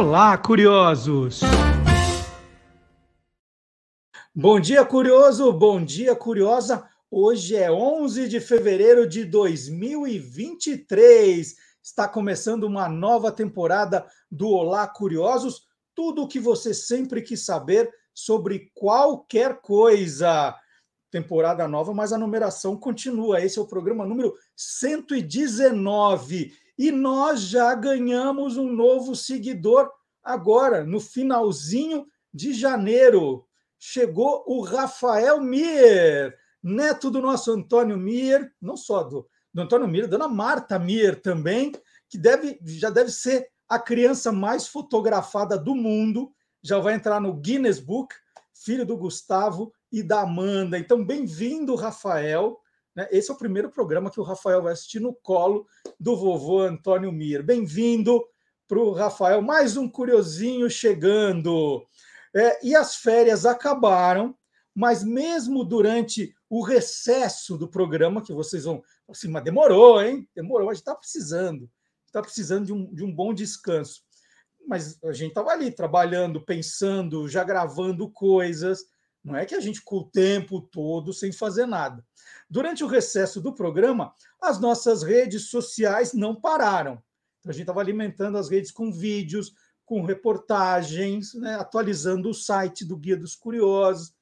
Olá, curiosos! Bom dia, curioso! Bom dia, curiosa! Hoje é 11 de fevereiro de 2023. Está começando uma nova temporada do Olá, Curiosos. Tudo o que você sempre quis saber sobre qualquer coisa. Temporada nova, mas a numeração continua. Esse é o programa número 119. E nós já ganhamos um novo seguidor agora, no finalzinho de janeiro. Chegou o Rafael Mier, neto do nosso Antônio Mier, não só do, do Antônio Mier, dona Marta Mier também, que deve, já deve ser a criança mais fotografada do mundo, já vai entrar no Guinness Book, filho do Gustavo e da Amanda. Então, bem-vindo, Rafael. Né? Esse é o primeiro programa que o Rafael vai assistir no colo do vovô Antônio Mir. Bem-vindo para o Rafael. Mais um curiosinho chegando. É, e as férias acabaram, mas mesmo durante o recesso do programa, que vocês vão assim, mas demorou, hein? Demorou, a gente está precisando, está precisando de um, de um bom descanso. Mas a gente estava ali trabalhando, pensando, já gravando coisas. Não é que a gente ficou o tempo todo sem fazer nada. Durante o recesso do programa, as nossas redes sociais não pararam. Então, a gente estava alimentando as redes com vídeos, com reportagens, né, atualizando o site do Guia dos Curiosos.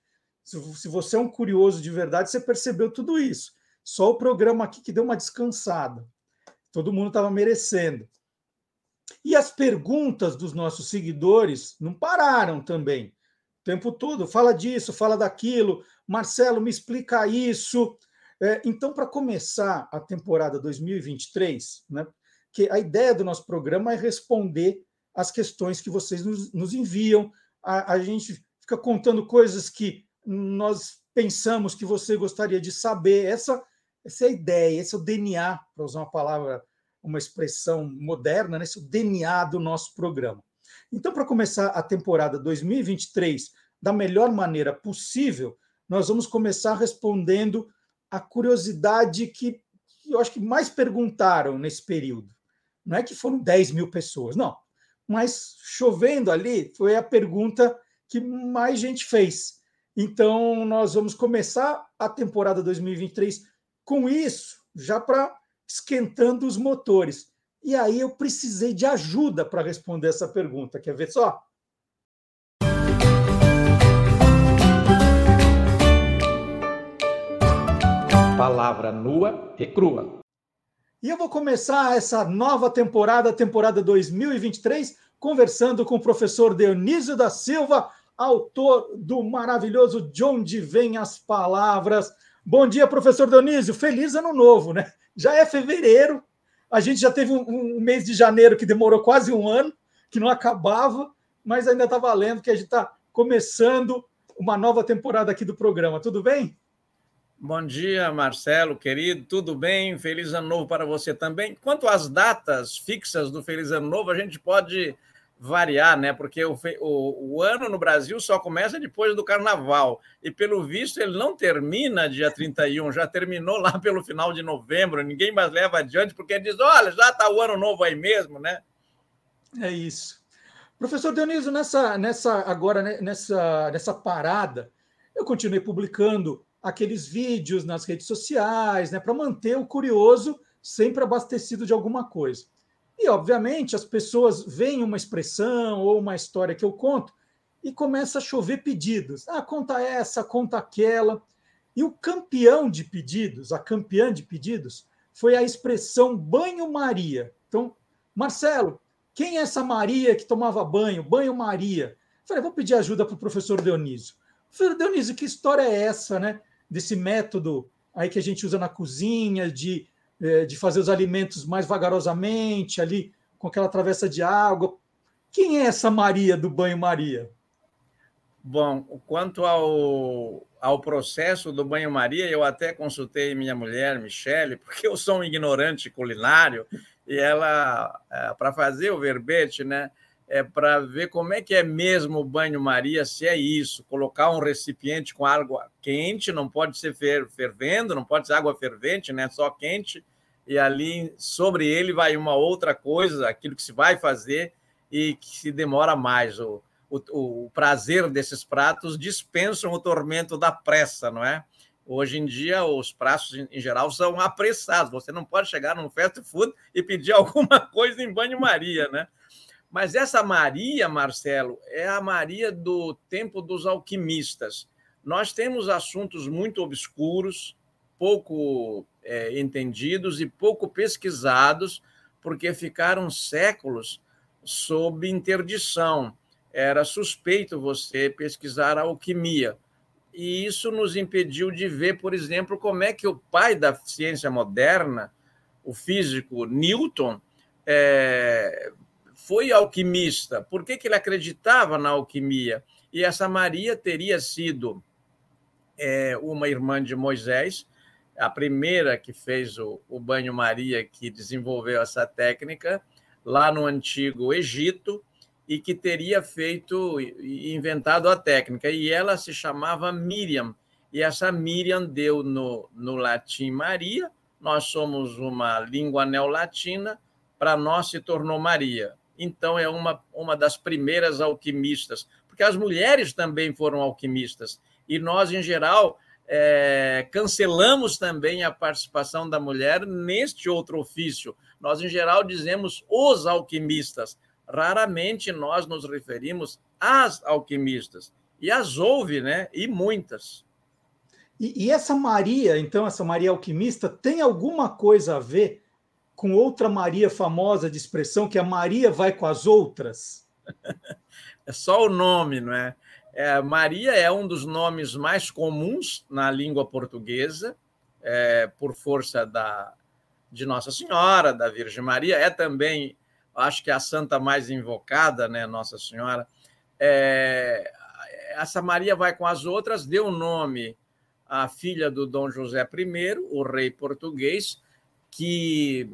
Se, você é um curioso de verdade, você percebeu tudo isso. Só o programa aqui que deu uma descansada. Todo mundo estava merecendo. E as perguntas dos nossos seguidores não pararam também. Tempo todo, fala disso, fala daquilo. Marcelo, me explica isso. É, então, para começar a temporada 2023, né, que a ideia do nosso programa é responder as questões que vocês nos, nos enviam. A, a, gente fica contando coisas que nós pensamos que você gostaria de saber. Essa, essa é a ideia, esse é o DNA, para usar uma palavra, uma expressão moderna, né, esse é o DNA do nosso programa. Então, para começar a temporada 2023 da melhor maneira possível, nós vamos começar respondendo a curiosidade que, que eu acho que mais perguntaram nesse período. Não é que foram 10 mil pessoas, não. Mas chovendo ali foi a pergunta que mais gente fez. Então, nós vamos começar a temporada 2023 com isso, já para esquentando os motores. E aí eu precisei de ajuda para responder essa pergunta. Quer ver só? palavra nua e crua. E eu vou começar essa nova temporada, temporada 2023, conversando com o professor Dionísio da Silva, autor do maravilhoso De Onde Vêm as Palavras. Bom dia, professor Dionísio. Feliz ano novo, né? Já é fevereiro, a gente já teve um, um mês de janeiro que demorou quase um ano, que não acabava, mas ainda está valendo que a gente está começando uma nova temporada aqui do programa. Tudo bem? Bom dia, Marcelo, querido, tudo bem? Feliz ano novo para você também. Quanto às datas fixas do Feliz Ano Novo, a gente pode variar, né? Porque o, o, o, ano no Brasil só começa depois do carnaval. E pelo visto ele não termina dia 31, já terminou lá pelo final de novembro. Ninguém mais leva adiante, porque diz: olha, já está o ano novo aí mesmo, né? É isso. Professor Dionísio, nessa, nessa agora né, nessa, nessa parada, eu continuei publicando aqueles vídeos nas redes sociais, né, para manter o curioso sempre abastecido de alguma coisa. E, obviamente, as pessoas veem uma expressão ou uma história que eu conto e começa a chover pedidos. Ah, conta essa, conta aquela. E o campeão de pedidos, a campeã de pedidos, foi a expressão banho-maria. Então, Marcelo, quem é essa Maria que tomava banho? Banho-maria. Falei, vou pedir ajuda para o professor Dionísio. Professor Dionísio, que história é essa, né? desse método aí que a gente usa na cozinha, de, é, de fazer os alimentos mais vagarosamente, ali com aquela travessa de água. Quem é essa Maria do banho-maria? Bom, quanto ao, ao processo do banho-maria, eu até consultei minha mulher, Michele, porque eu sou um ignorante culinário, e ela, é, para fazer o verbete, né, é, para ver como é que é mesmo o banho-maria, se é isso, colocar um recipiente com água quente, não pode ser fervendo, não pode ser água fervente, né? Só quente, e ali sobre ele vai uma outra coisa, aquilo que se vai fazer, e que se demora mais. O, o, o prazer desses pratos dispensam o tormento da pressa, não é? Hoje em dia, os pratos, em geral, são apressados. Você não pode chegar num fast food e pedir alguma coisa em banho-maria, né? Mas essa Maria, Marcelo, é a Maria do tempo dos alquimistas. Nós temos assuntos muito obscuros, pouco é, entendidos e pouco pesquisados, porque ficaram séculos sob interdição. Era suspeito você pesquisar alquimia. E isso nos impediu de ver, por exemplo, como é que o pai da ciência moderna, o físico Newton, é, foi alquimista. Por que, que ele acreditava na alquimia? E essa Maria teria sido é, uma irmã de Moisés, a primeira que fez o, o banho-maria, que desenvolveu essa técnica lá no antigo Egito e que teria feito e inventado a técnica. E ela se chamava Miriam. E essa Miriam deu no, no latim Maria. Nós somos uma língua neolatina, para nós se tornou Maria então é uma, uma das primeiras alquimistas, porque as mulheres também foram alquimistas, e nós, em geral, é, cancelamos também a participação da mulher neste outro ofício. Nós, em geral, dizemos os alquimistas, raramente nós nos referimos às alquimistas, e as houve, né? E muitas. E, e essa Maria, então, essa Maria alquimista, tem alguma coisa a ver com outra Maria famosa de expressão, que a Maria vai com as outras? É só o nome, não é? é Maria é um dos nomes mais comuns na língua portuguesa, é, por força da, de Nossa Senhora, da Virgem Maria. É também, acho que é a santa mais invocada, né, Nossa Senhora. É, essa Maria vai com as outras, deu nome à filha do Dom José I, o rei português, que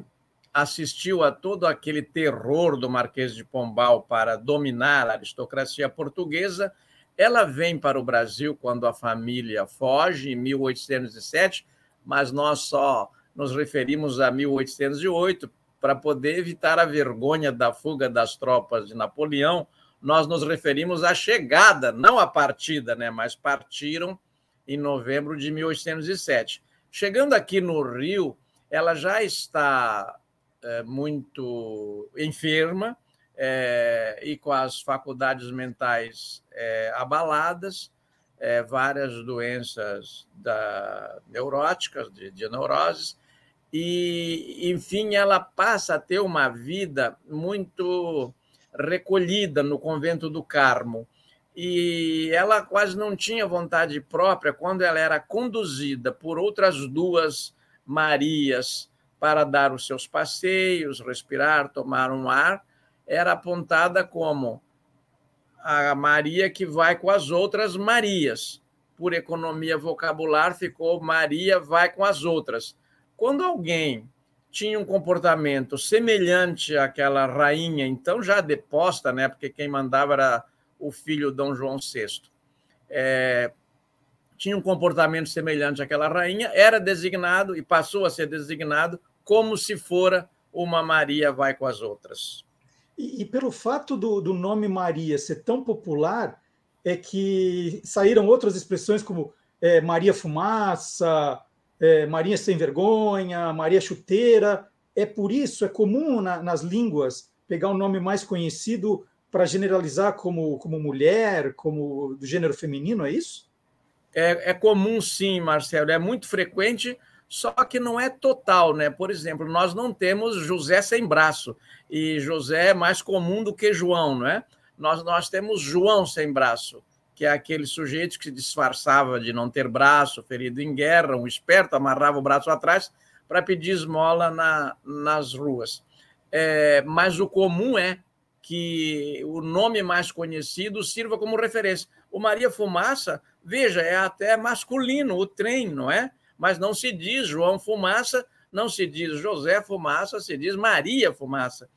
assistiu a todo aquele terror do Marquês de Pombal para dominar a aristocracia portuguesa. Ela vem para o Brasil quando a família foge, em 1807, mas nós só nos referimos a 1808 para poder evitar a vergonha da fuga das tropas de Napoleão. Nós nos referimos à chegada, não à partida, né? mas partiram em novembro de 1807. Chegando aqui no Rio, ela já está muito enferma é, e com as faculdades mentais é, abaladas, várias doenças da, neuróticas, de, de neuroses, e, enfim, ela passa a ter uma vida muito recolhida no convento do Carmo. E ela quase não tinha vontade própria quando ela era conduzida por outras duas Marias, para dar os seus passeios, respirar, tomar um ar, era apontada como a Maria que vai com as outras Marias. Por economia vocabular, ficou Maria vai com as outras. Quando alguém tinha um comportamento semelhante àquela rainha, então já deposta, né, porque quem mandava era o filho Dom João VI, é, tinha um comportamento semelhante àquela rainha, era designado e passou a ser designado como se fora uma Maria vai com as outras. E, e pelo fato do, do, nome Maria ser tão popular, é que saíram outras expressões como é, Maria Fumaça, é, Maria Sem Vergonha, Maria Chuteira. É por isso, é comum na, nas línguas pegar um nome mais conhecido para generalizar como, como mulher, como do gênero feminino, é isso? É, é comum, sim, Marcelo. É muito frequente só que não é total, né? Por exemplo, nós não temos José sem braço, e José é mais comum do que João, não é? Nós, nós temos João sem braço, que é aquele sujeito que se disfarçava de não ter braço, ferido em guerra, um esperto, amarrava o braço atrás para pedir esmola na, nas ruas. É, mas o comum é que o nome mais conhecido sirva como referência. O Maria Fumaça, veja, é até masculino, o trem, não é? mas não se diz João Fumaça, não se diz José Fumaça, se diz Maria Fumaça.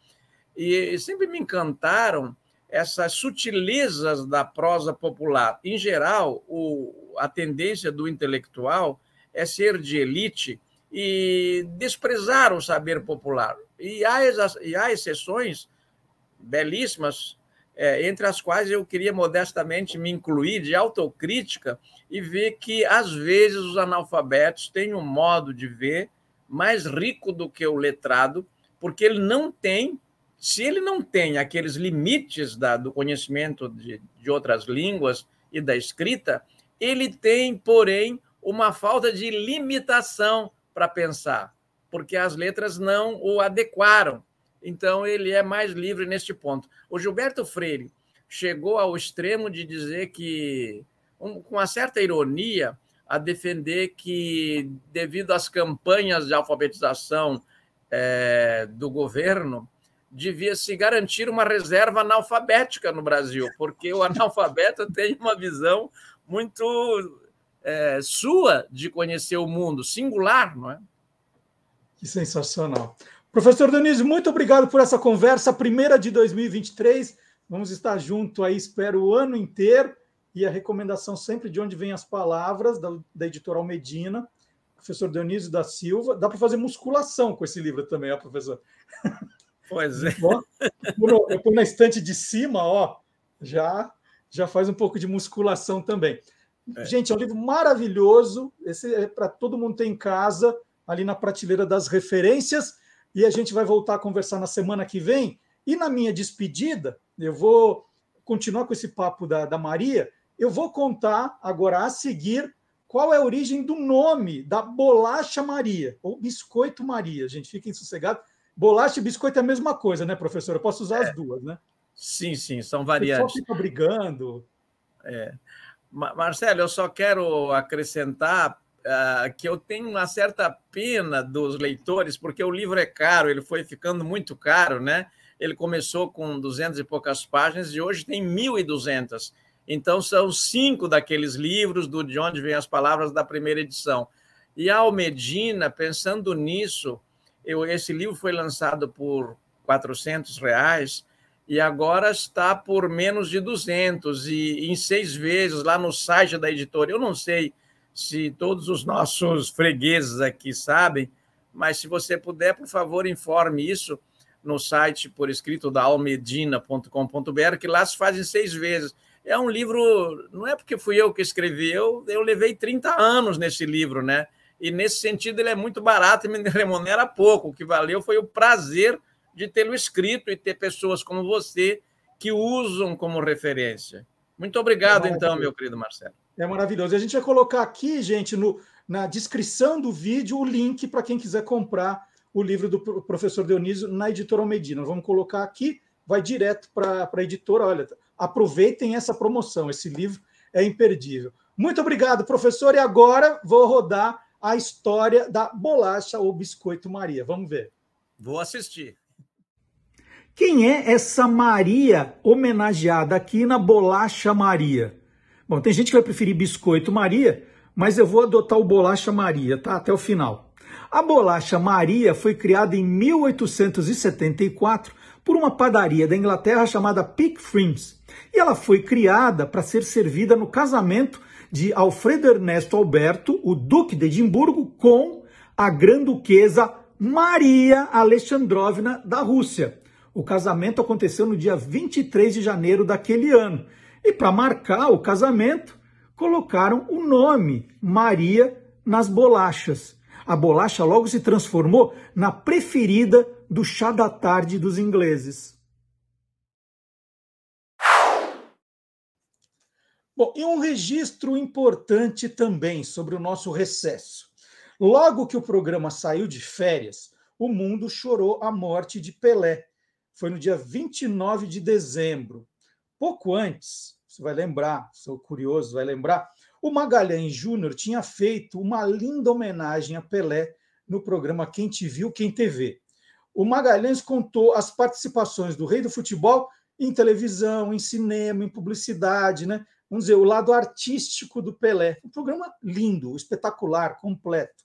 E sempre me encantaram essas sutilezas da prosa popular. Em geral, o, a tendência do intelectual é ser de elite e desprezar o saber popular. E há, e há exceções, belíssimas, é, entre as quais eu queria modestamente me incluir de autocrítica e ver que, às vezes, os analfabetos têm um modo de ver mais rico do que o letrado, porque ele não tem, se ele não tem aqueles limites da, do conhecimento de, de outras línguas e da escrita, ele tem, porém, uma falta de limitação para pensar, porque as letras não o adequaram. Então, ele é mais livre neste ponto. O Gilberto Freire chegou ao extremo de dizer que, um, com uma certa ironia, a defender que, devido às campanhas de alfabetização é, do governo, devia se garantir uma reserva analfabética no Brasil, porque o analfabeto tem uma visão muito é, sua de conhecer o mundo, singular, não é? Que sensacional. Professor Denise, muito obrigado por essa conversa, primeira de 2023. Vamos estar junto aí, espero, o ano inteiro e a recomendação sempre de onde vêm as palavras, da, da editora Almedina, professor Dionísio da Silva. Dá para fazer musculação com esse livro também, ó, professor. Pois é. eu ponho na estante de cima, ó, já, já faz um pouco de musculação também. É. Gente, é um livro maravilhoso. Esse é para todo mundo ter em casa, ali na prateleira das referências. E a gente vai voltar a conversar na semana que vem. E na minha despedida, eu vou continuar com esse papo da, da Maria eu vou contar agora a seguir qual é a origem do nome da bolacha Maria, ou biscoito Maria. Gente, fiquem sossegados. Bolacha e biscoito é a mesma coisa, né, professor? Eu posso usar é. as duas, né? Sim, sim, são variantes. Só fica brigando. É. Marcelo, eu só quero acrescentar uh, que eu tenho uma certa pena dos leitores, porque o livro é caro, ele foi ficando muito caro, né? Ele começou com duzentas e poucas páginas e hoje tem mil e duzentas. Então, são cinco daqueles livros do De Onde Vêm as Palavras da primeira edição. E a Almedina, pensando nisso, eu, esse livro foi lançado por 400 reais e agora está por menos de 200 e em seis vezes lá no site da editora. Eu não sei se todos os nossos fregueses aqui sabem, mas se você puder, por favor, informe isso no site por escrito da almedina.com.br, que lá se fazem seis vezes é um livro, não é porque fui eu que escrevi, eu, eu levei 30 anos nesse livro, né? E nesse sentido ele é muito barato e me remunera pouco. O que valeu foi o prazer de tê-lo escrito e ter pessoas como você que usam como referência. Muito obrigado, então, meu querido Marcelo. É maravilhoso. A gente vai colocar aqui, gente, no, na descrição do vídeo, o link para quem quiser comprar o livro do professor Dionísio na editora Medina. Vamos colocar aqui, vai direto para a editora. Olha, aproveitem essa promoção. Esse livro é imperdível. Muito obrigado, professor. E agora vou rodar a história da bolacha ou biscoito Maria. Vamos ver. Vou assistir. Quem é essa Maria homenageada aqui na bolacha Maria? Bom, tem gente que vai preferir biscoito Maria, mas eu vou adotar o bolacha Maria, tá? Até o final. A bolacha Maria foi criada em 1874 por uma padaria da Inglaterra chamada Pickfriends e ela foi criada para ser servida no casamento de Alfredo Ernesto Alberto, o Duque de Edimburgo, com a Grã-Duquesa Maria Alexandrovna da Rússia. O casamento aconteceu no dia 23 de janeiro daquele ano. E para marcar o casamento, colocaram o nome Maria nas bolachas. A bolacha logo se transformou na preferida do chá da tarde dos ingleses. Bom, e um registro importante também sobre o nosso recesso. Logo que o programa saiu de férias, o mundo chorou a morte de Pelé. Foi no dia 29 de dezembro. Pouco antes, você vai lembrar, sou curioso, vai lembrar, o Magalhães Júnior tinha feito uma linda homenagem a Pelé no programa Quem Te Viu, Quem TV. O Magalhães contou as participações do rei do futebol em televisão, em cinema, em publicidade, né? vamos dizer, o lado artístico do Pelé. Um programa lindo, espetacular, completo.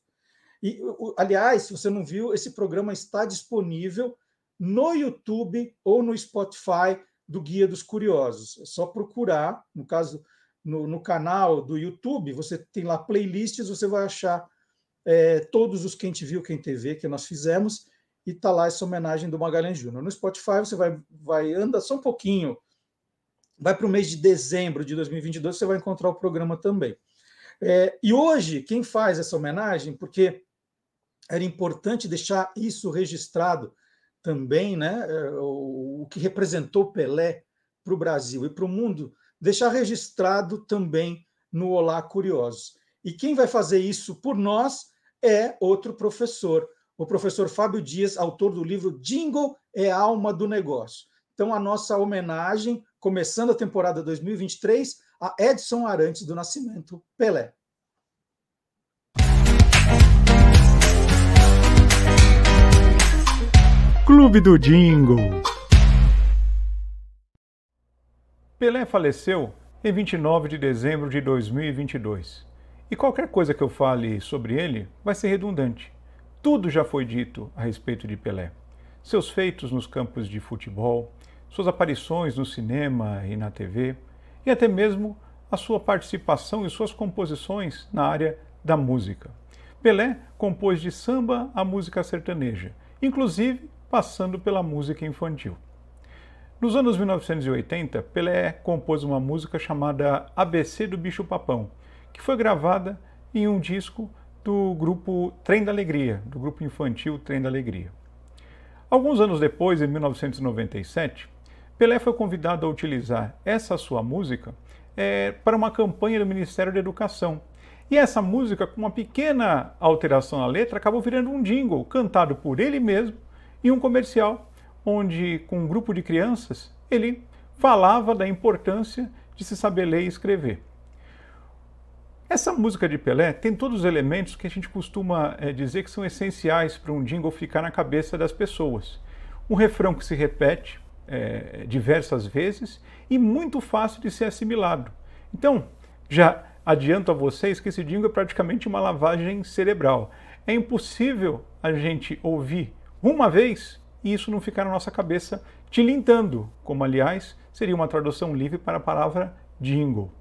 E, aliás, se você não viu, esse programa está disponível no YouTube ou no Spotify do Guia dos Curiosos. É só procurar, no caso, no, no canal do YouTube, você tem lá playlists, você vai achar é, todos os Quem Te Viu, Quem TV que nós fizemos. e está lá essa homenagem do Magalhães Júnior. No Spotify você vai, vai anda só um pouquinho, vai para o mês de dezembro de 2022, você vai encontrar o programa também. É, e hoje, quem faz essa homenagem, porque era importante deixar isso registrado também, né, é, o, que representou Pelé para o Brasil e para o mundo, deixar registrado também no Olá Curiosos. E quem vai fazer isso por nós é outro professor, o professor Fábio Dias, autor do livro Jingle é alma do negócio. Então, a nossa homenagem, começando a temporada 2023, a Edson Arantes do Nascimento Pelé. Clube do Jingle. Pelé faleceu em 29 de dezembro de 2022. E qualquer coisa que eu fale sobre ele vai ser redundante. Tudo já foi dito a respeito de Pelé. Seus feitos nos campos de futebol, suas aparições no cinema e na TV, e até mesmo a sua participação e suas composições na área da música. Pelé compôs de samba a música sertaneja, inclusive passando pela música infantil. Nos anos 1980, Pelé compôs uma música chamada ABC do Bicho Papão, que foi gravada em um disco do grupo Trem da Alegria, do grupo infantil Trem da Alegria. Alguns anos depois, em 1997, Pelé foi convidado a utilizar essa sua música é, para uma campanha do Ministério da Educação. E essa música, com uma pequena alteração na letra, acabou virando um jingle cantado por ele mesmo em um comercial, onde, com um grupo de crianças, ele falava da importância de se saber ler e escrever. Essa música de Pelé tem todos os elementos que a gente costuma é, dizer que são essenciais para um jingle ficar na cabeça das pessoas. Um refrão que se repete é, diversas vezes e muito fácil de ser assimilado. Então, já adianto a vocês que esse jingle é praticamente uma lavagem cerebral. É impossível a gente ouvir uma vez e isso não ficar na nossa cabeça tilintando, como aliás seria uma tradução livre para a palavra jingle.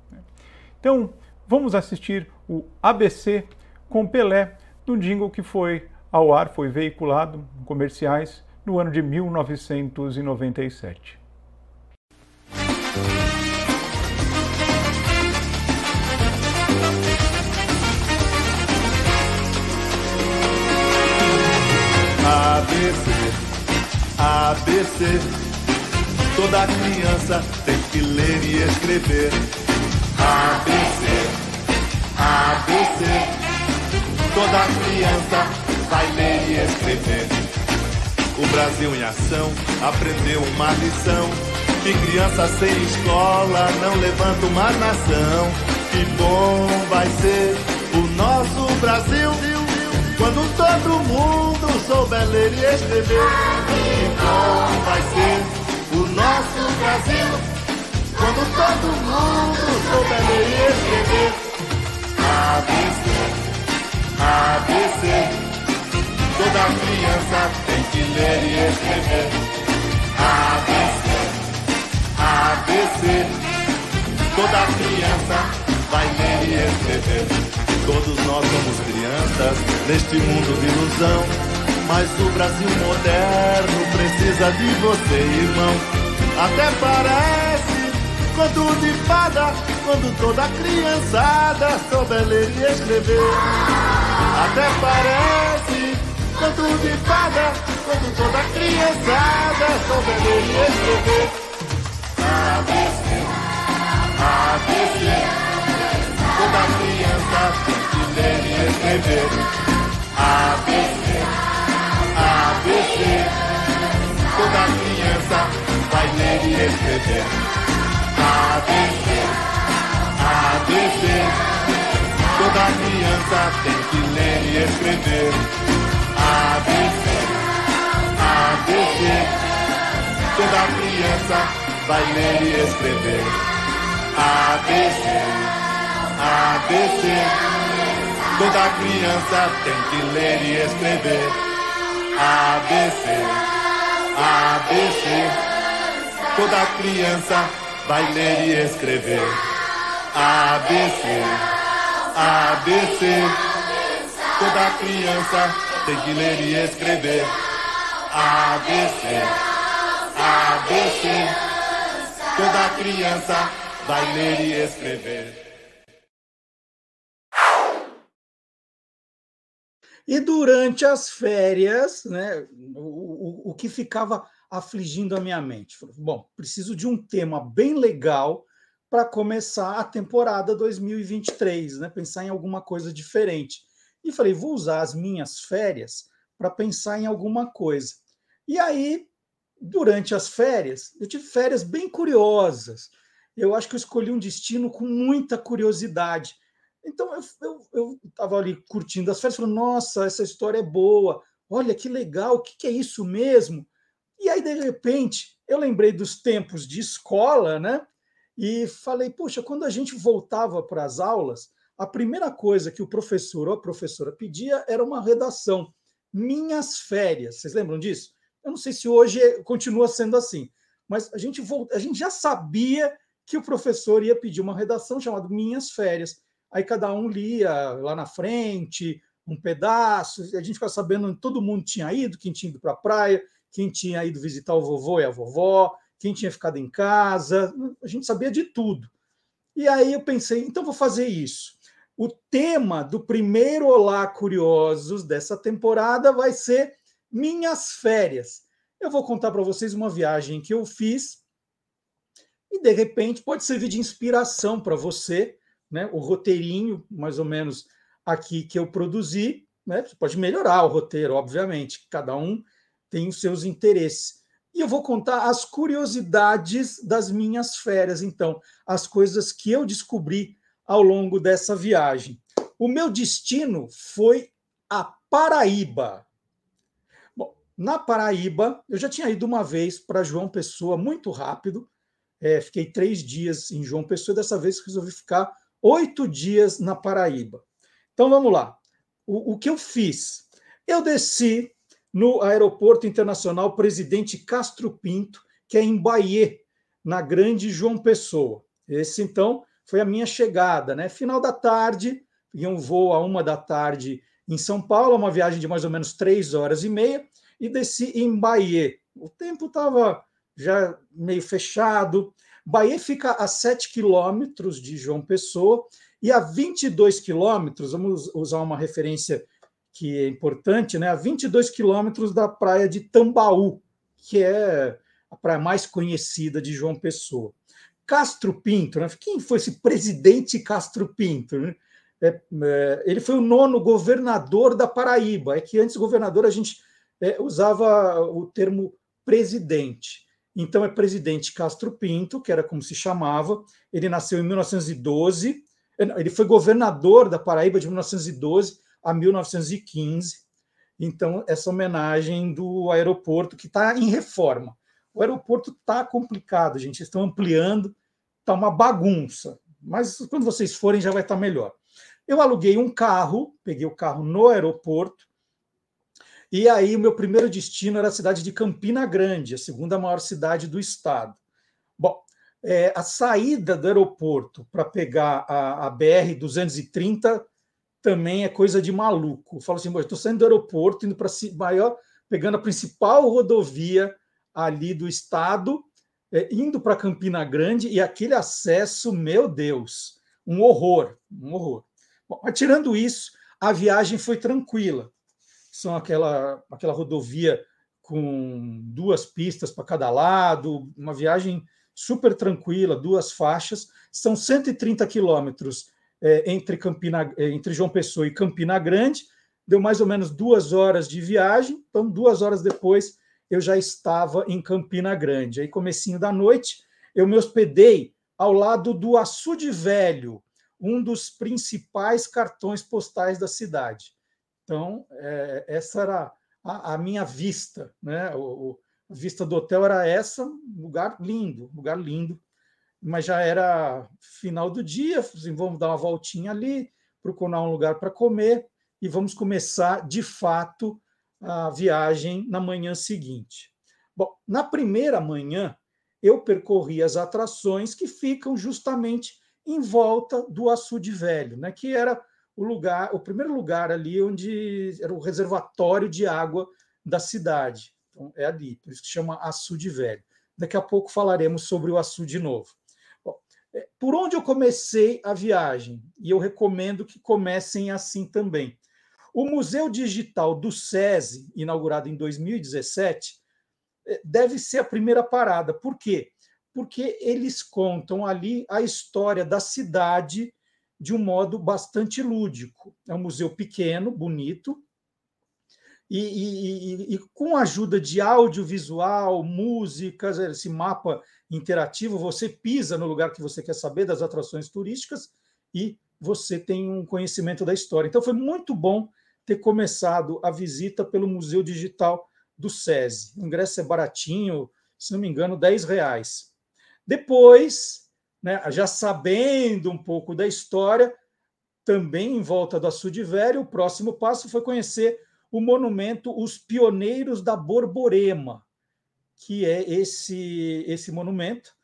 Então, Vamos assistir o ABC com Pelé no jingle que foi ao ar, foi veiculado em comerciais no ano de 1997. ABC, ABC, toda criança tem que ler e escrever. ABC. ABC. Toda criança vai ler e escrever. O Brasil em ação aprendeu uma lição. Que criança sem escola não levanta uma nação. Que bom vai ser o nosso Brasil. Quando todo mundo souber ler e escrever. Bom vai ser o nosso Brasil. Quando todo mundo souber ler e escrever. ABC, ABC. Toda criança tem que ler e escrever. ABC, ABC. Toda criança vai ler e escrever. Todos nós somos crianças neste mundo de ilusão. Mas o Brasil moderno precisa de você, irmão. Até parece conto de fada quando toda criançada souber ler e escrever. Até parece conto de fada quando toda criançada souber ler e escrever. ABC, ABC, toda criança tem que ler e escrever. ABC, ABC, toda criança vai ler e escrever. ABC. ABC. Toda criança tem que ler e escrever. ABC, ABC. Toda criança vai ler e escrever. ABC, ABC. Toda criança tem que ler e escrever. ABC, ABC. Toda criança vai ler e escrever. ABC, ABC. Toda criança tem que ler e escrever. ABC, ABC, toda criança vai ler e escrever. E durante as férias, né, o, o, o que ficava afligindo a minha mente? Bom, preciso de um tema bem legal para começar a temporada 2023, né? Pensar em alguma coisa diferente. E falei, vou usar as minhas férias para pensar em alguma coisa. E aí, durante as férias, eu tive férias bem curiosas. Eu acho que eu escolhi um destino com muita curiosidade. Então, eu estava ali curtindo as férias, falando, nossa, essa história é boa, olha que legal, o que, que é isso mesmo? E aí, de repente, eu lembrei dos tempos de escola, né? E falei, poxa, quando a gente voltava para as aulas, a primeira coisa que o professor ou a professora pedia era uma redação. Minhas férias. Vocês lembram disso? Eu não sei se hoje continua sendo assim, mas a gente, volta, a gente já sabia que o professor ia pedir uma redação chamada Minhas Férias. Aí cada um lia lá na frente, um pedaço, a gente ficava sabendo todo mundo tinha ido, quem tinha ido para a praia, quem tinha ido visitar o vovô e a vovó, quem tinha ficado em casa, a gente sabia de tudo. E aí eu pensei, então vou fazer isso. O tema do primeiro Olá Curiosos dessa temporada vai ser Minhas Férias. Eu vou contar para vocês uma viagem que eu fiz e, de repente, pode servir de inspiração para você, né? o roteirinho, mais ou menos, aqui que eu produzi. Né? Você pode melhorar o roteiro, obviamente, cada um tem os seus interesses. E eu vou contar as curiosidades das minhas férias, então, as coisas que eu descobri ao longo dessa viagem. O meu destino foi a Paraíba. Bom, na Paraíba, eu já tinha ido uma vez para João Pessoa, muito rápido. É, fiquei três dias em João Pessoa, dessa vez resolvi ficar oito dias na Paraíba. Então vamos lá. O, o que eu fiz? Eu desci no Aeroporto Internacional Presidente Castro Pinto, que é em Bahia, na Grande João Pessoa. Esse, então, foi a minha chegada. Né? Final da tarde, peguei um voo a uma da tarde em São Paulo, uma viagem de mais ou menos três horas e meia, e desci em Bahia. O tempo estava já meio fechado. Bahia fica a 7 quilômetros de João Pessoa e a 22 quilômetros, vamos usar uma referência que é importante, né, a 22 quilômetros da praia de Tambaú, que é a praia mais conhecida de João Pessoa. Castro Pinto, né? quem foi esse presidente Castro Pinto? Né? É, é, ele foi o nono governador da Paraíba. É que antes governador a gente é, usava o termo presidente. Então é presidente Castro Pinto, que era como se chamava. Ele nasceu em 1912. É, ele foi governador da Paraíba de 1912 a 1915. Então, essa homenagem do aeroporto, que está em reforma. O aeroporto está complicado, gente. Estão ampliando, está uma bagunça. Mas quando vocês forem, já vai estar tá melhor. Eu aluguei um carro, peguei o carro no aeroporto, e aí o meu primeiro destino era a cidade de Campina Grande, a segunda maior cidade do estado. Bom, é, a saída do aeroporto para pegar a, a BR-230 também é coisa de maluco. Eu falo assim, estou saindo do aeroporto, indo para maior, pegando a principal rodovia ali do estado, é, indo para Campina Grande, e aquele acesso, meu Deus, um horror, um horror. Bom, mas tirando isso, a viagem foi tranquila. São aquela, aquela rodovia com duas pistas para cada lado, uma viagem super tranquila, duas faixas, são 130 quilômetros é, entre, Campina, é, entre João Pessoa e Campina Grande, deu mais ou menos duas horas de viagem, então duas horas depois eu já estava em Campina Grande. Aí, comecinho da noite, eu me hospedei ao lado do Açude Velho, um dos principais cartões postais da cidade. Então, é, essa era a, a, minha vista, né? O, a vista do hotel era essa, lugar lindo, lugar lindo mas já era final do dia, assim, vamos dar uma voltinha ali, procurar um lugar para comer e vamos começar de fato a viagem na manhã seguinte. Bom, na primeira manhã eu percorri as atrações que ficam justamente em volta do açude velho, né, que era o lugar, o primeiro lugar ali onde era o reservatório de água da cidade. Então, é ali, por isso que chama açude velho. Daqui a pouco falaremos sobre o açude novo. Bom, é, por onde eu comecei a viagem? E eu recomendo que comecem assim também. O Museu Digital do SESI, inaugurado em 2017, é, deve ser a primeira parada. Por quê? Porque eles contam ali a história da cidade de um modo bastante lúdico. É um museu pequeno, bonito, e, e, e, com a ajuda de audiovisual, músicas, esse mapa interativo, você pisa no lugar que você quer saber das atrações turísticas e você tem um conhecimento da história. Então foi muito bom ter começado a visita pelo Museu Digital do SESI. O ingresso é baratinho, se não me engano, 10 reais. Depois né, já sabendo um pouco da história, também em volta do Açude Velho, o próximo passo foi conhecer o monumento Os Pioneiros da Borborema, que é esse, esse monumento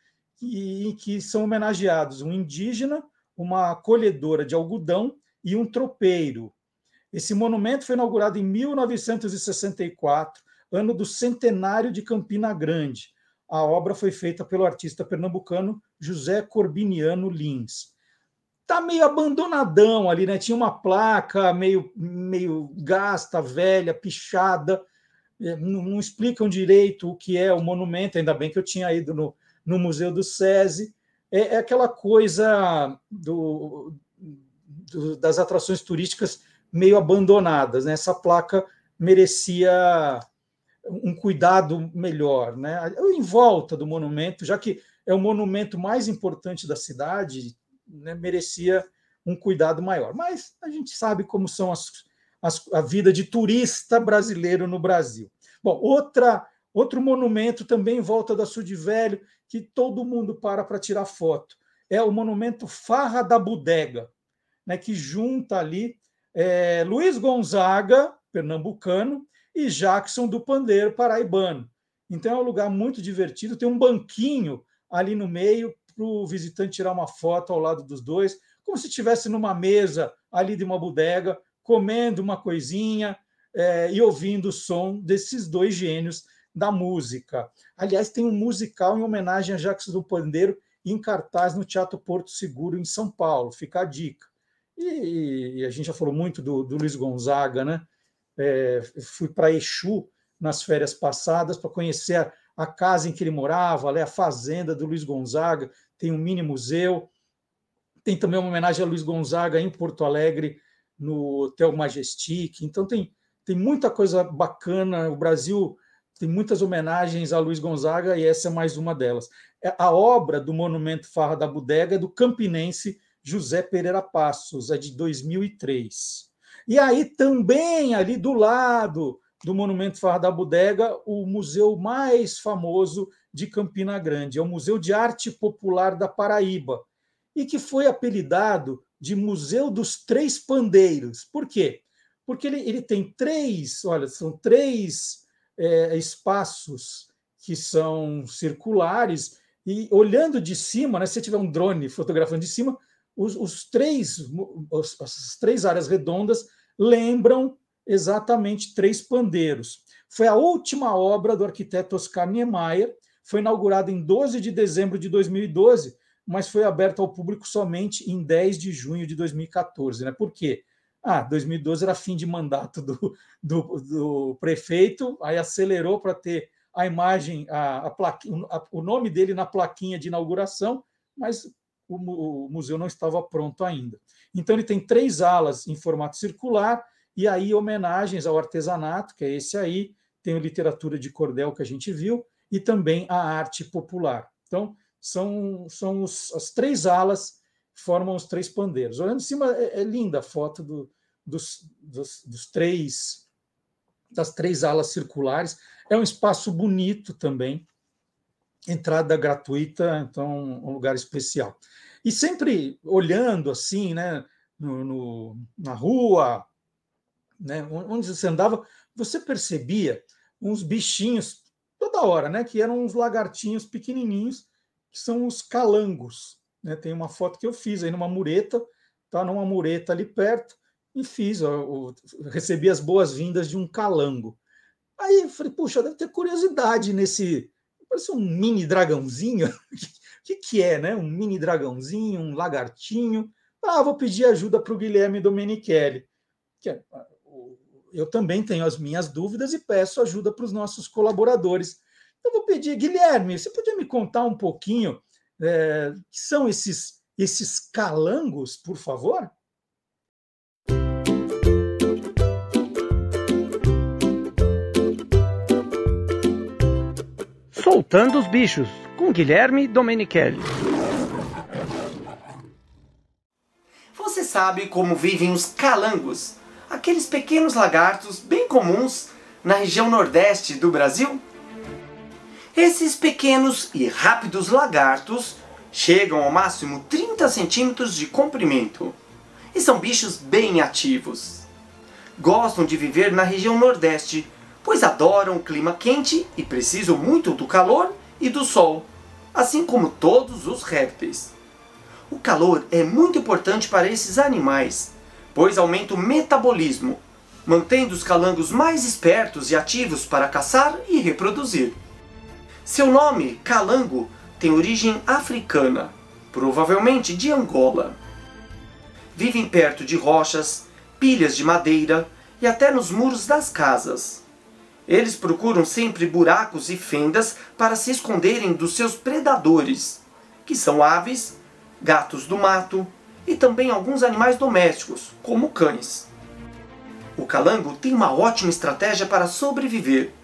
em que são homenageados um indígena, uma colhedora de algodão e um tropeiro. Esse monumento foi inaugurado em 1964, ano do centenário de Campina Grande. A obra foi feita pelo artista pernambucano José Corbiniano Lins. Tá meio abandonadão ali, né? Tinha uma placa meio, meio gasta, velha, pichada. É, não, não explicam direito o que é o monumento, ainda bem que eu tinha ido no, no Museu do SESI. É, é aquela coisa do, do, das atrações turísticas meio abandonadas. Né? Essa placa merecia um cuidado melhor, né? Em volta do monumento, já que é o monumento mais importante da cidade, né, merecia um cuidado maior. Mas a gente sabe como são as, as, a vida de turista brasileiro no Brasil. Bom, outra outro monumento também em volta da Sud Velho que todo mundo para para tirar foto é o monumento Farra da Bodega, né, que junta ali é, Luiz Gonzaga, pernambucano, e Jackson do Pandeiro Paraibano. Então é um lugar muito divertido, tem um banquinho ali no meio para o visitante tirar uma foto ao lado dos dois, como se estivesse numa mesa ali de uma bodega, comendo uma coisinha é, e ouvindo o som desses dois gênios da música. Aliás, tem um musical em homenagem a Jackson do Pandeiro em cartaz no Teatro Porto Seguro, em São Paulo. Fica a dica. E, e a gente já falou muito do, do Luiz Gonzaga, né? É, fui para Exu nas férias passadas para conhecer a, a, casa em que ele morava, a fazenda do Luiz Gonzaga, tem um mini museu. Tem também uma homenagem a Luiz Gonzaga em Porto Alegre, no Hotel Majestic. Então tem, tem muita coisa bacana. O Brasil tem muitas homenagens a Luiz Gonzaga e essa é mais uma delas. É, a obra do Monumento Farra da Bodega é do campinense José Pereira Passos, é de 2003. E aí também ali do lado do Monumento Farra da Bodega, o museu mais famoso de Campina Grande, é o Museu de Arte Popular da Paraíba, e que foi apelidado de Museu dos Três Pandeiros. Por quê? Porque ele, ele tem três, olha, são três é, espaços que são circulares, e olhando de cima, né, se tiver um drone fotografando de cima, os, os três, os, as três áreas redondas lembram exatamente três pandeiros. Foi a última obra do arquiteto Oscar Niemeyer, foi inaugurada em 12 de dezembro de 2012, mas foi aberta ao público somente em 10 de junho de 2014. Né? Por quê? Ah, 2012 era fim de mandato do, do, do prefeito, aí acelerou para ter a imagem, a, a, a, o nome dele na plaquinha de inauguração, mas o, o museu não estava pronto ainda. Então, ele tem três alas em formato circular, e aí homenagens ao artesanato, que é esse aí, tem a literatura de cordel que a gente viu, e também a arte popular. Então, são, são os, as três alas formam os três pandeiros. Olhando de cima, é, é linda a foto do, dos, dos, dos três das três alas circulares. É um espaço bonito também, entrada gratuita, então um lugar especial. E sempre olhando assim, né, no, no, na rua, né, onde você andava, você percebia uns bichinhos toda hora, né, que eram uns lagartinhos pequenininhos, que são os calangos. Né? Tem uma foto que eu fiz aí numa mureta, tá numa mureta ali perto, e fiz, ó, recebi as boas-vindas de um calango. Aí eu falei, puxa, deve ter curiosidade nesse. Parece um mini dragãozinho. O que, que é, né? Um mini dragãozinho, um lagartinho. Ah, vou pedir ajuda para o Guilherme Domenichelli. É, eu também tenho as minhas dúvidas e peço ajuda para os nossos colaboradores. Eu vou pedir, Guilherme, você podia me contar um pouquinho é, que são esses, esses calangos, por favor? Soltando os Bichos, com Guilherme Domenichelli. Você sabe como vivem os calangos, aqueles pequenos lagartos bem comuns na região nordeste do Brasil? Esses pequenos e rápidos lagartos chegam ao máximo 30 centímetros de comprimento e são bichos bem ativos. Gostam de viver na região nordeste pois adoram o clima quente e precisam muito do calor e do sol, assim como todos os répteis. O calor é muito importante para esses animais, pois aumenta o metabolismo, mantendo os calangos mais espertos e ativos para caçar e reproduzir. Seu nome, calango, tem origem africana, provavelmente de Angola. Vivem perto de rochas, pilhas de madeira e até nos muros das casas. Eles procuram sempre buracos e fendas para se esconderem dos seus predadores, que são aves, gatos do mato e também alguns animais domésticos, como cães. O calango tem uma ótima estratégia para sobreviver.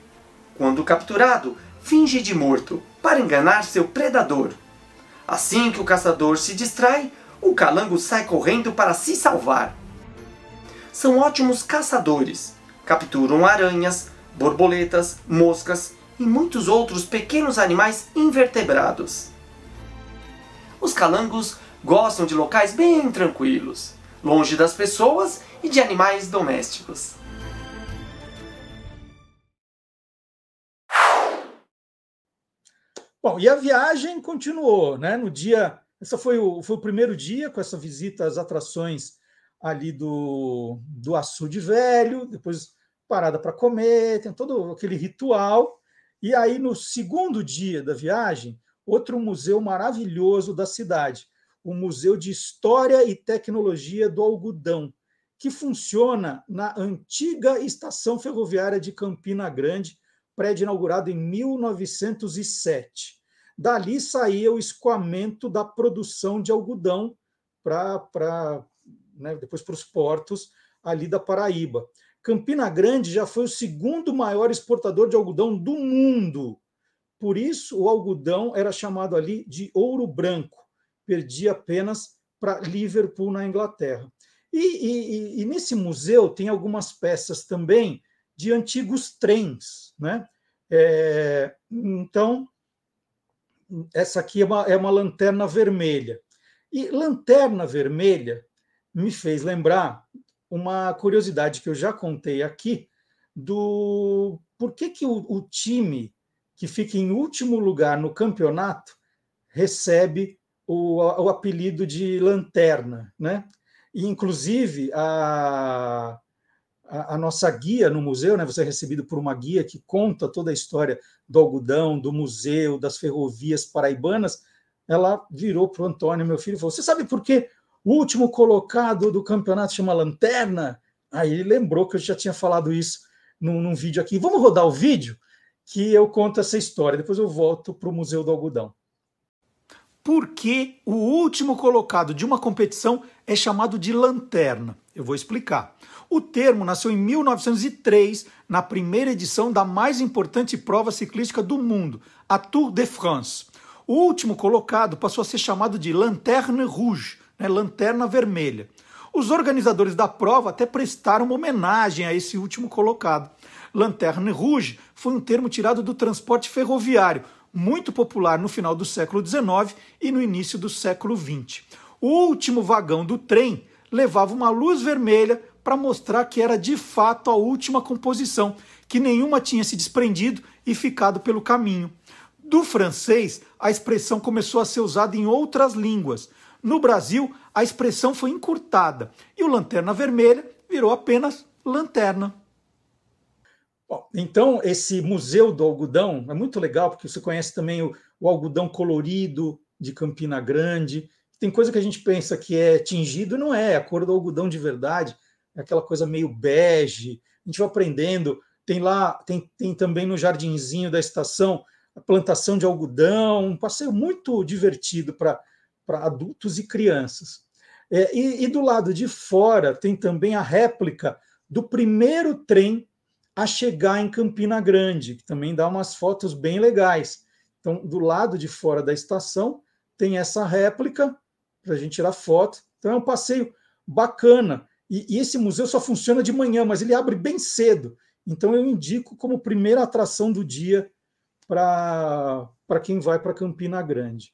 Quando capturado, finge de morto para enganar seu predador. Assim que o caçador se distrai, o calango sai correndo para se salvar. São ótimos caçadores, capturam aranhas, borboletas, moscas e muitos outros pequenos animais invertebrados. Os calangos gostam de locais bem tranquilos, longe das pessoas e de animais domésticos. Bom, e a viagem continuou, né? No dia, esse foi o, foi o primeiro dia com essa visita às atrações ali do, do Açude Velho, depois parada para comer, tem todo aquele ritual. E aí, no segundo dia da viagem, outro museu maravilhoso da cidade, o Museu de História e Tecnologia do Algodão, que funciona na antiga estação ferroviária de Campina Grande, prédio inaugurado em 1907. Dali saía o escoamento da produção de algodão para né, depois para os portos ali da Paraíba. Campina Grande já foi o segundo maior exportador de algodão do mundo. Por isso, o algodão era chamado ali de ouro branco. Perdia apenas para Liverpool, na Inglaterra. E, e, e, nesse museu tem algumas peças também de antigos trens. Né? É, então, essa aqui é uma, é uma lanterna vermelha. E lanterna vermelha me fez lembrar uma curiosidade que eu já contei aqui do por que, que o, o time que fica em último lugar no campeonato recebe o, o apelido de lanterna, né? E, inclusive, a, a, a, nossa guia no museu, né? Você é recebido por uma guia que conta toda a história do algodão, do museu, das ferrovias paraibanas. Ela virou para o Antônio, meu filho, e falou: Você sabe por que o último colocado do campeonato chama Lanterna. Aí ele lembrou que eu já tinha falado isso num, num vídeo aqui. Vamos rodar o vídeo que eu conto essa história. Depois eu volto para o Museu do Algodão. Por que o último colocado de uma competição é chamado de lanterna? Eu vou explicar. O termo nasceu em 1903, na primeira edição da mais importante prova ciclística do mundo, a Tour de France. O último colocado passou a ser chamado de Lanterne Rouge, né, Lanterna Vermelha. Os organizadores da prova até prestaram uma homenagem a esse último colocado. Lanterne Rouge foi um termo tirado do transporte ferroviário, muito popular no final do século XIX e no início do século XX. O último vagão do trem levava uma luz vermelha para mostrar que era de fato a última composição, que nenhuma tinha se desprendido e ficado pelo caminho. Do francês, a expressão começou a ser usada em outras línguas. No Brasil, a expressão foi encurtada e o lanterna vermelha virou apenas lanterna. Bom, então, esse Museu do Algodão é muito legal, porque você conhece também o, o algodão colorido de Campina Grande. Tem coisa que a gente pensa que é tingido, não é, a cor do algodão de verdade, é aquela coisa meio bege. A gente vai aprendendo. Tem lá, tem, tem também no jardinzinho da estação a plantação de algodão, um passeio muito divertido para adultos e crianças. É, e, e do lado de fora tem também a réplica do primeiro trem a chegar em Campina Grande, que também dá umas fotos bem legais. Então, do lado de fora da estação, tem essa réplica para a gente tirar foto. Então, é um passeio bacana. E, e, esse museu só funciona de manhã, mas ele abre bem cedo. Então, eu indico como primeira atração do dia para quem vai para Campina Grande.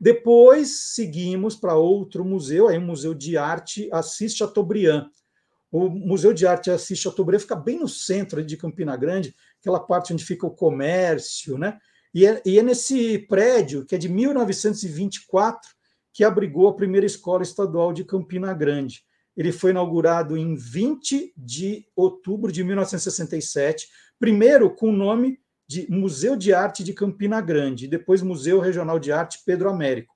Depois seguimos para outro museu, aí o Museu de Arte Assis Chateaubriand. O Museu de Arte Assis Chateaubriand fica bem no centro de Campina Grande, aquela parte onde fica o comércio, né? E é, e é nesse prédio, que é de 1924, que abrigou a primeira escola estadual de Campina Grande. Ele foi inaugurado em 20 de outubro de 1967, primeiro com o nome de Museu de Arte de Campina Grande, depois Museu Regional de Arte Pedro Américo.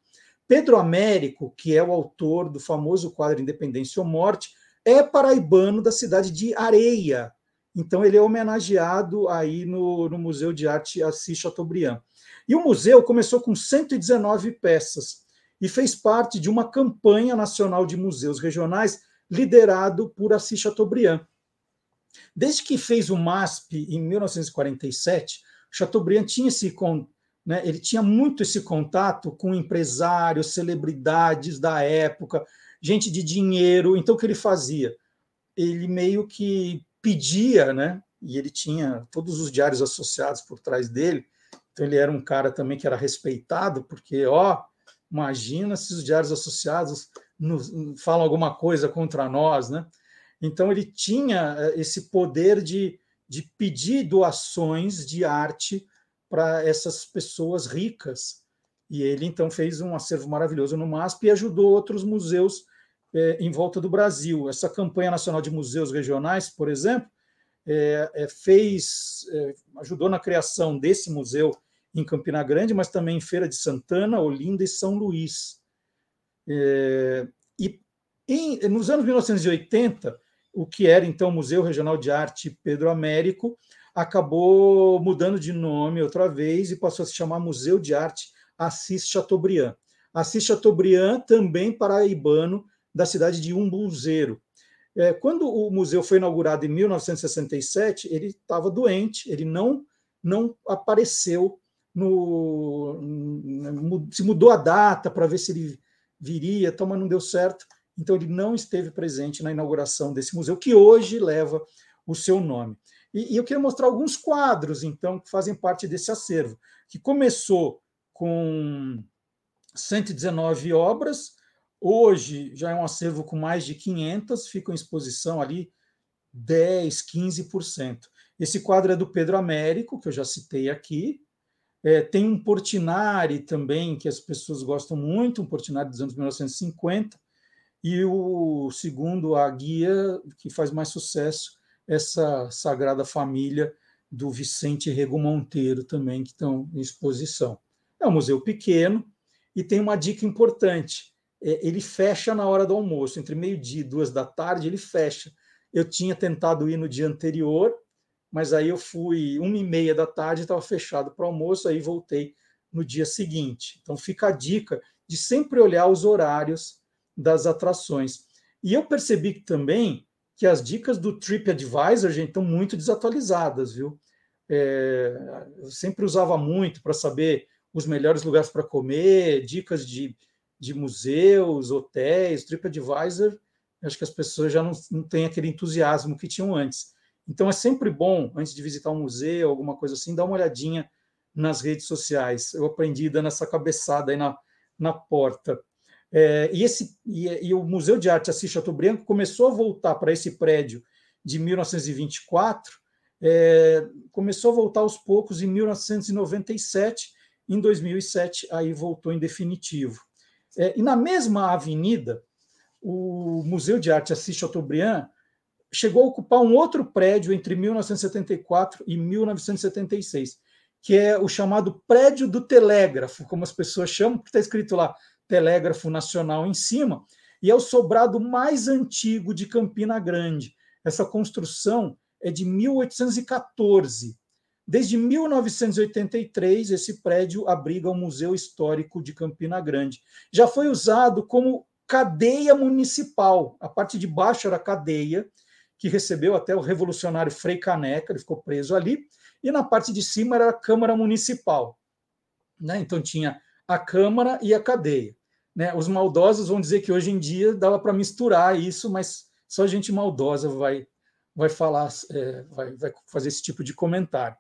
Pedro Américo, que é o autor do famoso quadro Independência ou Morte, é paraibano da cidade de Areia. Então ele é homenageado aí no, no Museu de Arte Assis Chateaubriand. E o museu começou com 119 peças e fez parte de uma campanha nacional de museus regionais liderado por Assis Chateaubriand. Desde que fez o MASP em 1947, Chateaubriand tinha esse né, ele tinha muito esse contato com empresários, celebridades da época, gente de dinheiro. Então, o que ele fazia? Ele meio que pedia, né? E ele tinha todos os diários associados por trás dele. Então, ele era um cara também que era respeitado, porque, ó, imagina se os diários associados nos, falam alguma coisa contra nós, né? Então, ele tinha eh, esse poder de, de pedir doações de arte para essas pessoas ricas. E ele, então, fez um acervo maravilhoso no MASP e ajudou outros museus eh, em volta do Brasil. Essa campanha nacional de museus regionais, por exemplo, é, fez, ajudou na criação desse museu em Campina Grande, mas também em Feira de Santana, Olinda e São Luís. e em, nos anos 1980, o que era então Museu Regional de Arte Pedro Américo, acabou mudando de nome outra vez e passou a se chamar Museu de Arte Assis Chateaubriand. Assis Chateaubriand, também paraibano, da cidade de Umbuzeiro. É, quando o museu foi inaugurado em 1967, ele estava doente, ele não, não apareceu no. Se mudou a data para ver se ele viria, então, mas não deu certo. Então, ele não esteve presente na inauguração desse museu, que hoje leva o seu nome. E, e eu queria mostrar alguns quadros, então, que fazem parte desse acervo, que começou com 119 obras, hoje já é um acervo com mais de 500, ficam em exposição ali 10, 15%. Esse quadro é do Pedro Américo, que eu já citei aqui. É, tem um Portinari também, que as pessoas gostam muito, um Portinari dos anos 1950 e o segundo, a guia que faz mais sucesso, essa Sagrada Família do Vicente Rego Monteiro também, que estão em exposição. É um museu pequeno e tem uma dica importante. É, ele fecha na hora do almoço, entre meio-dia e duas da tarde, ele fecha. Eu tinha tentado ir no dia anterior, mas aí eu fui uma e meia da tarde, estava fechado para o almoço, aí voltei no dia seguinte. Então fica a dica de sempre olhar os horários das atrações. E eu percebi também que as dicas do TripAdvisor, gente, estão muito desatualizadas, viu? É, eu sempre usava muito para saber os melhores lugares para comer, dicas de, de museus, hotéis, TripAdvisor. Acho que as pessoas já não, não têm aquele entusiasmo que tinham antes. Então é sempre bom, antes de visitar um museu, alguma coisa assim, dar uma olhadinha nas redes sociais. Eu aprendi dando essa cabeçada aí na, na porta. É, e, esse, e, e, o Museu de Arte Assis Chateaubriand começou a voltar para esse prédio de 1924, é, começou a voltar aos poucos em 1997, em 2007 aí voltou em definitivo. É, e na mesma avenida, o Museu de Arte Assis Chateaubriand chegou a ocupar um outro prédio entre 1974 e 1976, que é o chamado Prédio do Telégrafo, como as pessoas chamam, porque está escrito lá Telégrafo Nacional em cima, e é o sobrado mais antigo de Campina Grande. Essa construção é de 1814. Desde 1983, esse prédio abriga o Museu Histórico de Campina Grande. Já foi usado como cadeia municipal. A parte de baixo era cadeia, que recebeu até o revolucionário Frei Caneca, ele ficou preso ali, e na parte de cima era a Câmara Municipal. Né? Então tinha a Câmara e a cadeia. Né? Os maldosos vão dizer que hoje em dia dava para misturar isso, mas só gente maldosa vai, vai falar, é, vai, vai fazer esse tipo de comentário.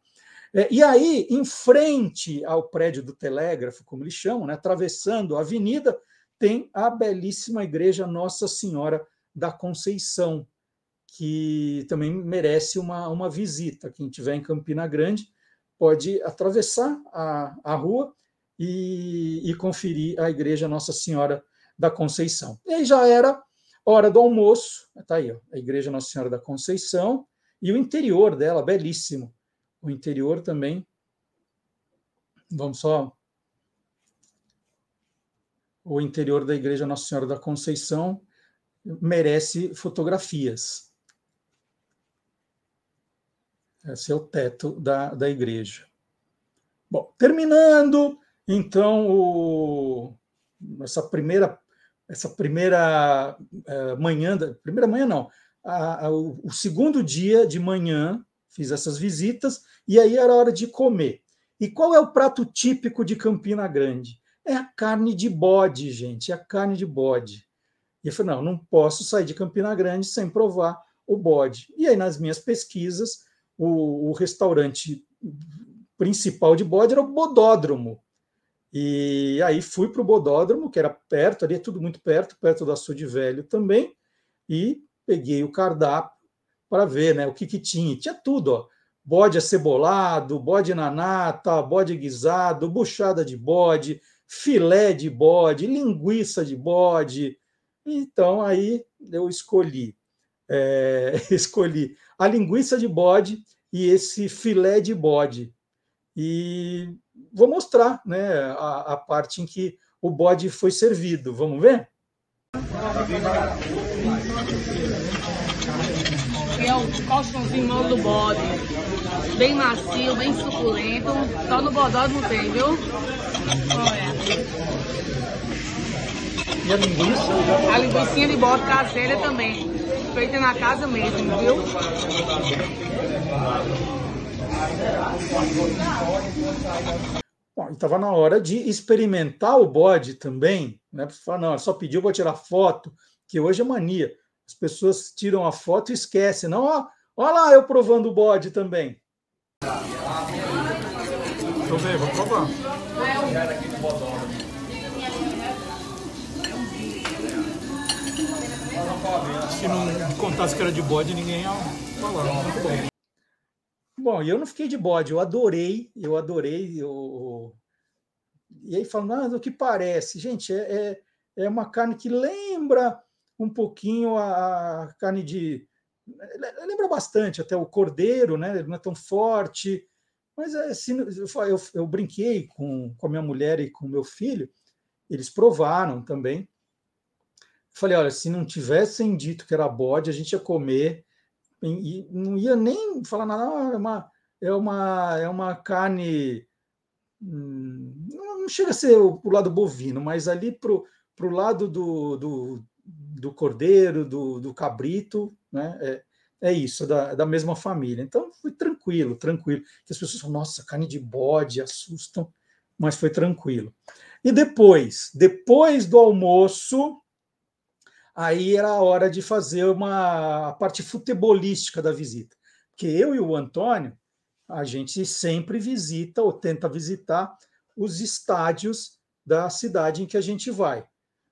É, e aí, em frente ao prédio do telégrafo, como eles chamam, né, atravessando a avenida, tem a belíssima igreja Nossa Senhora da Conceição, que também merece uma, uma visita. Quem estiver em Campina Grande pode atravessar a, a rua e, e conferir a igreja Nossa Senhora da Conceição. E aí já era hora do almoço, está aí, ó, a igreja Nossa Senhora da Conceição, e o interior dela, belíssimo. O interior também. Vamos só. O interior da igreja Nossa Senhora da Conceição merece fotografias. Esse é o teto da, da igreja. Bom, terminando, então, o, essa primeira, essa primeira uh, manhã, primeira manhã não, a, a, o, o segundo dia de manhã, fiz essas visitas, e aí era hora de comer. E qual é o prato típico de Campina Grande? É a carne de bode, gente, é a carne de bode. E eu falei, não, não posso sair de Campina Grande sem provar o bode. E aí, nas minhas pesquisas, o, o restaurante principal de bode era o Bodódromo. E aí fui para o Bodódromo, que era perto, ali é tudo muito perto, perto do Açude Velho também, e peguei o cardápio para ver né, o que, que tinha. Tinha tudo, ó. bode acebolado, bode na nata, bode guisado, buchada de bode, filé de bode, linguiça de bode. Então aí eu escolhi, é, escolhi a linguiça de bode e esse filé de bode. E vou mostrar né, a, a parte em que o bode foi servido. Vamos ver? É o colchãozinho mão do bode. Bem macio, bem suculento. Só no bodó não tem, viu? Olha. E a linguiça? A linguiça de bode caseira também. Feita na casa mesmo, viu? Bom, estava na hora de experimentar o bode também, né? Falar, não, só pediu, vou tirar foto, que hoje é mania. As pessoas tiram a foto e esquecem. Não, ó, ó lá eu provando o bode também. Eu ver, vou provar. Se não contasse que era de bode, ninguém ia falar. Muito bom. Bom, eu não fiquei de bode, eu adorei, eu adorei. Eu... E aí falando, ah, o que parece? Gente, é, é, é, uma carne que lembra um pouquinho a, carne de. Lembra bastante até o cordeiro, né? Ele não é tão forte. Mas assim, eu, eu brinquei com, com a minha mulher e com o meu filho, eles provaram também. Falei, olha, se não tivessem dito que era bode, a gente ia comer e não ia nem falar nada, ah, é uma, é uma, é uma carne. Hum, não chega a ser o lado bovino, mas ali para o lado do, do, do cordeiro, do, do cabrito, né? É, é isso, da, da mesma família. Então foi tranquilo, tranquilo. As pessoas falam, nossa, carne de bode, assustam, mas foi tranquilo. E depois, depois do almoço, aí era a hora de fazer uma a parte futebolística da visita. Porque eu e o Antônio, a gente sempre visita ou tenta visitar os estádios da cidade em que a gente vai.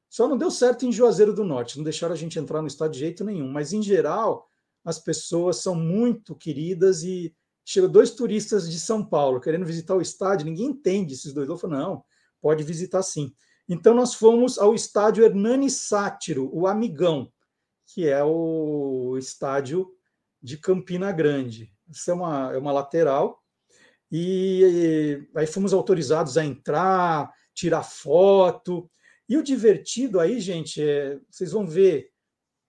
Só não deu certo em Juazeiro do Norte, não deixaram a gente entrar no estádio de jeito nenhum, mas em geral as pessoas são muito queridas e chegam dois turistas de São Paulo querendo visitar o estádio, ninguém entende esses dois. Eu falo, não, pode visitar sim. Então, nós fomos ao estádio Hernani Sátiro, o Amigão, que é o estádio de Campina Grande. Essa é uma, é uma lateral. E aí fomos autorizados a entrar, tirar foto. E o divertido aí, gente, é, vocês vão ver,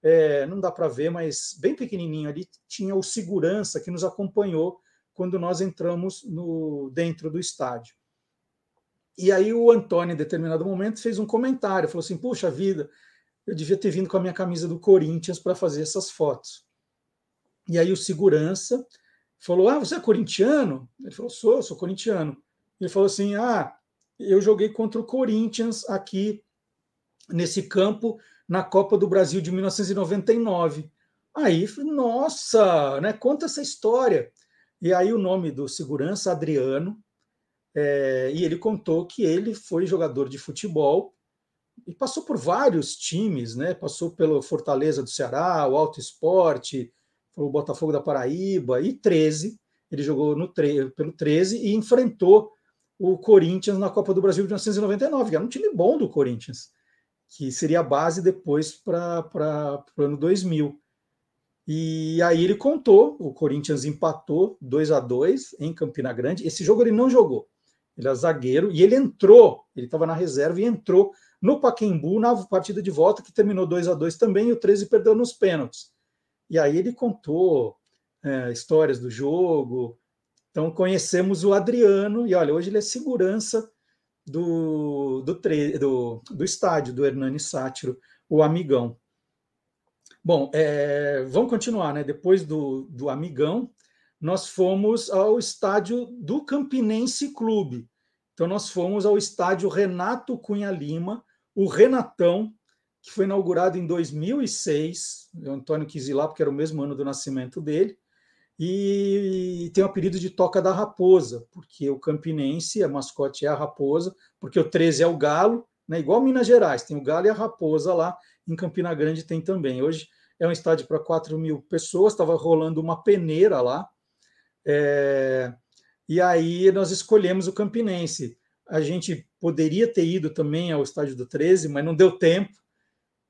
é, não dá para ver, mas bem pequenininho ali tinha o segurança que nos acompanhou quando nós entramos no dentro do estádio. E aí o Antônio, em determinado momento, fez um comentário, falou assim: "Puxa vida, eu devia ter vindo com a minha camisa do Corinthians para fazer essas fotos". E aí o segurança falou: "Ah, você é corintiano?" Ele falou: "Sou, sou corintiano". Ele falou assim: "Ah, eu joguei contra o Corinthians aqui nesse campo na Copa do Brasil de 1999". Aí, nossa, né? Conta essa história. E aí o nome do segurança, Adriano, é, e ele contou que ele foi jogador de futebol e passou por vários times, né? Passou pelo Fortaleza do Ceará, o Alto Esporte, o Botafogo da Paraíba e 13. Ele jogou no pelo 13 e enfrentou o Corinthians na Copa do Brasil de 1999, que era um time bom do Corinthians, que seria a base depois para o ano 2000. E aí ele contou, o Corinthians empatou 2 a 2 em Campina Grande. Esse jogo ele não jogou. Ele é zagueiro e ele entrou, ele estava na reserva e entrou no Paquembu na partida de volta, que terminou 2 a 2 também, e o 13 perdeu nos pênaltis. E aí ele contou é, histórias do jogo. Então conhecemos o Adriano, e olha, hoje ele é segurança do, do, do, do estádio do Hernani Sátiro, o Amigão. Bom, é, vamos continuar, né? Depois do, do Amigão, nós fomos ao estádio do Campinense Clube. Então, nós fomos ao estádio Renato Cunha Lima, o Renatão, que foi inaugurado em 2006. O Antônio quis ir lá porque era o mesmo ano do nascimento dele. E tem o apelido de Toca da Raposa, porque o Campinense, a mascote é a raposa, porque o 13 é o galo, né? igual Minas Gerais, tem o galo e a raposa lá, em Campina Grande tem também. Hoje é um estádio para 4 mil pessoas, estava rolando uma peneira lá, é, e aí nós escolhemos o Campinense. A gente poderia ter ido também ao estádio do 13, mas não deu tempo.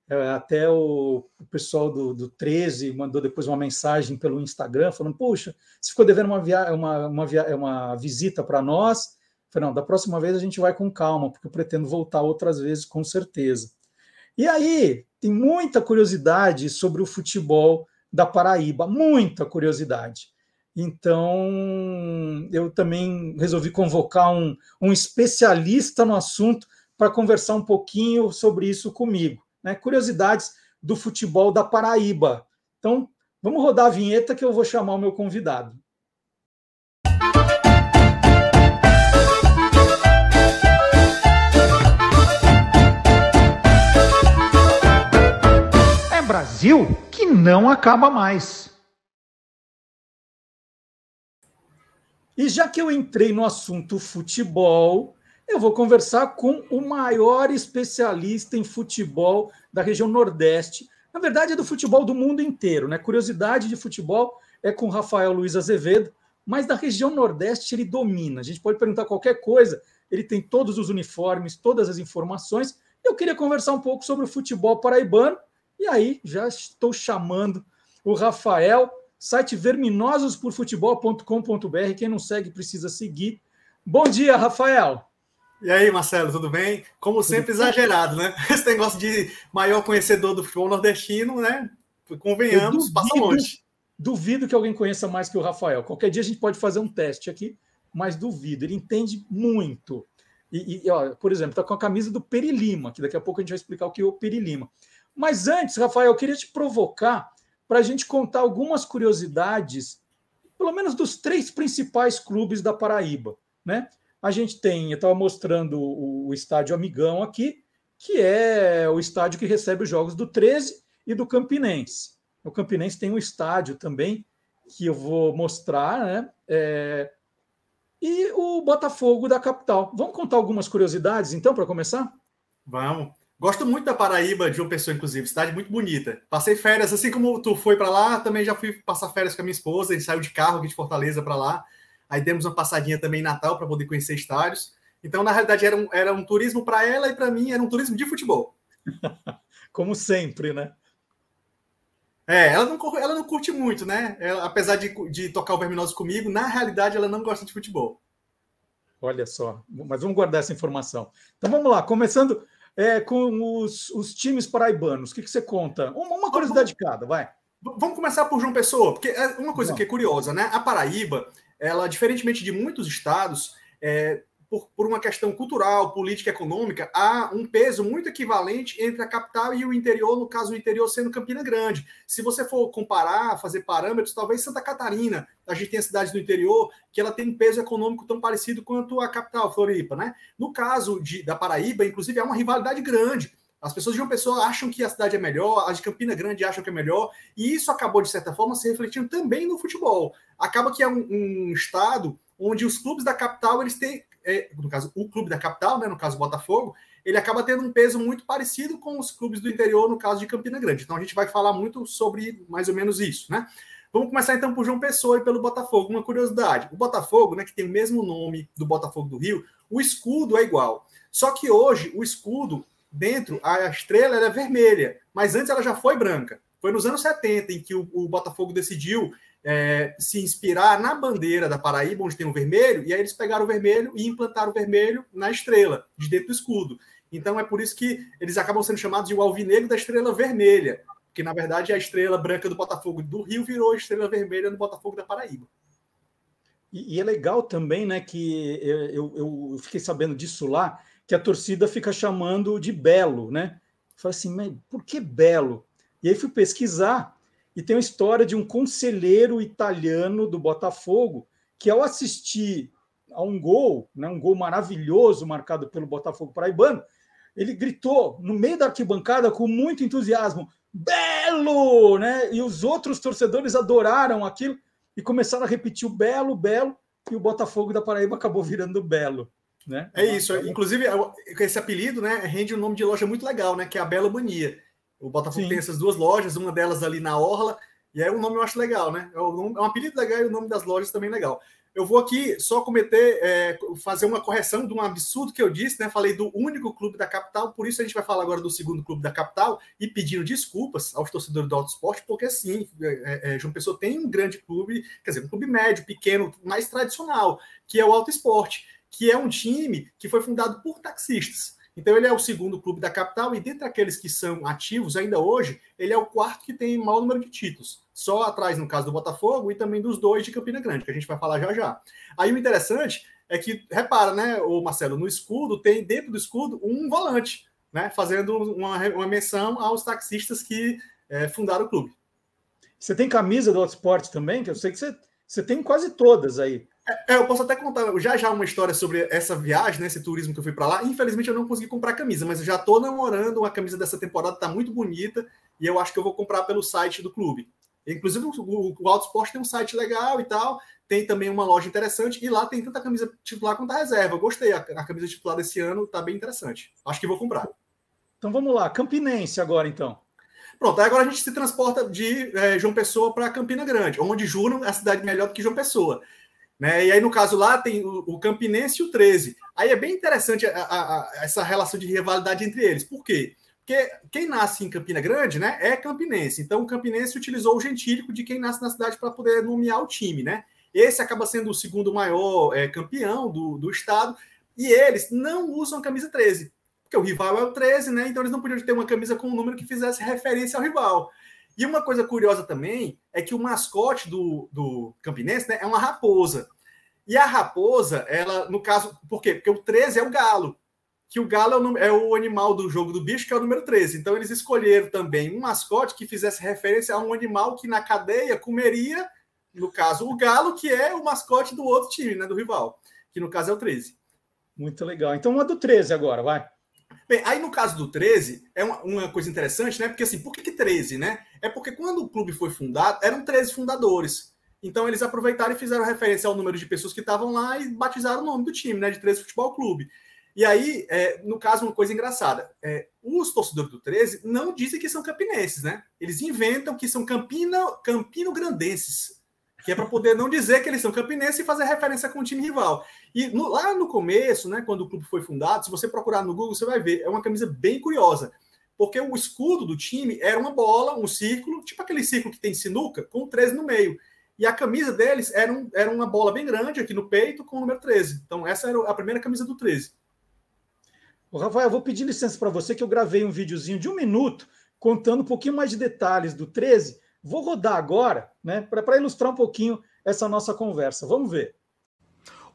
É, até o, pessoal do, do 13 mandou depois uma mensagem pelo Instagram falando: Puxa, se ficou devendo uma, via uma, uma, via uma visita para nós. falei, não, da próxima vez a gente vai com calma, porque eu pretendo voltar outras vezes com certeza. E aí, tem muita curiosidade sobre o futebol da Paraíba, muita curiosidade. Então, eu também resolvi convocar um, um especialista no assunto para conversar um pouquinho sobre isso comigo. Né? Curiosidades do futebol da Paraíba. Então, vamos rodar a vinheta que eu vou chamar o meu convidado. É Brasil que não acaba mais. E já que eu entrei no assunto futebol, eu vou conversar com o maior especialista em futebol da região Nordeste. Na verdade, é do futebol do mundo inteiro, né? Curiosidade de futebol é com Rafael Luiz Azevedo, mas da região Nordeste ele domina. A gente pode perguntar qualquer coisa, ele tem todos os uniformes, todas as informações. Eu queria conversar um pouco sobre o futebol paraibano, e aí já estou chamando o Rafael site verminososporfutebol.com.br. Quem não segue precisa seguir. Bom dia, Rafael. E aí, Marcelo, tudo bem? Como sempre, exagerado, né? Esse negócio de maior conhecedor do futebol nordestino, né? Convenhamos, duvido, passa longe. Duvido que alguém conheça mais que o Rafael. Qualquer dia a gente pode fazer um teste aqui, mas duvido. Ele entende muito. E, e ó, por exemplo, está com a camisa do Perilima, que daqui a pouco a gente vai explicar o que é o Perilima. Mas antes, Rafael, eu queria te provocar para a gente contar algumas curiosidades, pelo menos dos três principais clubes da Paraíba. Né? A gente tem, eu estava mostrando o, o estádio Amigão aqui, que é o estádio que recebe os jogos do 13 e do Campinense. O Campinense tem um estádio também que eu vou mostrar, né? É... E o Botafogo da capital. Vamos contar algumas curiosidades, então, para começar? Vamos. Gosto muito da Paraíba, de uma pessoa, inclusive, cidade muito bonita. Passei férias, assim como tu foi para lá, também já fui passar férias com a minha esposa, a gente saiu de carro aqui de Fortaleza para lá. Aí demos uma passadinha também em Natal para poder conhecer estádios. Então, na realidade, era um, era um turismo para ela e para mim era um turismo de futebol. Como sempre, né? É, ela não, ela não curte muito, né? Ela, apesar de, de tocar o Verminoso comigo, na realidade ela não gosta de futebol. Olha só, mas vamos guardar essa informação. Então vamos lá, começando é, com os, os, times paraibanos. O que, que você conta? Uma, uma curiosidade de cada, vai. Vamos começar por João Pessoa, porque é uma coisa que é curiosa, né? A Paraíba, ela, diferentemente de muitos estados, é, por, por uma questão cultural, política, econômica, há um peso muito equivalente entre a capital e o interior, no caso, o interior sendo Campina Grande. Se você for comparar, fazer parâmetros, talvez Santa Catarina, a gente tem a cidade do interior que ela tem um peso econômico tão parecido quanto a capital, Floripa, né? No caso de, da Paraíba, inclusive, é uma rivalidade grande. As pessoas de uma pessoa acham que a cidade é melhor, as de Campina Grande acham que é melhor, e isso acabou, de certa forma, se refletindo também no futebol. Acaba que é um, um estado onde os clubes da capital eles têm no caso, o clube da capital, né, no caso Botafogo, ele acaba tendo um peso muito parecido com os clubes do interior, no caso de Campina Grande. Então a gente vai falar muito sobre mais ou menos isso, né? Vamos começar então por João Pessoa e pelo Botafogo. Uma curiosidade: o Botafogo, né, que tem o mesmo nome do Botafogo do Rio, o escudo é igual. Só que hoje o escudo dentro, a estrela é vermelha, mas antes ela já foi branca. Foi nos anos 70 em que o, o Botafogo decidiu é, se inspirar na bandeira da Paraíba, onde tem o vermelho, e aí eles pegaram o vermelho e implantaram o vermelho na estrela, de dentro do escudo. Então é por isso que eles acabam sendo chamados de o alvinegro da estrela vermelha, que na verdade a estrela branca do Botafogo do Rio virou a estrela vermelha do Botafogo da Paraíba. E, e é legal também, né, que eu, eu, fiquei sabendo disso lá, que a torcida fica chamando de Belo, né? Falei assim, mas por que Belo? E aí fui pesquisar e tem uma história de um conselheiro italiano do Botafogo que, ao assistir a um gol, né, um gol maravilhoso marcado pelo Botafogo paraibano, ele gritou no meio da arquibancada com muito entusiasmo: Belo! Né? E os outros torcedores adoraram aquilo e começaram a repetir o Belo, Belo, e o Botafogo da Paraíba acabou virando Belo. Né? É isso. Inclusive, esse apelido né, rende um nome de loja muito legal, né? Que é a Bela Mania. O Botafogo Sim. tem essas duas lojas, uma delas ali na Orla, e aí o nome eu acho legal, né? É um, é um apelido legal e o nome das lojas também legal. Eu vou aqui só cometer, é, fazer uma correção de um absurdo que eu disse, né? Falei do único clube da capital, por isso a gente vai falar agora do segundo clube da capital e pedindo desculpas aos torcedores do Alto Esporte, porque sim, é, é, João Pessoa tem um grande clube, quer dizer, um clube médio, pequeno, mais tradicional, que é o Alto Esporte, que é um time que foi fundado por taxistas. Então ele é o segundo clube da capital e dentre aqueles que são ativos ainda hoje, ele é o quarto que tem maior número de títulos. Só atrás, no caso do Botafogo, e também dos dois de Campina Grande, que a gente vai falar já já. Aí o interessante é que, repara, né, o Marcelo, no escudo tem dentro do escudo um volante, né, fazendo uma, uma menção aos taxistas que é, fundaram o clube. Você tem camisa do Autosport também, que eu sei que você, você tem quase todas aí. É, eu posso até contar já já uma história sobre essa viagem, né, esse turismo que eu fui para lá. Infelizmente eu não consegui comprar camisa, mas eu já estou namorando uma camisa dessa temporada, está muito bonita e eu acho que eu vou comprar pelo site do clube. Inclusive o, o Auto Sport tem um site legal e tal, tem também uma loja interessante e lá tem tanta camisa titular quanto a reserva. Eu gostei, a, a camisa titular desse ano está bem interessante. Acho que vou comprar. Então vamos lá, Campinense agora então. Pronto, aí agora a gente se transporta de é, João Pessoa para Campina Grande, onde Juno é a cidade melhor do que João Pessoa. Né? E aí, no caso lá, tem o, Campinense e o 13. Aí é bem interessante a, a, a, essa relação de rivalidade entre eles. Por quê? Porque quem nasce em Campina Grande né, é campinense. Então, o campinense utilizou o gentílico de quem nasce na cidade para poder nomear o time. Né? Esse acaba sendo o segundo maior é, campeão do, do estado. E eles não usam a camisa 13. Porque o rival é o 13, né? Então eles não podiam ter uma camisa com um número que fizesse referência ao rival. E uma coisa curiosa também é que o mascote do, do Campinense né, é uma raposa. E a raposa, ela, no caso, por quê? Porque o 13 é o galo, que o galo é o, é o animal do jogo do bicho, que é o número 13. Então eles escolheram também um mascote que fizesse referência a um animal que na cadeia comeria, no caso, o galo, que é o mascote do outro time, né, do rival, que no caso é o 13. Muito legal. Então uma do 13 agora, vai. Bem, aí no caso do 13, é uma, uma, coisa interessante, né? Porque assim, por que, que 13, né? É porque quando o clube foi fundado, eram 13 fundadores. Então eles aproveitaram e fizeram referência ao número de pessoas que estavam lá e batizaram o nome do time, né? De 13 Futebol Clube. E aí, é, no caso, uma coisa engraçada: é, os torcedores do 13 não dizem que são campinenses, né? Eles inventam que são campino, campino-grandenses que é para poder não dizer que eles são campinenses e fazer referência com o time rival. E no, lá no começo, né, quando o clube foi fundado, se você procurar no Google, você vai ver, é uma camisa bem curiosa, porque o escudo do time era uma bola, um círculo, tipo aquele círculo que tem sinuca, com 13 no meio. E a camisa deles era, um, era uma bola bem grande aqui no peito com o número 13. Então, essa era a primeira camisa do 13. Ô, Rafael, eu vou pedir licença para você que eu gravei um videozinho de um minuto contando um pouquinho mais de detalhes do 13. Vou rodar agora, né, para ilustrar um pouquinho essa nossa conversa. Vamos ver.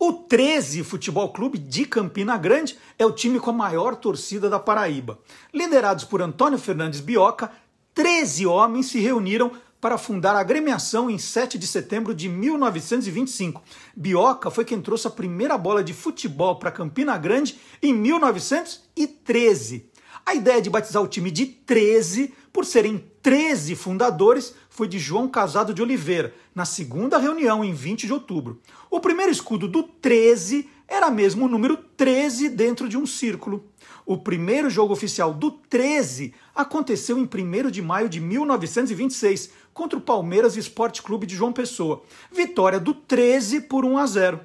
O 13 Futebol Clube de Campina Grande é o time com a maior torcida da Paraíba. Liderados por Antônio Fernandes Bioca, 13 homens se reuniram para fundar a agremiação em 7 de setembro de 1925. Bioca foi quem trouxe a primeira bola de futebol para Campina Grande em 1913. A ideia de batizar o time de 13, por serem 13 fundadores, foi de João Casado de Oliveira, na segunda reunião, em 20 de outubro. O primeiro escudo do 13 era mesmo o número 13 dentro de um círculo. O primeiro jogo oficial do 13 aconteceu em 1 de maio de 1926, contra o Palmeiras Esporte Clube de João Pessoa. Vitória do 13 por 1 a 0.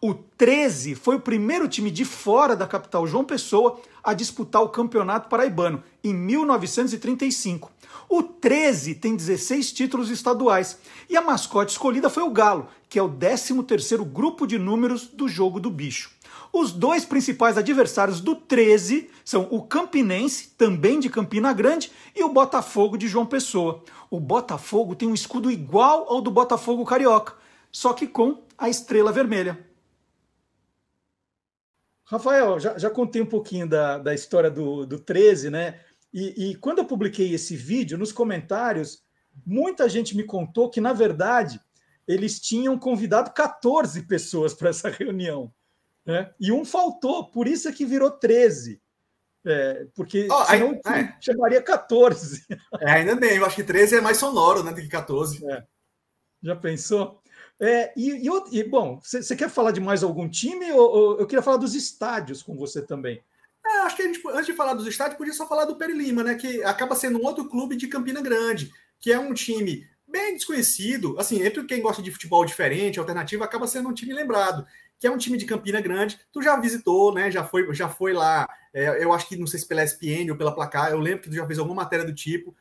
O 13 foi o primeiro time de fora da capital João Pessoa a disputar o Campeonato Paraibano, em 1935. O 13 tem 16 títulos estaduais e a mascote escolhida foi o Galo, que é o 13º grupo de números do jogo do bicho. Os dois principais adversários do 13 são o Campinense, também de Campina Grande, e o Botafogo de João Pessoa. O Botafogo tem um escudo igual ao do Botafogo Carioca, só que com a estrela vermelha. Rafael, já, já contei um pouquinho da, da história do, do 13, né? E, e, quando eu publiquei esse vídeo, nos comentários, muita gente me contou que, na verdade, eles tinham convidado 14 pessoas para essa reunião. Né? E um faltou, por isso é que virou 13. É, porque oh, senão aí, é. chamaria 14. É, ainda bem, eu acho que 13 é mais sonoro né, do que 14. É. Já pensou? É, e, e, e, bom, você quer falar de mais algum time ou, ou, eu queria falar dos estádios com você também? É, acho que gente, antes de falar dos estádios, podia só falar do Perilima, né? Que acaba sendo um outro clube de Campina Grande, que é um time bem desconhecido, assim, entre quem gosta de futebol diferente, alternativo, acaba sendo um time lembrado, que é um time de Campina Grande. Tu já visitou, né? Já foi, já foi lá. É, eu acho que não sei se pela SPN ou pela placar, eu lembro que tu já fez alguma matéria do tipo,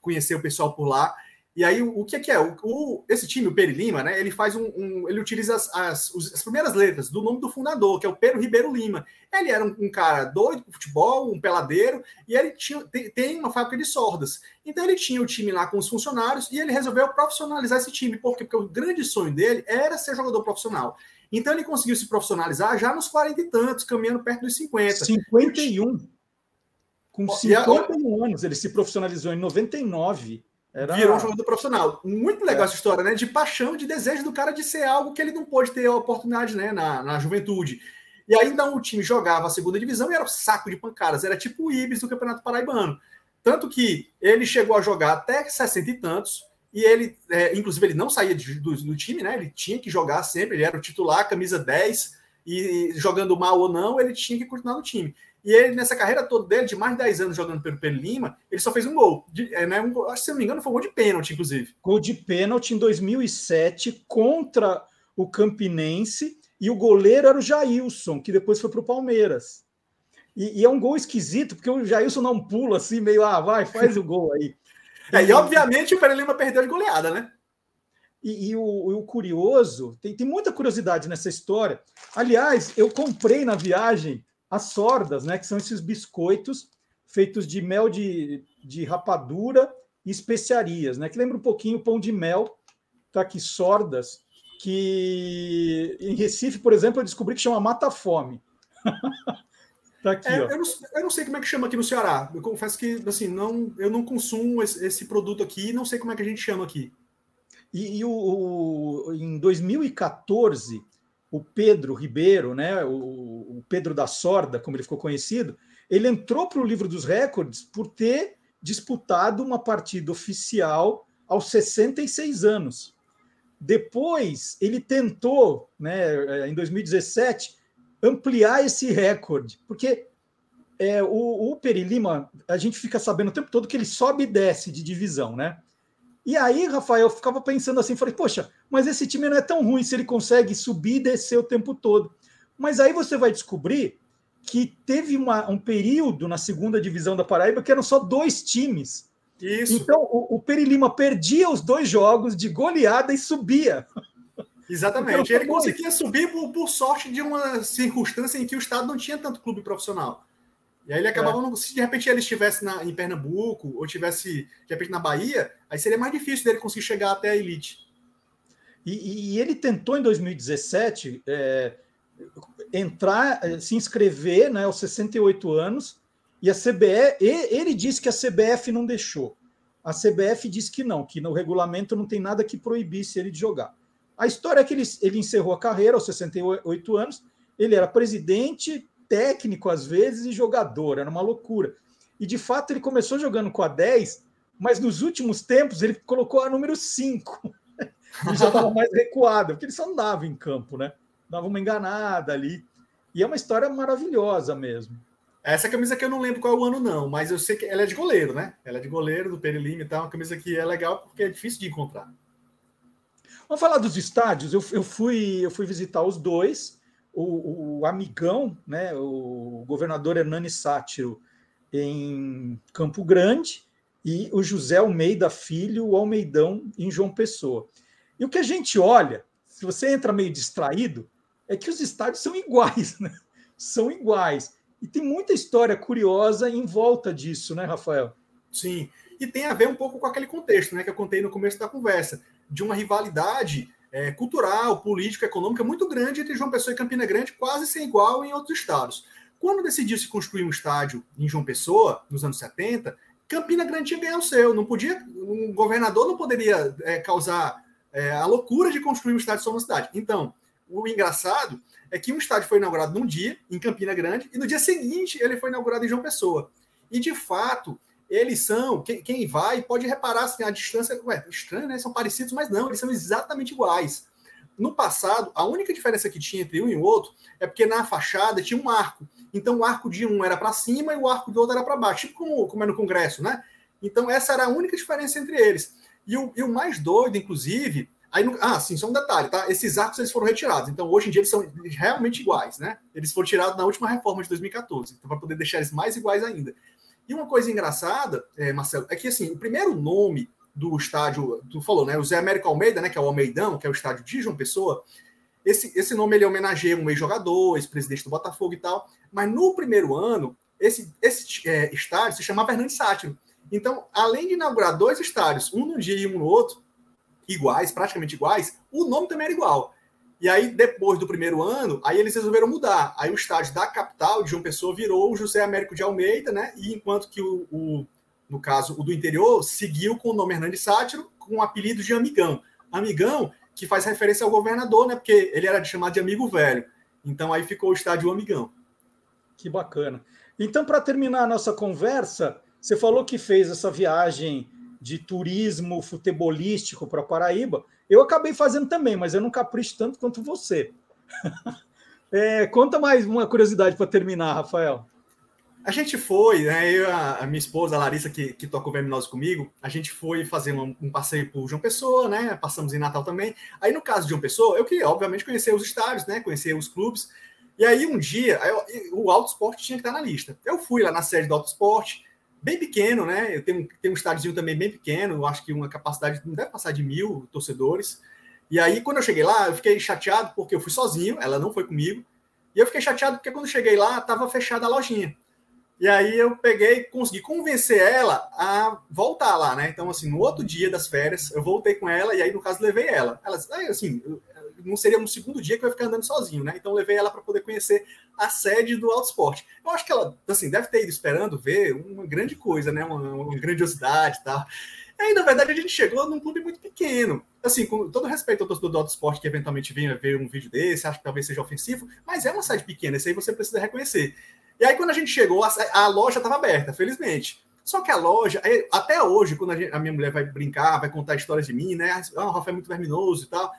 conhecer o pessoal por lá. E aí, o, que é que é? O, o, esse time, o Peri Lima, né? Ele faz um. um ele utiliza as, as, as, primeiras letras do nome do fundador, que é o Pedro Ribeiro Lima. Ele era um, um cara doido com futebol, um peladeiro, e ele tinha, tem, tem, uma fábrica de sordas. Então ele tinha o time lá com os funcionários e ele resolveu profissionalizar esse time. Por quê? Porque o grande sonho dele era ser jogador profissional. Então ele conseguiu se profissionalizar já nos 40 e tantos, caminhando perto dos 50. 51. Com 51 anos, ele se profissionalizou em 99. Era... Virou um jogador profissional. Muito legal é. essa história, né? De paixão, de desejo do cara de ser algo que ele não pôde ter a oportunidade, né? Na, na juventude. E aí, então, o time jogava a segunda divisão e era um saco de pancadas. Era tipo o Ibis do Campeonato Paraibano. Tanto que ele chegou a jogar até 60 e tantos. E ele, é, inclusive, ele não saía de, do, do, time, né? Ele tinha que jogar sempre. Ele era o titular, camisa 10. E jogando mal ou não, ele tinha que continuar no time. E ele, nessa carreira toda dele, de mais de 10 anos jogando pelo Pedro Lima, ele só fez um gol. De, é, né, um, acho que, se não me engano, foi um gol de pênalti, inclusive. Gol de pênalti em 2007 contra o Campinense. E o goleiro era o Jailson, que depois foi para o Palmeiras. E, e, é um gol esquisito, porque o Jailson não pula assim, meio, ah, vai, faz o gol aí. É, e obviamente o Pedro Lima perdeu de goleada, né? E, e o, o, curioso, tem, tem muita curiosidade nessa história. Aliás, eu comprei na viagem as sordas, né, que são esses biscoitos feitos de mel de, de rapadura e especiarias, né, que lembra um pouquinho o pão de mel, tá aqui sordas, que em Recife, por exemplo, eu descobri que chama mata-fome. tá aqui, é, ó. Eu não, eu não, sei como é que chama aqui no Ceará. Eu confesso que assim, não, eu não consumo esse, esse produto aqui, não sei como é que a gente chama aqui. E, e o, o, em 2014, o Pedro Ribeiro, né, o, o Pedro da Sorda, como ele ficou conhecido, ele entrou para o livro dos recordes por ter disputado uma partida oficial aos 66 anos. Depois, ele tentou, né, em 2017, ampliar esse recorde, porque é, o, o Peri Lima, a gente fica sabendo o tempo todo que ele sobe e desce de divisão, né? E aí, Rafael, eu ficava pensando assim, falei, poxa, mas esse time não é tão ruim se ele consegue subir e descer o tempo todo. Mas aí você vai descobrir que teve uma, um período na segunda divisão da Paraíba que eram só dois times. Isso. Então o, o Peri Lima perdia os dois jogos de goleada e subia. Exatamente. Ele conseguia subir por, por, sorte de uma circunstância em que o Estado não tinha tanto clube profissional. E aí ele acabava, é. se de repente ele estivesse na, em Pernambuco ou estivesse de repente na Bahia, aí seria mais difícil dele conseguir chegar até a elite. E, e ele tentou em 2017 é, entrar, é, se inscrever né, aos 68 anos, e a CBF, ele disse que a CBF não deixou. A CBF disse que não, que no regulamento não tem nada que proibisse ele de jogar. A história é que ele, ele encerrou a carreira aos 68 anos, ele era presidente, técnico às vezes e jogador, era uma loucura. E de fato ele começou jogando com a 10, mas nos últimos tempos ele colocou a número 5. e já estava mais recuado, porque ele só andava em campo, né? Dava uma enganada ali. E é uma história maravilhosa mesmo. Essa camisa que eu não lembro qual é o ano, não, mas eu sei que ela é de goleiro, né? Ela é de goleiro do Perilim e tal. Uma camisa que é legal porque é difícil de encontrar. Vamos falar dos estádios. Eu, eu, fui, eu fui visitar os dois o, o amigão, né, o governador Hernani Sátiro, em Campo Grande, e o José Almeida Filho, o Almeidão, em João Pessoa. E o que a gente olha, se você entra meio distraído, é que os estádios são iguais, né? São iguais. E tem muita história curiosa em volta disso, né, Rafael? Sim. E tem a ver um pouco com aquele contexto, né, que eu contei no começo da conversa, de uma rivalidade é, cultural, política, econômica muito grande entre João Pessoa e Campina Grande, quase sem igual em outros estados. Quando decidiu se construir um estádio em João Pessoa, nos anos 70, Campina Grande tinha ganhar o seu. Não podia, um governador não poderia é, causar é, a loucura de construir um estádio só na cidade. Então, o engraçado é que um estádio foi inaugurado num dia, em Campina Grande, e no dia seguinte ele foi inaugurado em João Pessoa. E, de fato, eles são, quem, quem vai pode reparar assim, a distância, ué, estranho, né? São parecidos, mas não, eles são exatamente iguais. No passado, a única diferença que tinha entre um e o outro é porque na fachada tinha um arco. Então o arco de um era para cima e o arco do outro era para baixo, tipo como, como é no Congresso, né? Então essa era a única diferença entre eles. E o, e o mais doido, inclusive, aí ah, sim, só um detalhe, tá? Esses arcos eles foram retirados. Então hoje em dia eles são realmente iguais, né? Eles foram tirados na última reforma de 2014, então para poder deixar eles mais iguais ainda. E uma coisa engraçada, é, Marcelo, é que assim, o primeiro nome do estádio, tu falou, né? O Zé Américo Almeida, né? Que é o Almeidão, que é o estádio de João Pessoa. Esse, esse nome ele homenageia um ex-jogador, ex-presidente do Botafogo e tal. Mas no primeiro ano, esse, esse é, estádio se chamava Fernandes Sátiro. Então, além de inaugurar dois estádios, um no dia e um no outro, iguais, praticamente iguais, o nome também era igual. E aí, depois do primeiro ano, aí eles resolveram mudar. Aí o estádio da capital, de João Pessoa, virou o José Américo de Almeida, né? E enquanto que o, o no caso, o do interior, seguiu com o nome Hernandes Sátiro, com o apelido de Amigão. Amigão, que faz referência ao governador, né? Porque ele era chamado de amigo velho. Então aí ficou o estádio Amigão. Que bacana. Então, para terminar a nossa conversa, você falou que fez essa viagem de turismo futebolístico para Paraíba. Eu acabei fazendo também, mas eu não capricho tanto quanto você. é, conta mais uma curiosidade para terminar, Rafael. A gente foi, né? Eu, a, minha esposa, a Larissa, que, que toca o Verminose comigo, a gente foi fazer um, um, passeio por João Pessoa, né? Passamos em Natal também. Aí, no caso de João Pessoa, eu queria, obviamente, conhecer os estádios, né? Conhecer os clubes. E aí, um dia, eu, o Auto Esporte tinha que estar na lista. Eu fui lá na sede do Auto Esporte, bem pequeno, né? Eu tenho, tenho um estádiozinho também bem pequeno, eu acho que uma capacidade não deve passar de mil torcedores. E aí, quando eu cheguei lá, eu fiquei chateado porque eu fui sozinho, ela não foi comigo. E eu fiquei chateado porque quando cheguei lá, estava fechada a lojinha. E aí eu peguei, consegui convencer ela a voltar lá, né? Então, assim, no outro dia das férias, eu voltei com ela e aí, no caso, levei ela. Ela, assim, não seria no segundo dia que eu ia ficar andando sozinho, né? Então levei ela para poder conhecer a sede do Autosport. Eu acho que ela, assim, deve ter ido esperando ver uma grande coisa, né? Uma, uma grandiosidade e tal. E aí, na verdade, a gente chegou num clube muito pequeno. Assim, com todo respeito ao torcedor do Autosport que eventualmente venha ver um vídeo desse, acho que talvez seja ofensivo, mas é uma sede pequena, isso aí você precisa reconhecer. E aí, quando a gente chegou, a, a loja estava aberta, felizmente. Só que a loja, até hoje, quando a, gente, a, minha mulher vai brincar, vai contar histórias de mim, né? Ah, o Rafael é muito verminoso e tal.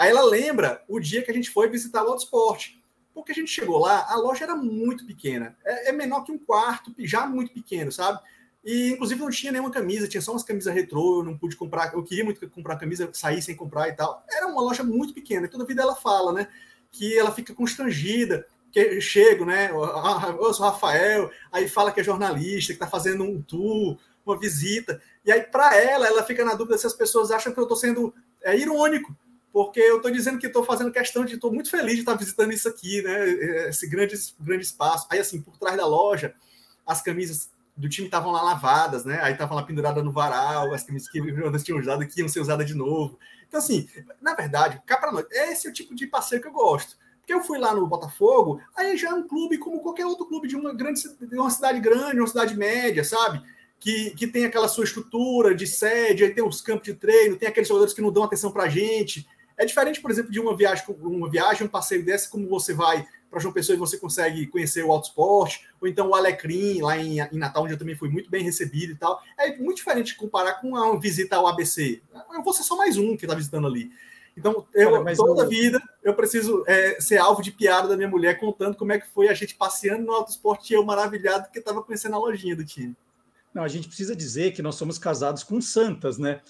Aí ela lembra o dia que a gente foi visitar o Autosport. Porque a gente chegou lá, a loja era muito pequena. É, é, menor que um quarto, já muito pequeno, sabe? E inclusive não tinha nenhuma camisa, tinha só umas camisas retrô, eu não pude comprar, eu queria muito comprar camisa, sair sem comprar e tal. Era uma loja muito pequena, toda vida ela fala, né? Que ela fica constrangida, que chego, né? Eu sou Rafael, aí fala que é jornalista, que está fazendo um tour, uma visita. E aí, para ela, ela fica na dúvida se as pessoas acham que eu estou sendo é, irônico, porque eu estou dizendo que estou fazendo questão de, estou muito feliz de estar visitando isso aqui, né? Esse grande, grande espaço. Aí, assim, por trás da loja, as camisas do time estavam lá lavadas, né? Aí estavam lá penduradas no varal, as camisas que elas tinham usado aqui iam ser usadas de novo. Então, assim, na verdade, cá para nós, esse é o tipo de passeio que eu gosto. Porque eu fui lá no Botafogo, aí já é um clube como qualquer outro clube de uma grande de uma cidade grande, uma cidade média, sabe? Que, que tem aquela sua estrutura de sede, aí tem os campos de treino, tem aqueles jogadores que não dão atenção pra gente. É diferente, por exemplo, de uma viagem, uma viagem, um passeio desse, como você vai para João Pessoa e você consegue conhecer o Alto Esporte, ou então o Alecrim, lá em, em, Natal, onde eu também fui muito bem recebido e tal. É muito diferente comparar com uma visita ao ABC. Eu vou ser só mais um que está visitando ali. Então, eu, Olha, toda a vida eu preciso é, ser alvo de piada da minha mulher contando como é que foi a gente passeando no Alto Esporte e eu maravilhado que estava conhecendo a lojinha do time. Não, a gente precisa dizer que nós somos casados com santas, né?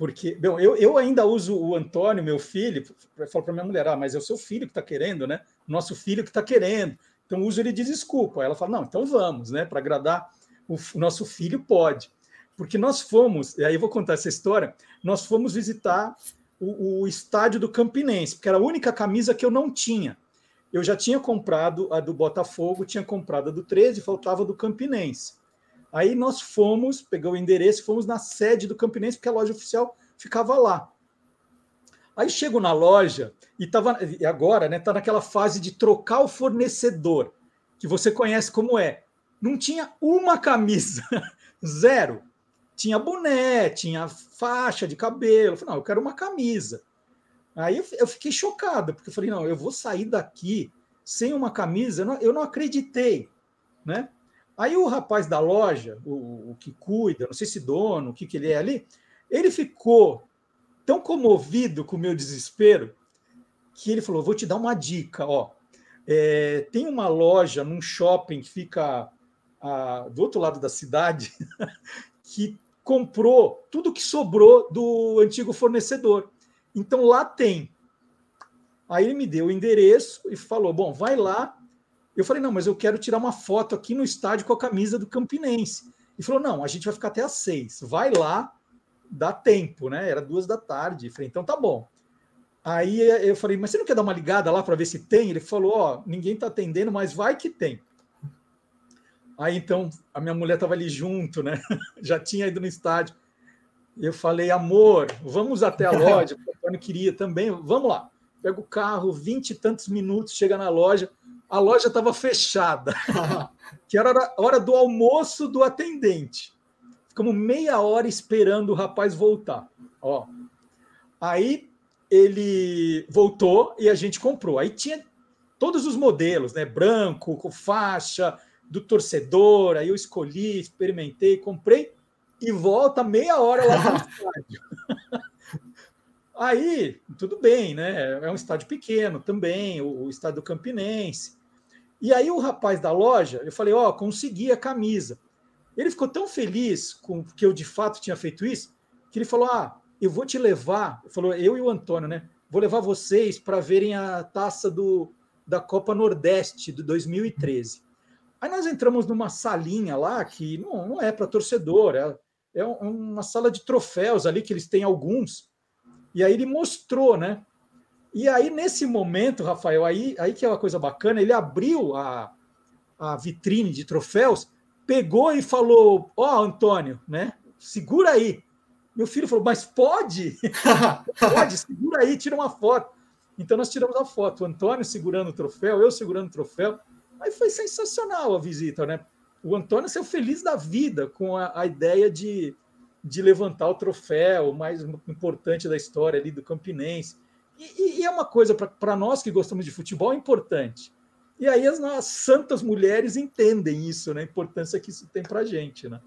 Porque, bom, eu, eu ainda uso o Antônio, meu filho, falo para minha mulher, ah, mas é o seu filho que está querendo, né? Nosso filho que está querendo. Então, uso ele de desculpa. Ela fala, não, então vamos, né? Para agradar o, o, nosso filho, pode. Porque nós fomos, e aí eu vou contar essa história, nós fomos visitar o, o estádio do Campinense, porque era a única camisa que eu não tinha. Eu já tinha comprado a do Botafogo, tinha comprado a do 13, faltava do Campinense. Aí nós fomos, pegou o endereço, fomos na sede do Campinense, porque a loja oficial ficava lá. Aí chego na loja e tava e agora, né, tá naquela fase de trocar o fornecedor, que você conhece como é. Não tinha uma camisa, zero. Tinha boné, tinha faixa de cabelo. Eu falei, não, eu quero uma camisa. Aí eu fiquei chocado, porque eu falei, não, eu vou sair daqui sem uma camisa. Eu não, eu não acreditei, né? Aí o rapaz da loja, o, o que cuida, não sei se dono, o que, que ele é ali, ele ficou tão comovido com o meu desespero que ele falou: vou te dar uma dica, ó. É, tem uma loja num shopping que fica a, do outro lado da cidade que comprou tudo que sobrou do antigo fornecedor. Então lá tem. Aí ele me deu o endereço e falou: bom, vai lá eu falei, não, mas eu quero tirar uma foto aqui no estádio com a camisa do Campinense. E falou, não, a gente vai ficar até às seis. Vai lá, dá tempo, né? Era duas da tarde. Eu falei, então tá bom. Aí eu falei, mas você não quer dar uma ligada lá para ver se tem? Ele falou, ó, oh, ninguém tá atendendo, mas vai que tem. Aí então a minha mulher estava ali junto, né? Já tinha ido no estádio. Eu falei, amor, vamos até a loja, o Antônio queria também. Vamos lá. Pega o carro, vinte e tantos minutos, chega na loja a loja estava fechada, que era a hora do almoço do atendente. Ficamos meia hora esperando o rapaz voltar. Ó. Aí ele voltou e a gente comprou. Aí tinha todos os modelos, né? Branco, com faixa, do torcedor. Aí eu escolhi, experimentei, comprei e volta meia hora lá no estádio. Aí, tudo bem, né? É um estádio pequeno também, o, o estádio Campinense. E aí o rapaz da loja, eu falei, ó, oh, consegui a camisa. Ele ficou tão feliz com que eu de fato tinha feito isso, que ele falou: "Ah, eu vou te levar", ele falou eu e o Antônio, né? Vou levar vocês para verem a taça do da Copa Nordeste de 2013. Aí nós entramos numa salinha lá que não, não é para torcedor, é, é uma sala de troféus ali que eles têm alguns. E aí ele mostrou, né? E aí, nesse momento, Rafael, aí, aí que é uma coisa bacana, ele abriu a, a vitrine de troféus, pegou e falou: Ó, oh, Antônio, né? Segura aí. Meu filho falou: Mas pode? pode, segura aí, tira uma foto. Então, nós tiramos a foto. O Antônio segurando o troféu, eu segurando o troféu. Aí foi sensacional a visita, né? O Antônio saiu feliz da vida com a, a ideia de, de levantar o troféu, o mais importante da história ali do Campinense. E, e é uma coisa para nós que gostamos de futebol importante. E aí as, as santas mulheres entendem isso, né? A importância que isso tem para a gente, né?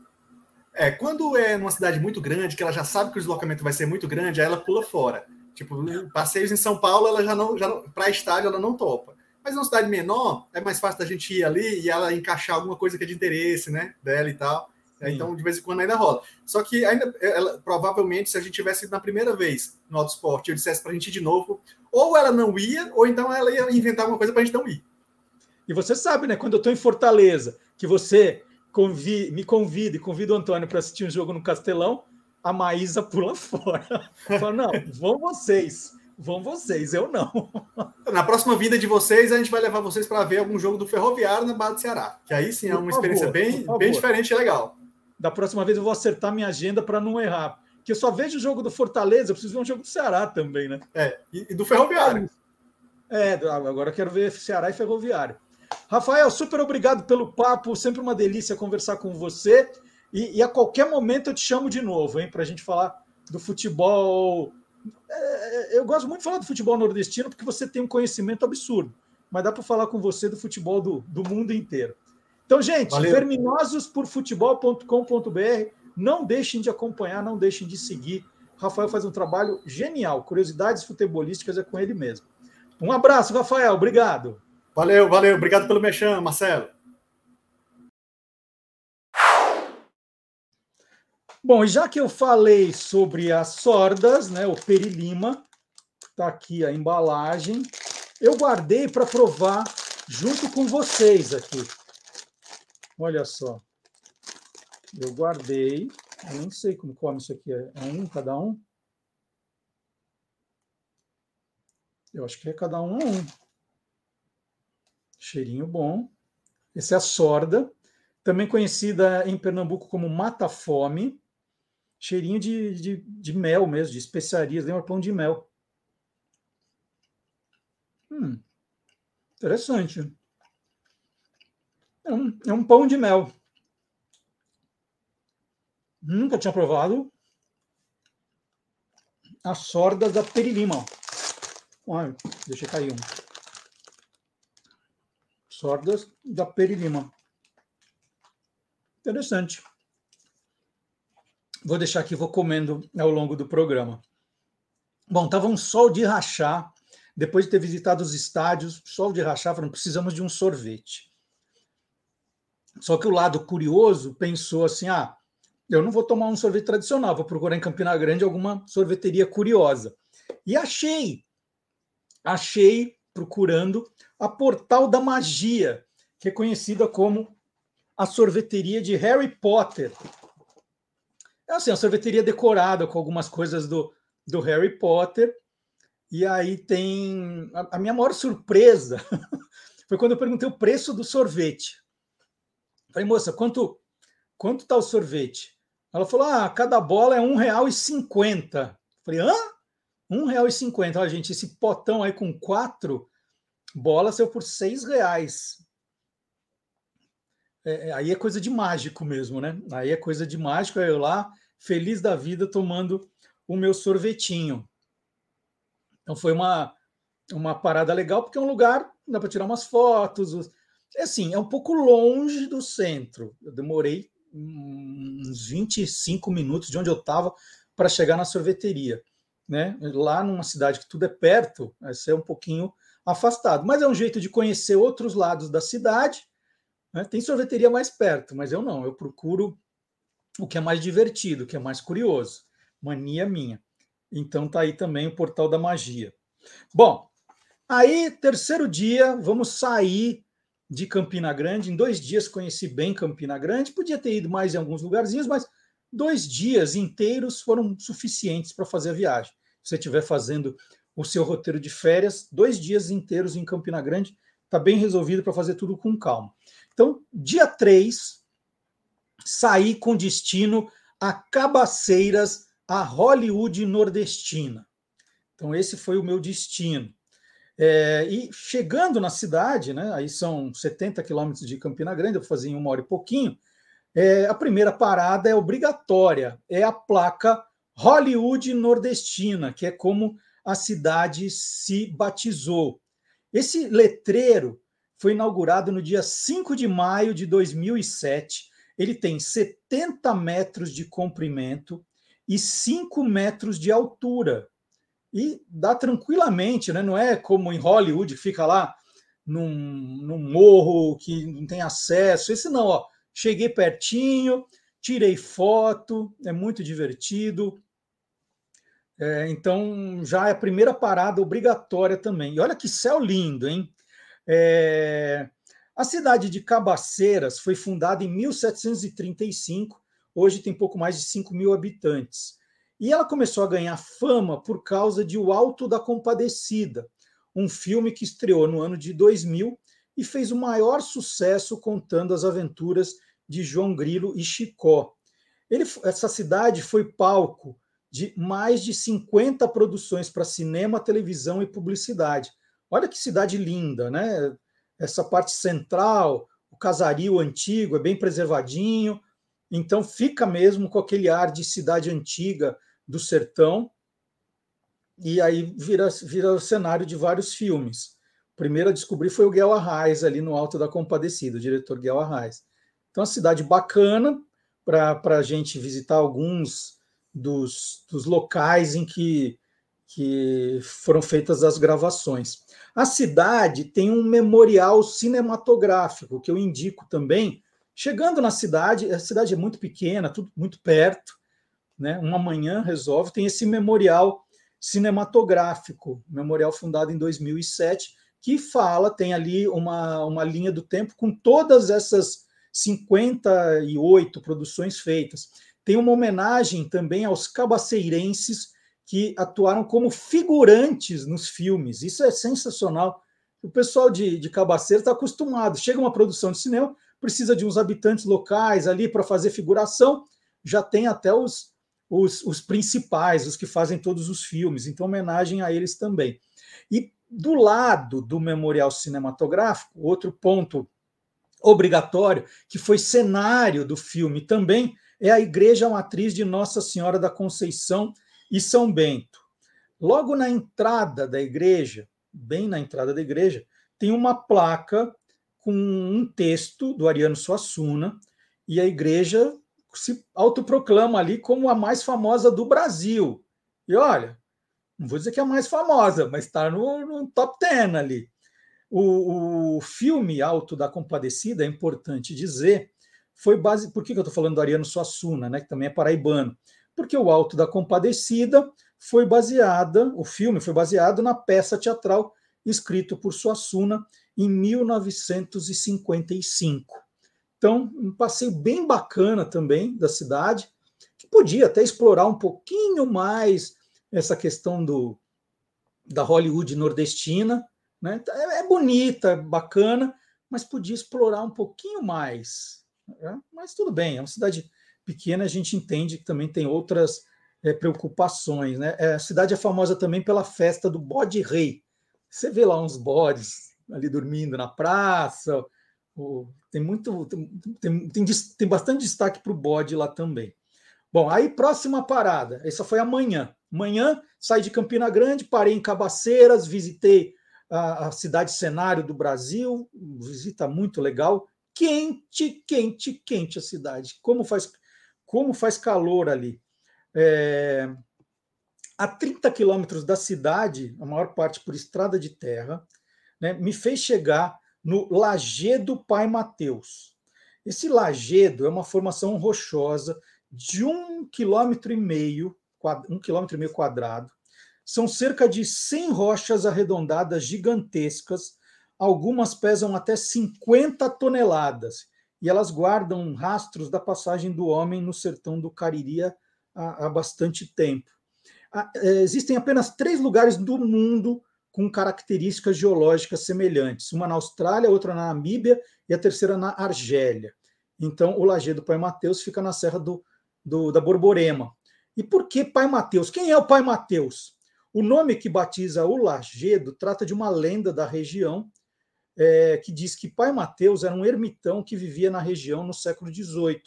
É, quando é numa cidade muito grande, que ela já sabe que o deslocamento vai ser muito grande, aí ela pula fora. Tipo, passeios em São Paulo, ela já não, já não para estádio ela não topa. Mas numa cidade menor, é mais fácil da gente ir ali e ela encaixar alguma coisa que é de interesse, né, dela e tal. Sim. Então, de vez em quando ainda rola. Só que ainda, ela, provavelmente, se a gente tivesse ido na primeira vez no Auto Esporte, eu dissesse para a gente ir de novo, ou ela não ia, ou então ela ia inventar alguma coisa para a gente não ir. E você sabe, né? Quando eu estou em Fortaleza, que você convi me convida e convida o Antônio para assistir um jogo no Castelão, a Maísa pula fora. Fala, não, vão vocês. Vão vocês, eu não. Na próxima vinda de vocês, a gente vai levar vocês para ver algum jogo do Ferroviário na Barra do Ceará. Que aí sim é uma experiência bem, bem diferente e legal. Da próxima vez eu vou acertar minha agenda para não errar. Porque eu só vejo o jogo do Fortaleza, eu preciso ver um jogo do Ceará também, né? É, e, do Ferroviário. É, agora eu quero ver Ceará e Ferroviário. Rafael, super obrigado pelo papo, sempre uma delícia conversar com você. E, e a qualquer momento eu te chamo de novo, hein, para a gente falar do futebol. É, eu gosto muito de falar do futebol nordestino porque você tem um conhecimento absurdo, mas dá para falar com você do futebol do, do mundo inteiro. Então, gente, verminososporfutebol.com.br, não deixem de acompanhar, não deixem de seguir. Rafael faz um trabalho genial. Curiosidades futebolísticas é com ele mesmo. Um abraço, Rafael. Obrigado. Valeu, valeu. Obrigado pelo mexão, Marcelo. Bom, já que eu falei sobre as sordas, né, o perilima, está aqui a embalagem, eu guardei para provar junto com vocês aqui. Olha só. Eu guardei. Eu nem sei como come isso aqui. É um cada um? Eu acho que é cada um a um. Cheirinho bom. Essa é a sorda, também conhecida em Pernambuco como mata-fome cheirinho de, de, de, mel mesmo, de especiarias, lembra pão de mel. Hum, interessante. É um, é um pão de mel. Nunca tinha provado a sorda da perilima. Olha, deixa cair um. Sordas da perilima. Interessante. Vou deixar aqui, vou comendo ao longo do programa. Bom, estava um sol de rachar. Depois de ter visitado os estádios, sol de rachar, falando, precisamos de um sorvete. Só que o lado curioso pensou assim: ah, eu não vou tomar um sorvete tradicional, vou procurar em Campina Grande alguma sorveteria curiosa. E achei, achei procurando a Portal da Magia, que é como a sorveteria de Harry Potter. É assim, a sorveteria decorada com algumas coisas do, do Harry Potter. E aí tem. A, a minha maior surpresa foi quando eu perguntei o preço do sorvete. Falei, moça, quanto quanto tá o sorvete? Ela falou: ah, cada bola é R$ 1,50. Falei, hã? R$ 1,50. Olha, gente, esse potão aí com quatro bolas saiu por R$ reais. É, é, aí é coisa de mágico mesmo, né? Aí é coisa de mágico, eu lá, feliz da vida, tomando o meu sorvetinho. Então foi uma, uma parada legal, porque é um lugar, dá para tirar umas fotos. É assim, é um pouco longe do centro. Eu demorei uns 25 minutos de onde eu estava para chegar na sorveteria. Né? Lá numa cidade que tudo é perto, vai ser um pouquinho afastado. Mas é um jeito de conhecer outros lados da cidade né? Tem sorveteria mais perto, mas eu não. Eu procuro o que é mais divertido, o que é mais curioso. Mania minha. Então tá aí também o Portal da Magia. Bom, aí, terceiro dia, vamos sair de Campina Grande. Em dois dias conheci bem Campina Grande. Podia ter ido mais em alguns lugarzinhos, mas dois dias inteiros foram suficientes para fazer a viagem. Se você estiver fazendo o seu roteiro de férias, dois dias inteiros em Campina Grande, está bem resolvido para fazer tudo com calma. Então, dia 3, saí com destino a Cabaceiras, a Hollywood nordestina. Então, esse foi o meu destino. É, e chegando na cidade, né, aí são 70 quilômetros de Campina Grande, eu fazer em uma hora e pouquinho, é, a primeira parada é obrigatória, é a placa Hollywood Nordestina, que é como a cidade se batizou. Esse letreiro foi inaugurado no dia 5 de maio de 2007. Ele tem 70 metros de comprimento e 5 metros de altura. E dá tranquilamente, né? não é como em Hollywood, fica lá num, num morro que não tem acesso. Esse não, ó. Cheguei pertinho, tirei foto, é muito divertido. É, então já é a primeira parada obrigatória também. E olha que céu lindo, hein? É, A cidade de Cabaceiras foi fundada em 1735, hoje tem pouco mais de 5 mil habitantes. E ela começou a ganhar fama por causa de O Alto da Compadecida, um filme que estreou no ano de 2000 e fez o maior sucesso contando as aventuras de João Grilo e Chicó. Ele, essa cidade foi palco de mais de 50 produções para cinema, televisão e publicidade. Olha que cidade linda, né? Essa parte central, o casario antigo é bem preservadinho, então fica mesmo com aquele ar de cidade antiga do sertão. E aí vira, vira o cenário de vários filmes. O primeiro a descobrir foi o Guel Arraes, ali no Alto da Compadecida, o diretor Guel Arraes. Então, uma cidade bacana para a gente visitar alguns dos, dos locais em que, que foram feitas as gravações. A cidade tem um memorial cinematográfico, que eu indico também. Chegando na cidade, a cidade é muito pequena, tudo muito perto, né? uma manhã resolve, tem esse memorial cinematográfico, memorial fundado em 2007, que fala, tem ali uma, uma linha do tempo com todas essas 58 produções feitas. Tem uma homenagem também aos cabaceirenses que atuaram como figurantes nos filmes. Isso é sensacional. O pessoal de, de Cabaceira está acostumado. Chega uma produção de cinema, precisa de uns habitantes locais ali para fazer figuração, já tem até os, os, os, principais, os que fazem todos os filmes. Então, homenagem a eles também. E do lado do memorial cinematográfico, outro ponto obrigatório, que foi cenário do filme também, é a Igreja Matriz de Nossa Senhora da Conceição e São Bento. Logo na entrada da igreja, bem na entrada da igreja, tem uma placa com um texto do Ariano Suassuna, e a igreja se autoproclama ali como a mais famosa do Brasil. E olha, não vou dizer que é a mais famosa, mas está no, no, top 10 ali. O, o, filme Alto da Compadecida, é importante dizer, foi base. Por que, que eu estou falando do Ariano Suassuna, né, que também é paraibano? Porque o Alto da Compadecida foi baseada, o filme foi baseado na peça teatral escrito por Suassuna em 1955. Então, um passeio bem bacana também da cidade, que podia até explorar um pouquinho mais essa questão do, da Hollywood nordestina. Né? É, é bonita, bacana, mas podia explorar um pouquinho mais. Né? Mas tudo bem, é uma cidade pequena, a gente entende que também tem outras é, preocupações. Né? É, a cidade é famosa também pela festa do bode rei. Você vê lá uns bodes ali dormindo na praça. Tem muito tem, tem, tem, tem bastante destaque para o bode lá também. Bom, aí próxima parada. Essa foi amanhã. Amanhã saí de Campina Grande, parei em Cabaceiras, visitei a, a cidade cenário do Brasil, visita muito legal. Quente, quente, quente a cidade. Como faz, como faz calor ali. É, a 30 quilômetros da cidade, a maior parte por estrada de terra, né, me fez chegar no Lagedo Pai Mateus. Esse lajedo é uma formação rochosa de um quilômetro e meio um quilômetro e meio quadrado. São cerca de 100 rochas arredondadas gigantescas, algumas pesam até 50 toneladas, e elas guardam rastros da passagem do homem no sertão do Cariria há, há bastante tempo. É, existem apenas três lugares do mundo com características geológicas semelhantes: uma na Austrália, outra na Namíbia e a terceira na Argélia. Então, o Lajeado do Pai Mateus fica na Serra do, do, da Borborema, e por que Pai Mateus? Quem é o Pai Mateus? O nome que batiza o Lagedo trata de uma lenda da região é, que diz que Pai Mateus era um ermitão que vivia na região no século XVIII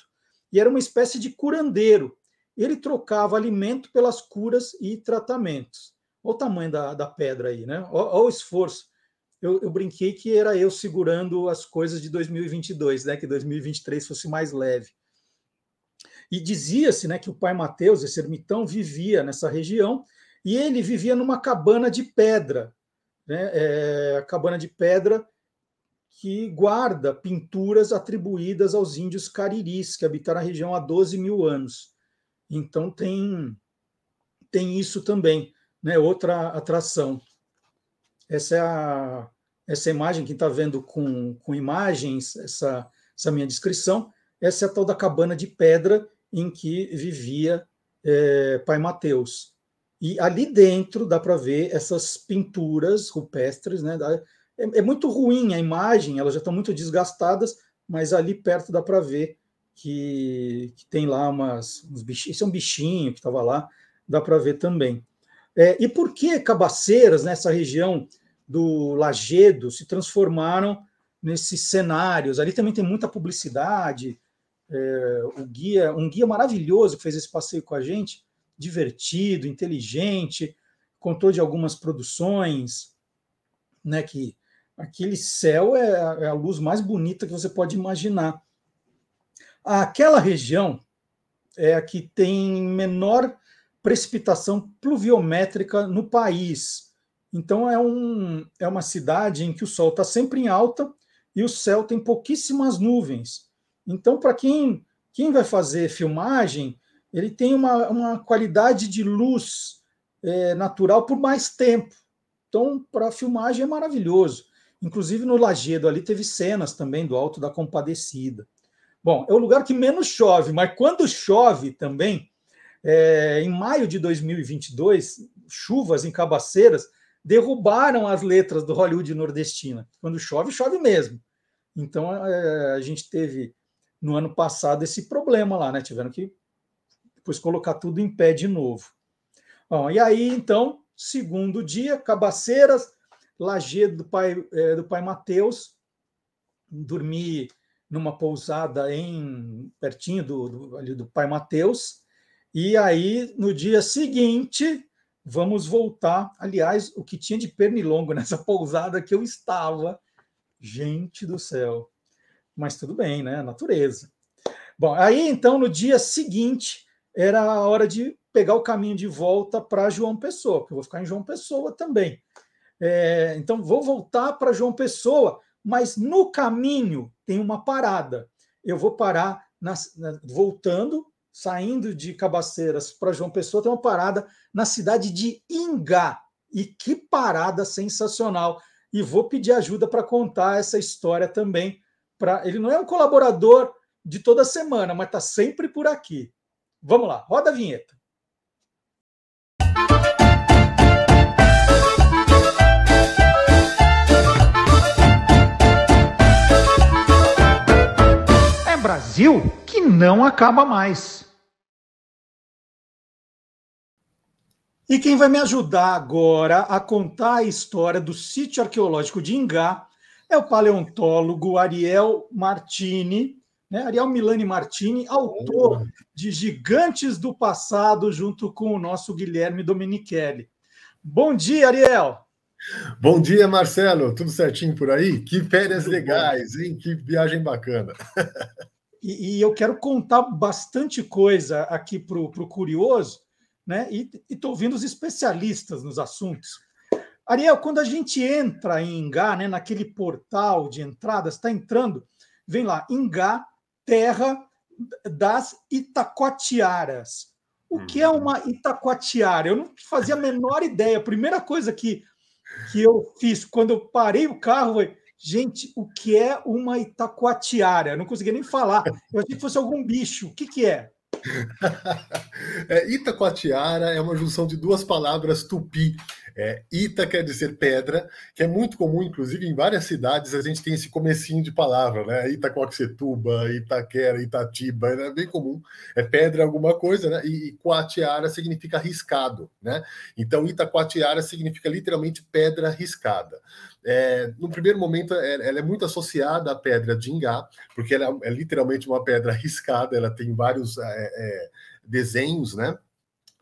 e era uma espécie de curandeiro. Ele trocava alimento pelas curas e tratamentos. Olha o tamanho da, da pedra aí, né? Olha, olha o esforço. Eu, eu, brinquei que era eu segurando as coisas de 2022, né? Que 2023 fosse mais leve. E dizia-se né, que o pai Mateus, esse ermitão, vivia nessa região e ele vivia numa cabana de pedra, né, é, cabana de pedra que guarda pinturas atribuídas aos índios cariris, que habitaram a região há 12 mil anos. Então tem, tem isso também, né, outra atração. Essa é a, essa imagem, quem está vendo com, com imagens, essa, essa minha descrição, essa é a tal da cabana de pedra em que vivia é, Pai Mateus. E ali dentro dá para ver essas pinturas rupestres, né? É, é, muito ruim a imagem, elas já estão muito desgastadas, mas ali perto dá para ver que, que, tem lá umas, uns bichinhos, esse é um bichinho que estava lá, dá para ver também. É, e por que Cabaceiras, nessa região do Lagedo, se transformaram nesses cenários? Ali também tem muita publicidade. É, o guia, um guia maravilhoso que fez esse passeio com a gente, divertido, inteligente, contou de algumas produções, né? Que aquele céu é, é a luz mais bonita que você pode imaginar. Aquela região é a que tem menor precipitação pluviométrica no país. Então é, um, é uma cidade em que o sol está sempre em alta e o céu tem pouquíssimas nuvens. Então, para quem, quem vai fazer filmagem, ele tem uma, uma qualidade de luz é, natural por mais tempo. Então, para filmagem é maravilhoso. Inclusive no Lagedo ali teve cenas também do Alto da Compadecida. Bom, é o lugar que menos chove, mas quando chove também, é, em maio de 2022, chuvas em Cabaceiras derrubaram as letras do Hollywood nordestina. Quando chove, chove mesmo. Então é, a gente teve no ano passado esse problema lá, né? Tiveram que depois colocar tudo em pé de novo. Bom, e aí, então, segundo dia, Cabaceiras, Lajedo do pai, é, do pai Mateus, dormi numa pousada em pertinho do, do, ali do pai Mateus, e aí, no dia seguinte, vamos voltar. Aliás, o que tinha de pernilongo nessa pousada que eu estava. Gente do céu. Mas tudo bem, né? Natureza. Bom, aí então, no dia seguinte, era a hora de pegar o caminho de volta para João Pessoa, porque eu vou ficar em João Pessoa também. É, então, vou voltar para João Pessoa, mas no caminho tem uma parada. Eu vou parar na, na, voltando saindo de Cabaceiras para João Pessoa, tem uma parada na cidade de Ingá. E que parada sensacional! E vou pedir ajuda para contar essa história também. Pra... Ele não é um colaborador de toda semana, mas está sempre por aqui. Vamos lá, roda a vinheta. É Brasil que não acaba mais. E quem vai me ajudar agora a contar a história do sítio arqueológico de Ingá é o paleontólogo Ariel Martini, né? Ariel Milani Martini, autor de Gigantes do Passado, junto com o nosso Guilherme Domenichelli. Bom dia, Ariel! Bom dia, Marcelo. Tudo certinho por aí? Que férias legais, bom. hein? Que viagem bacana. E, e, eu quero contar bastante coisa aqui para o curioso, né? E estou ouvindo os especialistas nos assuntos. Ariel, quando a gente entra em Ingá, né, naquele portal de entrada, está entrando, vem lá, Ingá, terra das Itacoatiaras. O que é uma Itacoatiara? Eu não fazia a menor ideia. A primeira coisa que, que eu fiz quando eu parei o carro foi, gente, o que é uma Itacoatiara? Eu não conseguia nem falar. Eu achei que fosse algum bicho. O que, que é? é, Itacoatiara é uma junção de duas palavras tupi. É, Ita quer dizer pedra, que é muito comum, inclusive em várias cidades a gente tem esse comecinho de palavra, né? Itacoaxetuba, Itaquera, Itatiba, é bem comum. É pedra alguma coisa, né? E, e Coatiara significa riscado, né? Então Itacoatiara significa literalmente pedra riscada. É, no primeiro momento, é, ela é muito associada à pedra de Ingá, porque ela é literalmente uma pedra riscada, ela tem vários é, é desenhos, né?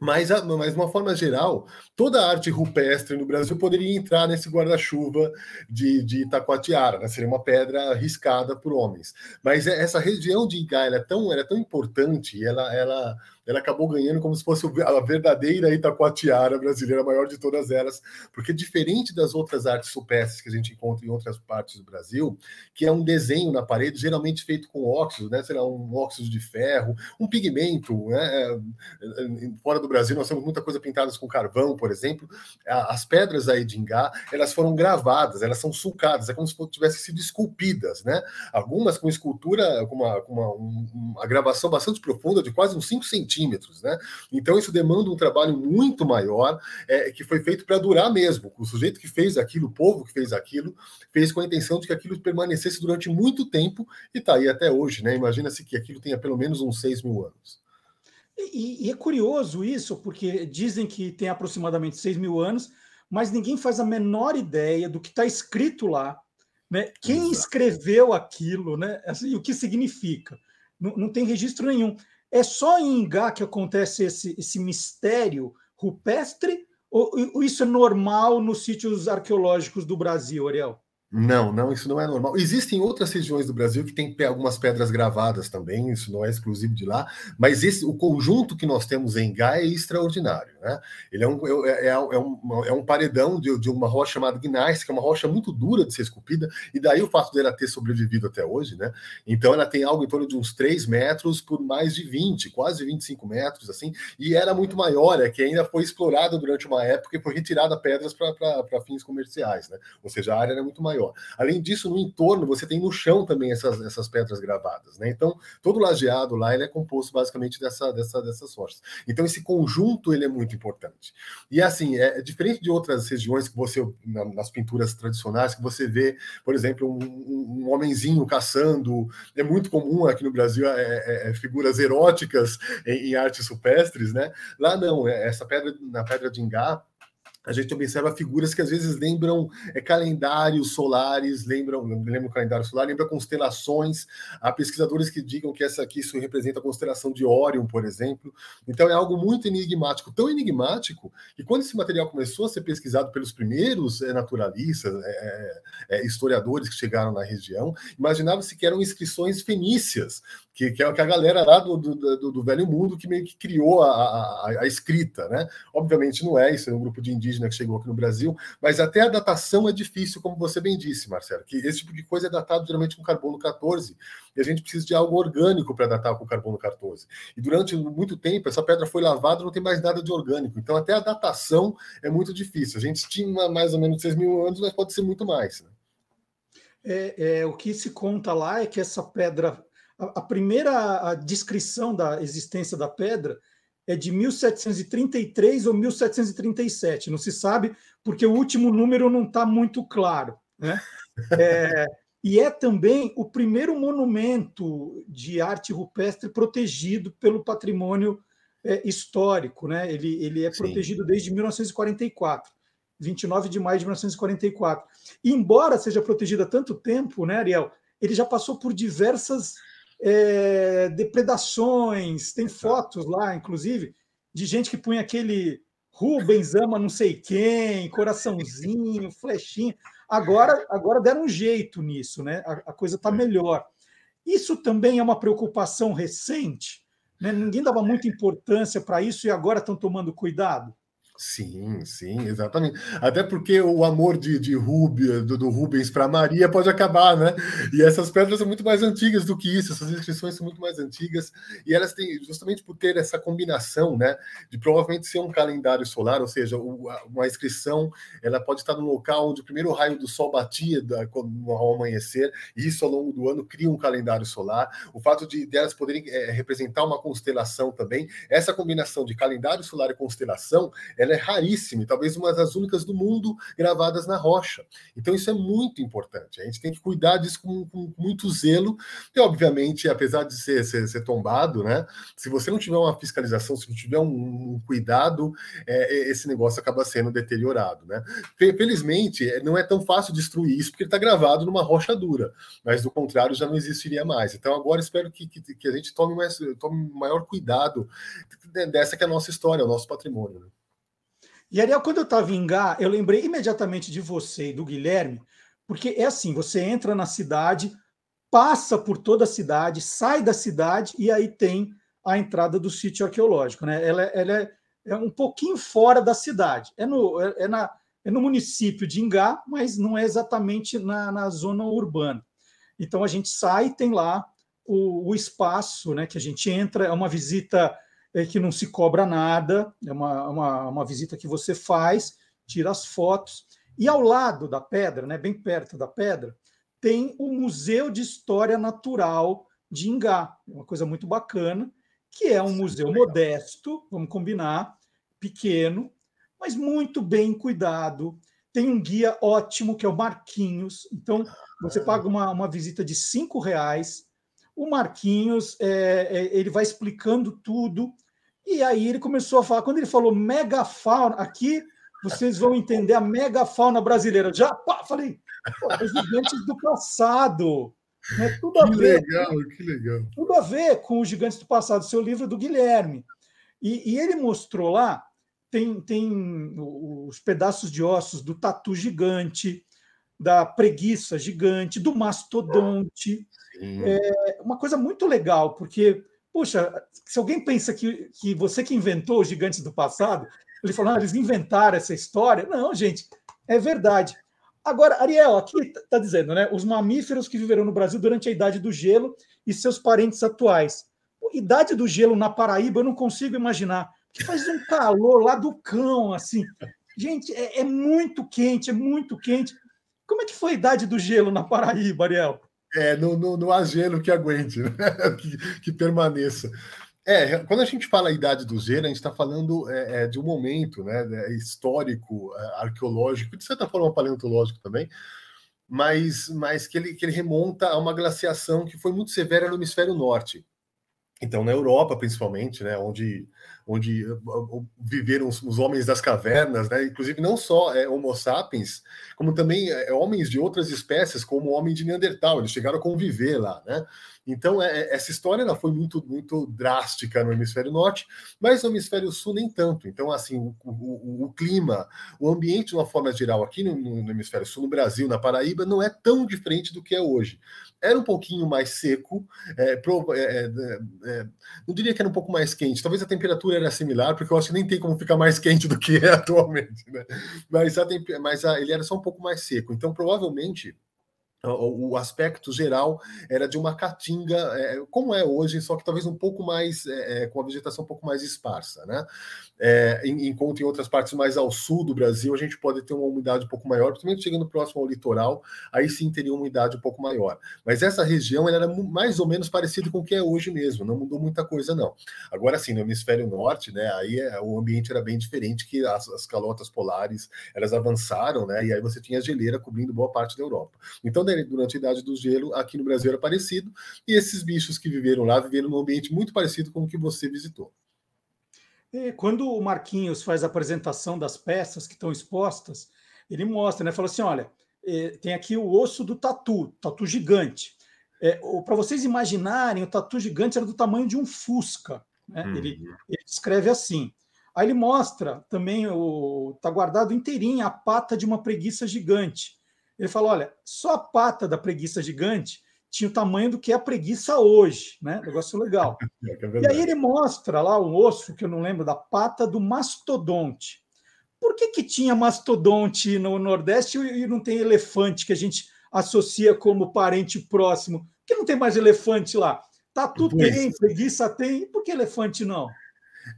Mas, mas, de uma forma geral, toda a arte rupestre no Brasil poderia entrar nesse guarda-chuva de, de Itacoatiara, né? seria uma pedra riscada por homens. Mas essa região de Ingá é tão, é tão importante, ela, ela ela acabou ganhando como se fosse a verdadeira Itacoatiara brasileira, a maior de todas elas, porque diferente das outras artes rupestres que a gente encontra em outras partes do Brasil, que é um desenho na parede, geralmente feito com óxido, né? Será um óxido de ferro, um pigmento, né? É, é, fora do Brasil nós temos muita coisa pintadas com carvão, por exemplo. As pedras aí de Ingá, elas foram gravadas, elas são sulcadas, é como se tivessem sido esculpidas, né? Algumas com escultura, com uma, com uma, uma gravação bastante profunda, de quase uns 5 centímetros, né? Então isso demanda um trabalho muito maior, é, que foi feito para durar mesmo. O sujeito que fez aquilo, o povo que fez aquilo, fez com a intenção de que aquilo permanecesse durante muito tempo e está aí até hoje, né? Imagina-se que aquilo tenha pelo menos uns 6 mil anos. E, e, é curioso isso, porque dizem que tem aproximadamente 6 mil anos, mas ninguém faz a menor ideia do que está escrito lá, né? Quem Exato. escreveu aquilo, né? Assim, o que significa? Não, não, tem registro nenhum. É só em Ingá que acontece esse, esse mistério rupestre, ou, isso é normal nos sítios arqueológicos do Brasil, Ariel? Não, não, isso não é normal. Existem outras regiões do Brasil que tem algumas pedras gravadas também, isso não é exclusivo de lá, mas esse, o conjunto que nós temos em Gá é extraordinário. Né? Ele é um, é, é, é um, é um paredão de, de, uma rocha chamada gneiss, que é uma rocha muito dura de ser esculpida, e daí o fato dela ter sobrevivido até hoje. Né? Então ela tem algo em torno de uns 3 metros por mais de 20, quase 25 metros, assim, e era muito maior, é que ainda foi explorada durante uma época e foi retirada pedras para fins comerciais, né? ou seja, a área era muito maior. Além disso, no entorno, você tem no chão também essas, essas pedras gravadas. Né? Então, todo lajeado lá ele é composto basicamente dessa, dessa, dessas rochas. Então, esse conjunto ele é muito importante. E assim, é, é diferente de outras regiões que você, na, nas pinturas tradicionais, que você vê, por exemplo, um, um, homenzinho caçando. É muito comum aqui no Brasil é, é, é figuras eróticas em, em, artes rupestres, né? Lá não, é, essa pedra na pedra de Ingá a gente observa figuras que às vezes lembram é, calendários solares, lembram, lembram calendário solar, lembram constelações. Há pesquisadores que digam que essa aqui isso representa a constelação de Órion, por exemplo. Então é algo muito enigmático, tão enigmático que quando esse material começou a ser pesquisado pelos primeiros é, naturalistas, é, é, é historiadores que chegaram na região, imaginava-se que eram inscrições fenícias, que, que, é a galera lá do, do, do, velho mundo que meio que criou a, a, a escrita, né? Obviamente não é, isso é um grupo de indígena que chegou aqui no Brasil, mas até a datação é difícil, como você bem disse, Marcelo, que esse tipo de coisa é datado geralmente com carbono 14, e a gente precisa de algo orgânico para datar com carbono 14. E durante muito tempo, essa pedra foi lavada, não tem mais nada de orgânico, então até a datação é muito difícil. A gente estima mais ou menos 6 mil anos, mas pode ser muito mais. Né? É, é, o que se conta lá é que essa pedra, a, a primeira a descrição da existência da pedra é de 1733 ou 1737, não se sabe, porque o último número não está muito claro. Né? É, e é também o primeiro monumento de arte rupestre protegido pelo patrimônio é, histórico. Né? Ele, ele é Sim. protegido desde 1944, 29 de maio de 1944. E, embora seja protegido há tanto tempo, né, Ariel, ele já passou por diversas é, depredações, tem fotos lá, inclusive, de gente que punha aquele Rubens ama não sei quem, coraçãozinho, flechinha. Agora, agora deram um jeito nisso, né? A, a coisa está melhor. Isso também é uma preocupação recente. Né? Ninguém dava muita importância para isso e agora estão tomando cuidado. Sim, sim, exatamente. Até porque o amor de, de Rubens, do, do Rubens para Maria pode acabar, né? E essas pedras são muito mais antigas do que isso, essas inscrições são muito mais antigas, e elas têm, justamente por ter essa combinação, né? De provavelmente ser um calendário solar, ou seja, uma inscrição, ela pode estar no local onde o primeiro raio do sol batia ao amanhecer, e isso ao longo do ano cria um calendário solar. O fato de delas poderem é, representar uma constelação também, essa combinação de calendário solar e constelação, ela é raríssima e talvez uma das únicas do mundo gravadas na rocha. Então isso é muito importante. A gente tem que cuidar disso com, com muito zelo e, obviamente, apesar de ser, ser, ser, tombado, né? Se você não tiver uma fiscalização, se não tiver um, um cuidado, é, esse negócio acaba sendo deteriorado, né? Felizmente, é, não é tão fácil destruir isso porque ele está gravado numa rocha dura, mas do contrário já não existiria mais. Então agora espero que, que, que a gente tome, mais, tome maior cuidado dessa que é a nossa história, o nosso patrimônio. Né? E Ariel, quando eu estava em Gá, eu lembrei imediatamente de você e do Guilherme, porque é assim: você entra na cidade, passa por toda a cidade, sai da cidade e aí tem a entrada do sítio arqueológico. Né? Ela, ela é, é, um pouquinho fora da cidade, é no, é, é, na, é no município de Ingá, mas não é exatamente na, na zona urbana. Então a gente sai e tem lá o, o espaço né, que a gente entra, é uma visita é que não se cobra nada, é uma, uma, uma visita que você faz, tira as fotos. E ao lado da pedra, né, bem perto da pedra, tem o Museu de História Natural de Ingá, uma coisa muito bacana, que é um museu modesto, vamos combinar, pequeno, mas muito bem cuidado. Tem um guia ótimo, que é o Marquinhos. Então, você ah. paga uma, uma visita de cinco reais. O Marquinhos, é, é, ele vai explicando tudo. E aí ele começou a falar, quando ele falou megafauna, aqui vocês vão entender a megafauna brasileira. Já pá, falei, os gigantes do passado. Né? Tudo a que ver, legal, que legal. Tudo a ver com os gigantes do passado, seu livro do Guilherme. E, e ele mostrou lá, tem, tem os pedaços de ossos do tatu gigante, da preguiça gigante, do mastodonte. É uma coisa muito legal, porque, poxa, se alguém pensa que, que você que inventou os gigantes do passado, ele falou, ah, eles inventaram essa história. Não, gente, é verdade. Agora, Ariel, aqui está dizendo, né? Os mamíferos que viveram no Brasil durante a Idade do Gelo e seus parentes atuais. Idade do Gelo na Paraíba, eu não consigo imaginar. Que faz um calor lá do cão, assim. Gente, é, é, muito quente, é muito quente. Como é que foi a Idade do Gelo na Paraíba, Ariel? É, no, no, no há gelo que aguente, né? que, que permaneça. É, quando a gente fala a idade do gelo, a gente está falando é, é, de um momento né, é, histórico, é, arqueológico, de certa forma paleontológico também, mas, mas que, ele, que ele remonta a uma glaciação que foi muito severa no hemisfério norte. Então, na Europa, principalmente, né, onde onde uh, viveram os, homens das cavernas, né? inclusive não só é, Homo sapiens, como também é, homens de outras espécies, como o homem de Neandertal, eles chegaram a conviver lá. Né? Então, é, é, essa história ela foi muito, muito drástica no hemisfério norte, mas no hemisfério sul nem tanto. Então, assim, o, o, o clima, o ambiente, de uma forma geral, aqui no, no, hemisfério sul, no Brasil, na Paraíba, não é tão diferente do que é hoje era um pouquinho mais seco, é, pro, é, é, é, não diria que era um pouco mais quente, talvez a temperatura era similar, porque eu acho que nem tem como ficar mais quente do que é atualmente, né? Mas, a, mas a, ele era só um pouco mais seco, então provavelmente o aspecto geral era de uma caatinga, é, como é hoje, só que talvez um pouco mais, é, com a vegetação um pouco mais esparsa, né? É, enquanto em outras partes mais ao sul do Brasil, a gente pode ter uma umidade um pouco maior, principalmente chegando próximo ao litoral, aí sim teria uma umidade um pouco maior. Mas essa região era mais ou menos parecida com o que é hoje mesmo, não mudou muita coisa, não. Agora sim, no hemisfério norte, né, aí é, o ambiente era bem diferente, que as, as calotas polares, elas avançaram, né, e aí você tinha geleira cobrindo boa parte da Europa. Então, durante a Idade do Gelo, aqui no Brasil era parecido, e esses bichos que viveram lá, viveram num ambiente muito parecido com o que você visitou. É, quando o Marquinhos faz a apresentação das peças que estão expostas, ele mostra, né? Fala assim: olha, é, tem aqui o osso do tatu, tatu gigante. É, Para vocês imaginarem, o tatu gigante era do tamanho de um Fusca. Né? Uhum. Ele, ele descreve assim. Aí ele mostra também, está guardado inteirinho a pata de uma preguiça gigante. Ele fala: olha, só a pata da preguiça gigante tinha o tamanho do que é a preguiça hoje, né? Negócio legal. É e aí ele mostra lá o osso, que eu não lembro, da pata do mastodonte. Por que, que tinha mastodonte no Nordeste e não tem elefante que a gente associa como parente próximo? Por que não tem mais elefante lá? Tatu tem, preguiça tem, por que elefante não?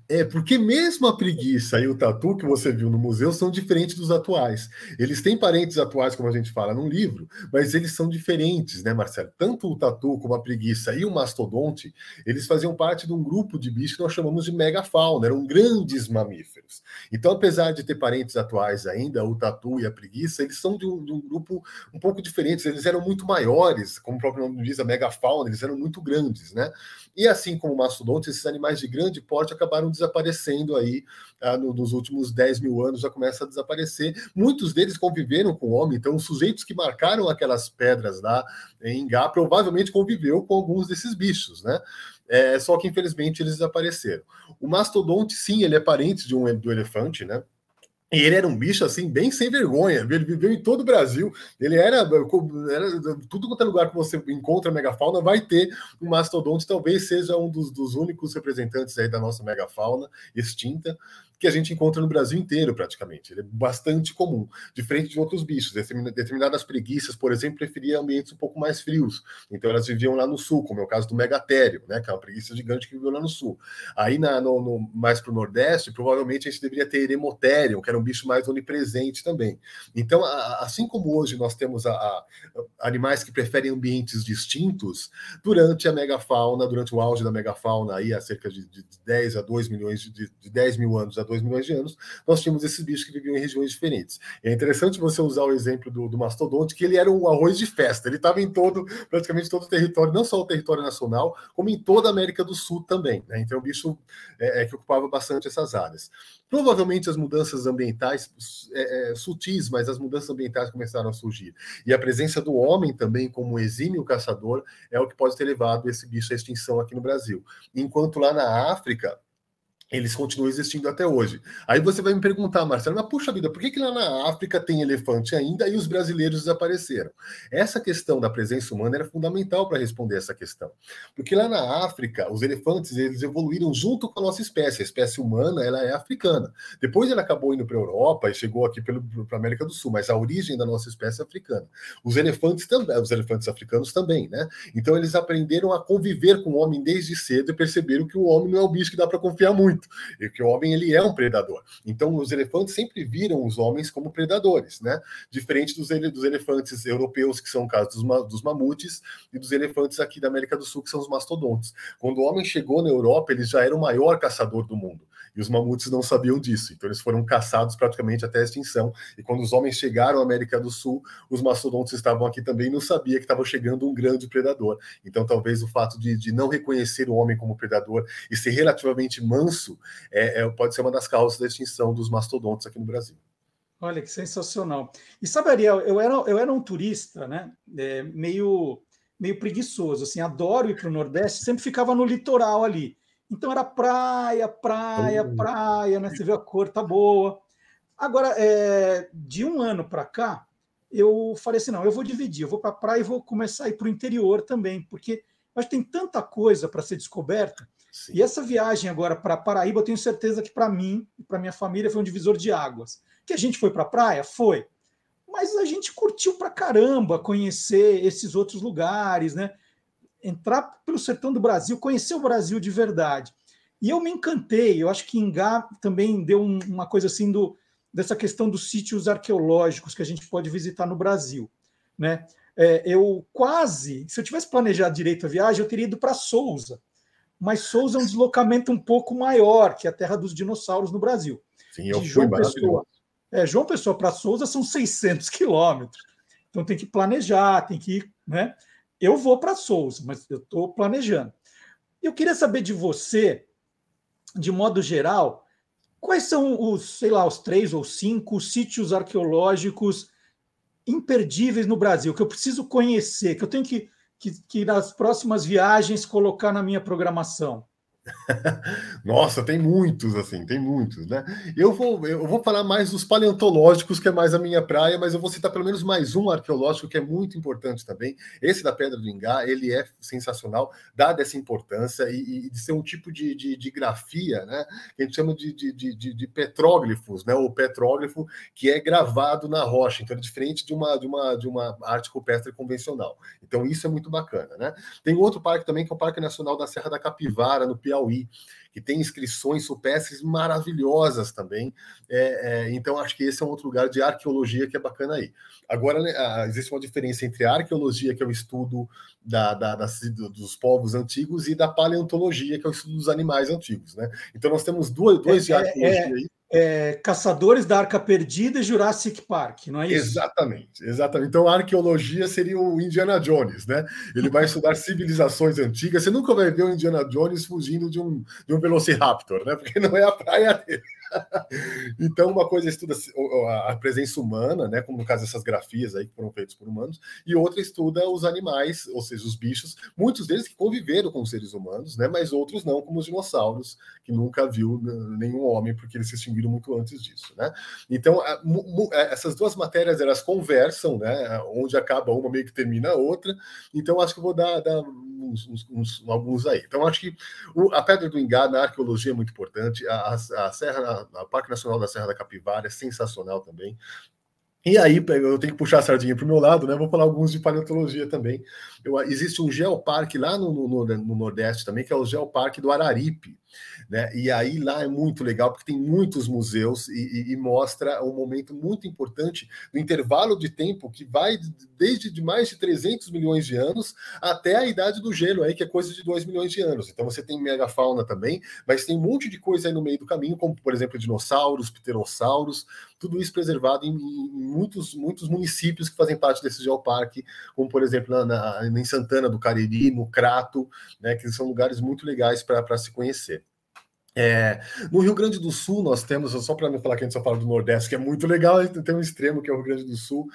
É, porque mesmo a preguiça e o tatu que você viu no museu são diferentes dos atuais. Eles têm parentes atuais, como a gente fala no livro, mas eles são diferentes, né, Marcelo? Tanto o tatu como a preguiça e o mastodonte, eles faziam parte de um grupo de bichos que nós chamamos de megafauna, eram grandes mamíferos. Então, apesar de ter parentes atuais ainda, o tatu e a preguiça, eles são de um, de um grupo um pouco diferentes, eles eram muito maiores, como o próprio nome diz, a megafauna, eles eram muito grandes, né? E assim como o mastodonte, esses animais de grande porte acabaram desaparecendo aí ah, no, nos últimos 10 mil anos, já começa a desaparecer. Muitos deles conviveram com o homem, então os sujeitos que marcaram aquelas pedras lá em Gá provavelmente conviveu com alguns desses bichos, né? É, só que infelizmente eles desapareceram. O mastodonte, sim, ele é parente de um do elefante, né? E ele era um bicho assim, bem sem vergonha. Ele viveu em todo o Brasil. Ele era, era tudo quanto é lugar que você encontra megafauna, vai ter um mastodonte. Talvez seja um dos, dos únicos representantes aí da nossa megafauna extinta que a gente encontra no Brasil inteiro, praticamente. Ele é bastante comum, diferente de outros bichos. Determinadas preguiças, por exemplo, preferiam ambientes um pouco mais frios. Então, elas viviam lá no sul, como é o caso do megatério, né, que é uma preguiça gigante que viveu lá no sul. Aí, na, no, no, mais para o nordeste, provavelmente a gente deveria ter eremotério, que era um bicho mais onipresente também. Então, a, assim como hoje nós temos a, a, animais que preferem ambientes distintos, durante a megafauna, durante o auge da megafauna, aí há cerca de, de 10 a 2 milhões de, de 10 mil anos 2 milhões de anos, nós tínhamos esses bichos que viviam em regiões diferentes. É interessante você usar o exemplo do, do mastodonte, que ele era um arroz de festa, ele estava em todo, praticamente todo o território, não só o território nacional, como em toda a América do Sul também. Né? Então, um bicho é, é, que ocupava bastante essas áreas. Provavelmente as mudanças ambientais, é, é, sutis, mas as mudanças ambientais começaram a surgir. E a presença do homem também, como exímio caçador, é o que pode ter levado esse bicho à extinção aqui no Brasil. Enquanto lá na África, eles continuam existindo até hoje. Aí você vai me perguntar, Marcelo, mas puxa vida, por que, que lá na África tem elefante ainda e os brasileiros desapareceram? Essa questão da presença humana era fundamental para responder essa questão. Porque lá na África, os elefantes eles evoluíram junto com a nossa espécie. A espécie humana ela é africana. Depois ela acabou indo para a Europa e chegou aqui para a América do Sul, mas a origem da nossa espécie é africana. Os elefantes também, os elefantes africanos também, né? Então eles aprenderam a conviver com o homem desde cedo e perceberam que o homem não é o bicho que dá para confiar muito muito, e que o homem ele é um predador. Então os elefantes sempre viram os homens como predadores, né? Diferente dos, dos elefantes europeus, que são o caso dos, dos mamutes, e dos elefantes aqui da América do Sul, que são os mastodontes. Quando o homem chegou na Europa, ele já era o maior caçador do mundo. E os mamutes não sabiam disso, então eles foram caçados praticamente até a extinção. E quando os homens chegaram à América do Sul, os mastodontes estavam aqui também e não sabia que estava chegando um grande predador. Então talvez o fato de, de não reconhecer o homem como predador e ser relativamente manso é, é, pode ser uma das causas da extinção dos mastodontes aqui no Brasil. Olha que sensacional. E sabe, Ariel, eu era, eu era um turista, né? É, meio, meio preguiçoso, assim, adoro ir para o Nordeste, sempre ficava no litoral ali. Então era praia, praia, uhum. praia, né? Você vê a cor, tá boa. Agora, é, de um ano para cá, eu falei assim: não, eu vou dividir, eu vou para a praia e vou começar a ir para o interior também, porque acho que tem tanta coisa para ser descoberta. Sim. E essa viagem agora para Paraíba, eu tenho certeza que para mim e para minha família foi um divisor de águas. Que a gente foi para a praia? Foi. Mas a gente curtiu para caramba conhecer esses outros lugares, né? entrar pelo sertão do Brasil, conhecer o Brasil de verdade. E eu me encantei, eu acho que Ingá também deu um, uma coisa assim do, dessa questão dos sítios arqueológicos que a gente pode visitar no Brasil. Né? É, eu quase, se eu tivesse planejado direito a viagem, eu teria ido para Souza. Mas Souza é um deslocamento um pouco maior que a terra dos dinossauros no Brasil. Sim, eu de João fui Pessoa. É, João Pessoa para Souza são 600 quilômetros. Então tem que planejar, tem que ir, né? Eu vou para Souza, mas eu estou planejando. Eu queria saber de você, de modo geral, quais são os, sei lá, os três ou cinco sítios arqueológicos imperdíveis no Brasil, que eu preciso conhecer, que eu tenho que, que, que nas próximas viagens colocar na minha programação? Nossa, tem muitos, assim, tem muitos, né? Eu vou, eu vou falar mais dos paleontológicos, que é mais a minha praia, mas eu vou citar pelo menos mais um arqueológico que é muito importante também. Esse da Pedra do Ingá, ele é sensacional, dada essa importância e, e de ser um tipo de, de, de, grafia, né? Que a gente chama de, de, de, de petróglifos, né? O petróglifo que é gravado na rocha, então é diferente de uma, de uma, de uma arte rupestre convencional. Então isso é muito bacana, né? Tem outro parque também, que é o Parque Nacional da Serra da Capivara, no Piauí Piauí, que tem inscrições rupestres maravilhosas também. É, é, então, acho que esse é um outro lugar de arqueologia que é bacana aí. Agora, né, existe uma diferença entre a arqueologia, que é o estudo da, da, da, dos povos antigos, e da paleontologia, que é o estudo dos animais antigos. Né? Então, nós temos duas, dois é, de arqueologia é, aí é, Caçadores da Arca Perdida e Jurassic Park, não é isso? Exatamente, exatamente. Então a arqueologia seria o Indiana Jones, né? Ele vai estudar civilizações antigas. Você nunca vai ver o Indiana Jones fugindo de um, de um Velociraptor, né? Porque não é a praia dele. então, uma coisa estuda a presença humana, né, como no caso dessas grafias aí que foram feitas por humanos, e outra estuda os animais, ou seja, os bichos, muitos deles que conviveram com os seres humanos, né, mas outros não, como os dinossauros, que nunca viu nenhum homem, porque eles se extinguiram muito antes disso, né? Então, essas duas matérias elas conversam, né, onde acaba uma meio que termina a outra. Então, acho que vou dar, dar uns, uns, uns, alguns aí. Então, acho que o, a Pedra do Ingá na arqueologia é muito importante. A, a, Serra, a Parque Nacional da Serra da Capivara é sensacional também. E aí, eu tenho que puxar a sardinha para o meu lado, né? Vou falar alguns de paleontologia também. Eu, existe um geoparque lá no, no, no, Nordeste também, que é o Geoparque do Araripe. Né? E aí lá é muito legal, porque tem muitos museus e, e, e, mostra um momento muito importante no intervalo de tempo que vai desde de mais de 300 milhões de anos até a idade do gelo, aí, que é coisa de 2 milhões de anos. Então você tem megafauna também, mas tem um monte de coisa aí no meio do caminho, como por exemplo dinossauros, pterossauros, tudo isso preservado em, em muitos, muitos municípios que fazem parte desse geoparque, como por exemplo na, na, em Santana do Cariri, no Crato, né, que são lugares muito legais para se conhecer. É, no Rio Grande do Sul, nós temos, só para não falar que a gente só fala do Nordeste, que é muito legal, tem um extremo que é o Rio Grande do Sul,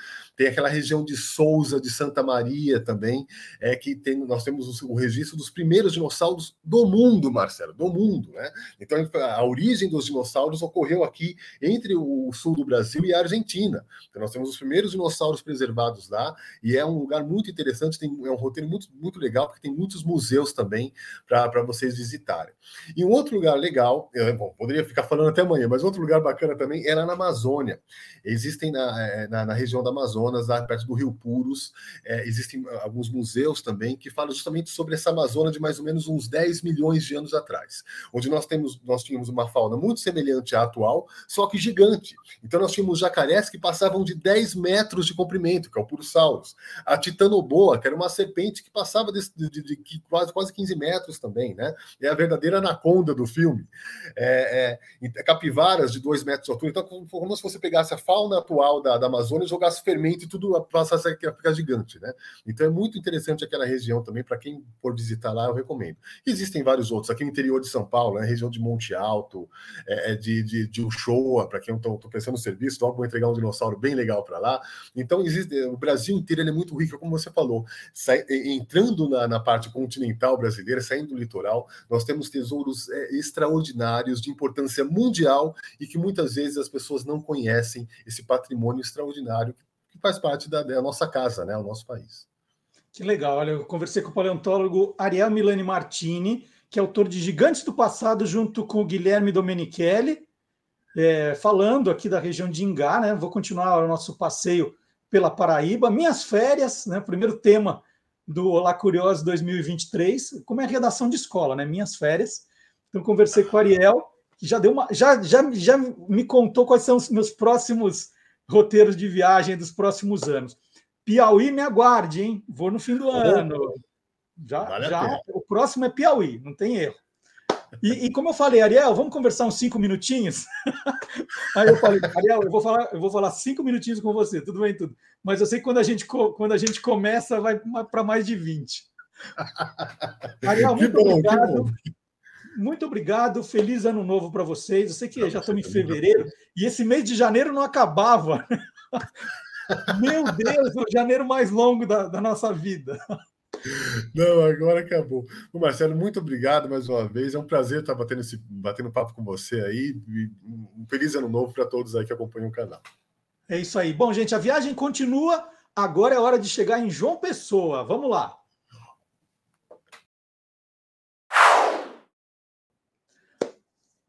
tem aquela região de Souza, de Santa Maria também, é que tem, nós temos o, o registro dos primeiros dinossauros do mundo, Marcelo, do mundo, né? Então a origem dos dinossauros ocorreu aqui entre o sul do Brasil e a Argentina. Então nós temos os primeiros dinossauros preservados lá, e é um lugar muito interessante, tem, é um roteiro muito, muito legal, porque tem muitos museus também para vocês visitarem. E um outro lugar legal eu, bom, poderia ficar falando até amanhã, mas outro lugar bacana também era na Amazônia. Existem na, é, na, na região da Amazonas, lá perto do Rio Puros, é, existem alguns museus também que falam justamente sobre essa Amazônia de mais ou menos uns 10 milhões de anos atrás, onde nós, temos, nós tínhamos uma fauna muito semelhante à atual, só que gigante. Então nós tínhamos jacarés que passavam de 10 metros de comprimento, que é o Purosaurus. A titanoboa, que era uma serpente que passava de, de, de, de quase, quase 15 metros também, né? É a verdadeira anaconda do filme filme. É, é, capivaras de dois metros de altura. Então, como se você pegasse a fauna atual da, da Amazônia, jogasse fermento e tudo passasse a ficar gigante. Né? Então é muito interessante aquela região também, para quem for visitar lá, eu recomendo. Existem vários outros, aqui no interior de São Paulo, né? região de Monte Alto, é, é de, de, de Uchoa, para quem eu estou pensando no serviço, logo vou entregar um dinossauro bem legal para lá. Então, existe, o Brasil inteiro é muito rico, como você falou, sai, entrando na, na parte continental brasileira, saindo do litoral, nós temos tesouros é, extraordinários, de importância mundial e que muitas vezes as pessoas não conhecem esse patrimônio extraordinário que faz parte da, da nossa casa, né, o nosso país. Que legal. Olha, eu conversei com o paleontólogo Ariel Milani Martini, que é autor de Gigantes do Passado, junto com o Guilherme Domenichelli, é, falando aqui da região de Ingá, né? Vou continuar o nosso passeio pela Paraíba. Minhas férias, né? Primeiro tema do Olá Curioso 2023, como é redação de escola, né? Minhas férias. Então, conversei com o Ariel, que já deu uma. Já, já, já me contou quais são os meus próximos roteiros de viagem dos próximos anos. Piauí, me aguarde, hein? Vou no fim do ano. Já, vale já o próximo é Piauí, não tem erro. E, e, como eu falei, Ariel, vamos conversar uns cinco minutinhos? Aí eu falei, Ariel, eu vou falar, eu vou falar cinco minutinhos com você, tudo bem, tudo. Mas eu sei que quando a gente, quando a gente começa, vai para mais de 20. Ariel, muito bom, obrigado muito obrigado, feliz ano novo para vocês. Eu sei que já estamos em fevereiro e esse mês de janeiro não acabava. Meu Deus, o janeiro mais longo da, da nossa vida. Não, agora acabou. Marcelo, muito obrigado mais uma vez. É um prazer estar batendo, esse, batendo papo com você aí. Um feliz ano novo para todos aí que acompanham o canal. É isso aí. Bom, gente, a viagem continua. Agora é hora de chegar em João Pessoa. Vamos lá.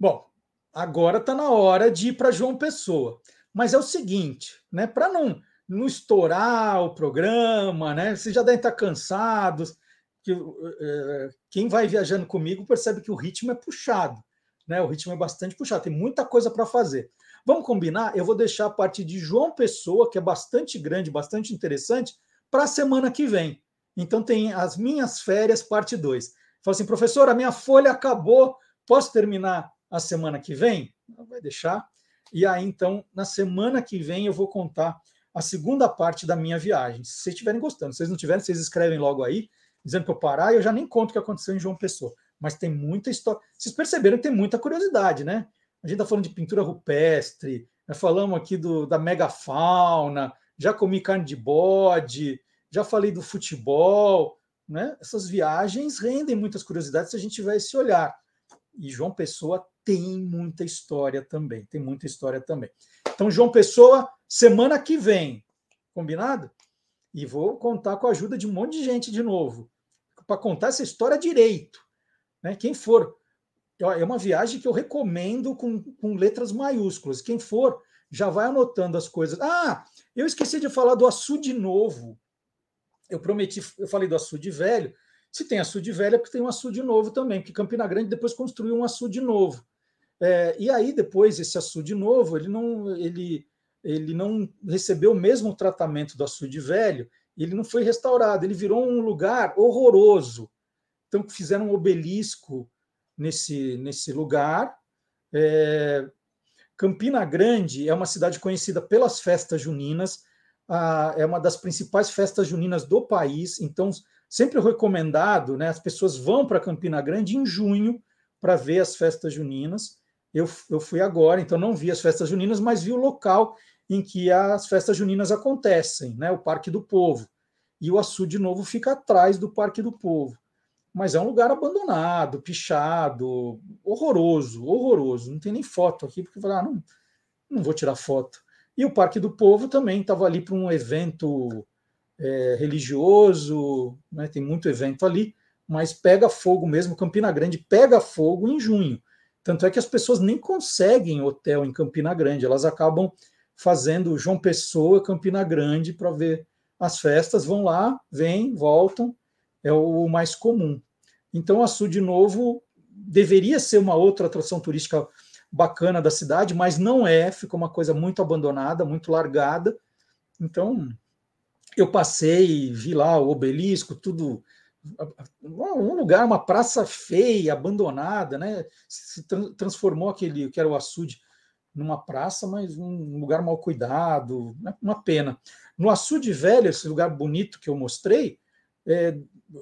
Bom, agora está na hora de ir para João Pessoa. Mas é o seguinte, né? Para não, não estourar o programa, né? Vocês já devem estar cansados. Que, é, quem vai viajando comigo percebe que o ritmo é puxado, né? O ritmo é bastante puxado, tem muita coisa para fazer. Vamos combinar? Eu vou deixar a parte de João Pessoa, que é bastante grande, bastante interessante, para a semana que vem. Então tem as minhas férias, parte 2. Fala assim, professor, a minha folha acabou, posso terminar a semana que vem? Vai deixar. E aí, então, na semana que vem, eu vou contar a segunda parte da minha viagem. Se vocês estiverem gostando, se vocês não tiverem, vocês escrevem logo aí, dizendo para eu parar, e eu já nem conto o que aconteceu em João Pessoa. Mas tem muita história. Vocês perceberam que tem muita curiosidade, né? A gente está falando de pintura rupestre, né? falamos aqui do, da megafauna, já comi carne de bode, já falei do futebol. Né? Essas viagens rendem muitas curiosidades se a gente tiver esse olhar. E João Pessoa tem muita história também, tem muita história também. Então, João Pessoa, semana que vem, combinado? E vou contar com a ajuda de um monte de gente de novo, para contar essa história direito. Né? Quem for, é uma viagem que eu recomendo com, com letras maiúsculas. Quem for, já vai anotando as coisas. Ah, eu esqueci de falar do açude novo. Eu prometi, eu falei do açude velho. Se tem açude velho, é porque tem um açude novo também, porque Campina Grande depois construiu um açude novo. É, e aí, depois, esse açude novo, ele não, ele, ele não recebeu o mesmo tratamento do açude velho, ele não foi restaurado, ele virou um lugar horroroso. Então, fizeram um obelisco nesse, nesse lugar. É, Campina Grande é uma cidade conhecida pelas festas juninas, ah, é uma das principais festas juninas do país, então, sempre recomendado, né, as pessoas vão para Campina Grande em junho para ver as festas juninas. Eu, eu fui agora, então não vi as festas juninas, mas vi o local em que as festas juninas acontecem, né? o Parque do Povo. E o açude novo fica atrás do Parque do Povo. Mas é um lugar abandonado, pichado, horroroso, horroroso. Não tem nem foto aqui, porque eu falei, ah, não, não vou tirar foto. E o Parque do Povo também estava ali para um evento é, religioso, né? tem muito evento ali, mas pega fogo mesmo. Campina Grande pega fogo em junho. Tanto é que as pessoas nem conseguem hotel em Campina Grande, elas acabam fazendo João Pessoa, Campina Grande, para ver as festas, vão lá, vêm, voltam, é o mais comum. Então, Açu, de novo, deveria ser uma outra atração turística bacana da cidade, mas não é, ficou uma coisa muito abandonada, muito largada. Então, eu passei, vi lá o obelisco, tudo um lugar, uma praça feia, abandonada, né? Se transformou aquele que era o açude numa praça, mas um lugar mal cuidado, né? uma pena. No açude velho, esse lugar bonito que eu mostrei, é,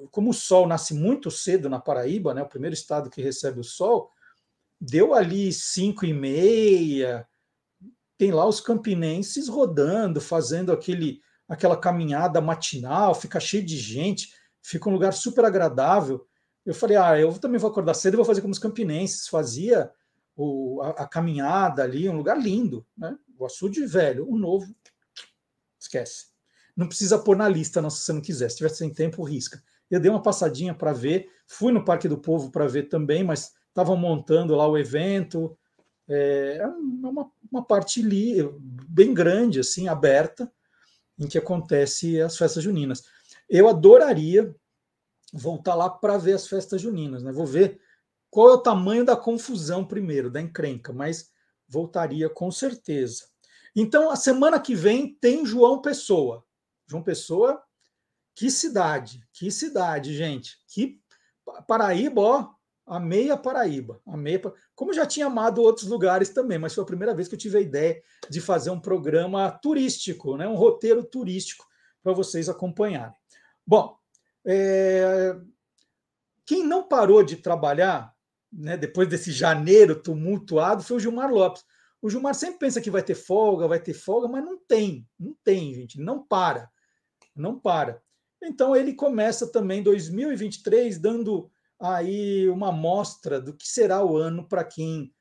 como o sol nasce muito cedo na Paraíba, né? O primeiro estado que recebe o sol, deu ali cinco e meia, tem lá os campinenses rodando, fazendo aquele aquela caminhada matinal, fica cheio de gente fica um lugar super agradável. Eu falei, ah, eu também vou acordar cedo e vou fazer como os campinenses fazia o, a, a, caminhada ali, um lugar lindo, né? O açude velho, o novo, esquece. Não precisa pôr na lista, não, se você não quiser. Se tiver sem tempo, risca. Eu dei uma passadinha para ver, fui no Parque do Povo para ver também, mas estavam montando lá o evento. É, é uma, uma parte ali, bem grande, assim, aberta, em que acontece as festas juninas. Eu adoraria voltar lá para ver as festas juninas, né? Vou ver qual é o tamanho da confusão primeiro, da encrenca, mas voltaria com certeza. Então, a semana que vem tem João Pessoa. João Pessoa, que cidade, que cidade, gente. Que Paraíba, ó, amei a Paraíba. Amei, como já tinha amado outros lugares também, mas foi a primeira vez que eu tive a ideia de fazer um programa turístico, né? um roteiro turístico para vocês acompanharem. Bom, é, quem não parou de trabalhar, né, depois desse janeiro tumultuado, foi o Gilmar Lopes. O Gilmar sempre pensa que vai ter folga, vai ter folga, mas não tem, não tem, gente, não para, não para. Então ele começa também 2023 dando aí uma amostra do que será o ano para quem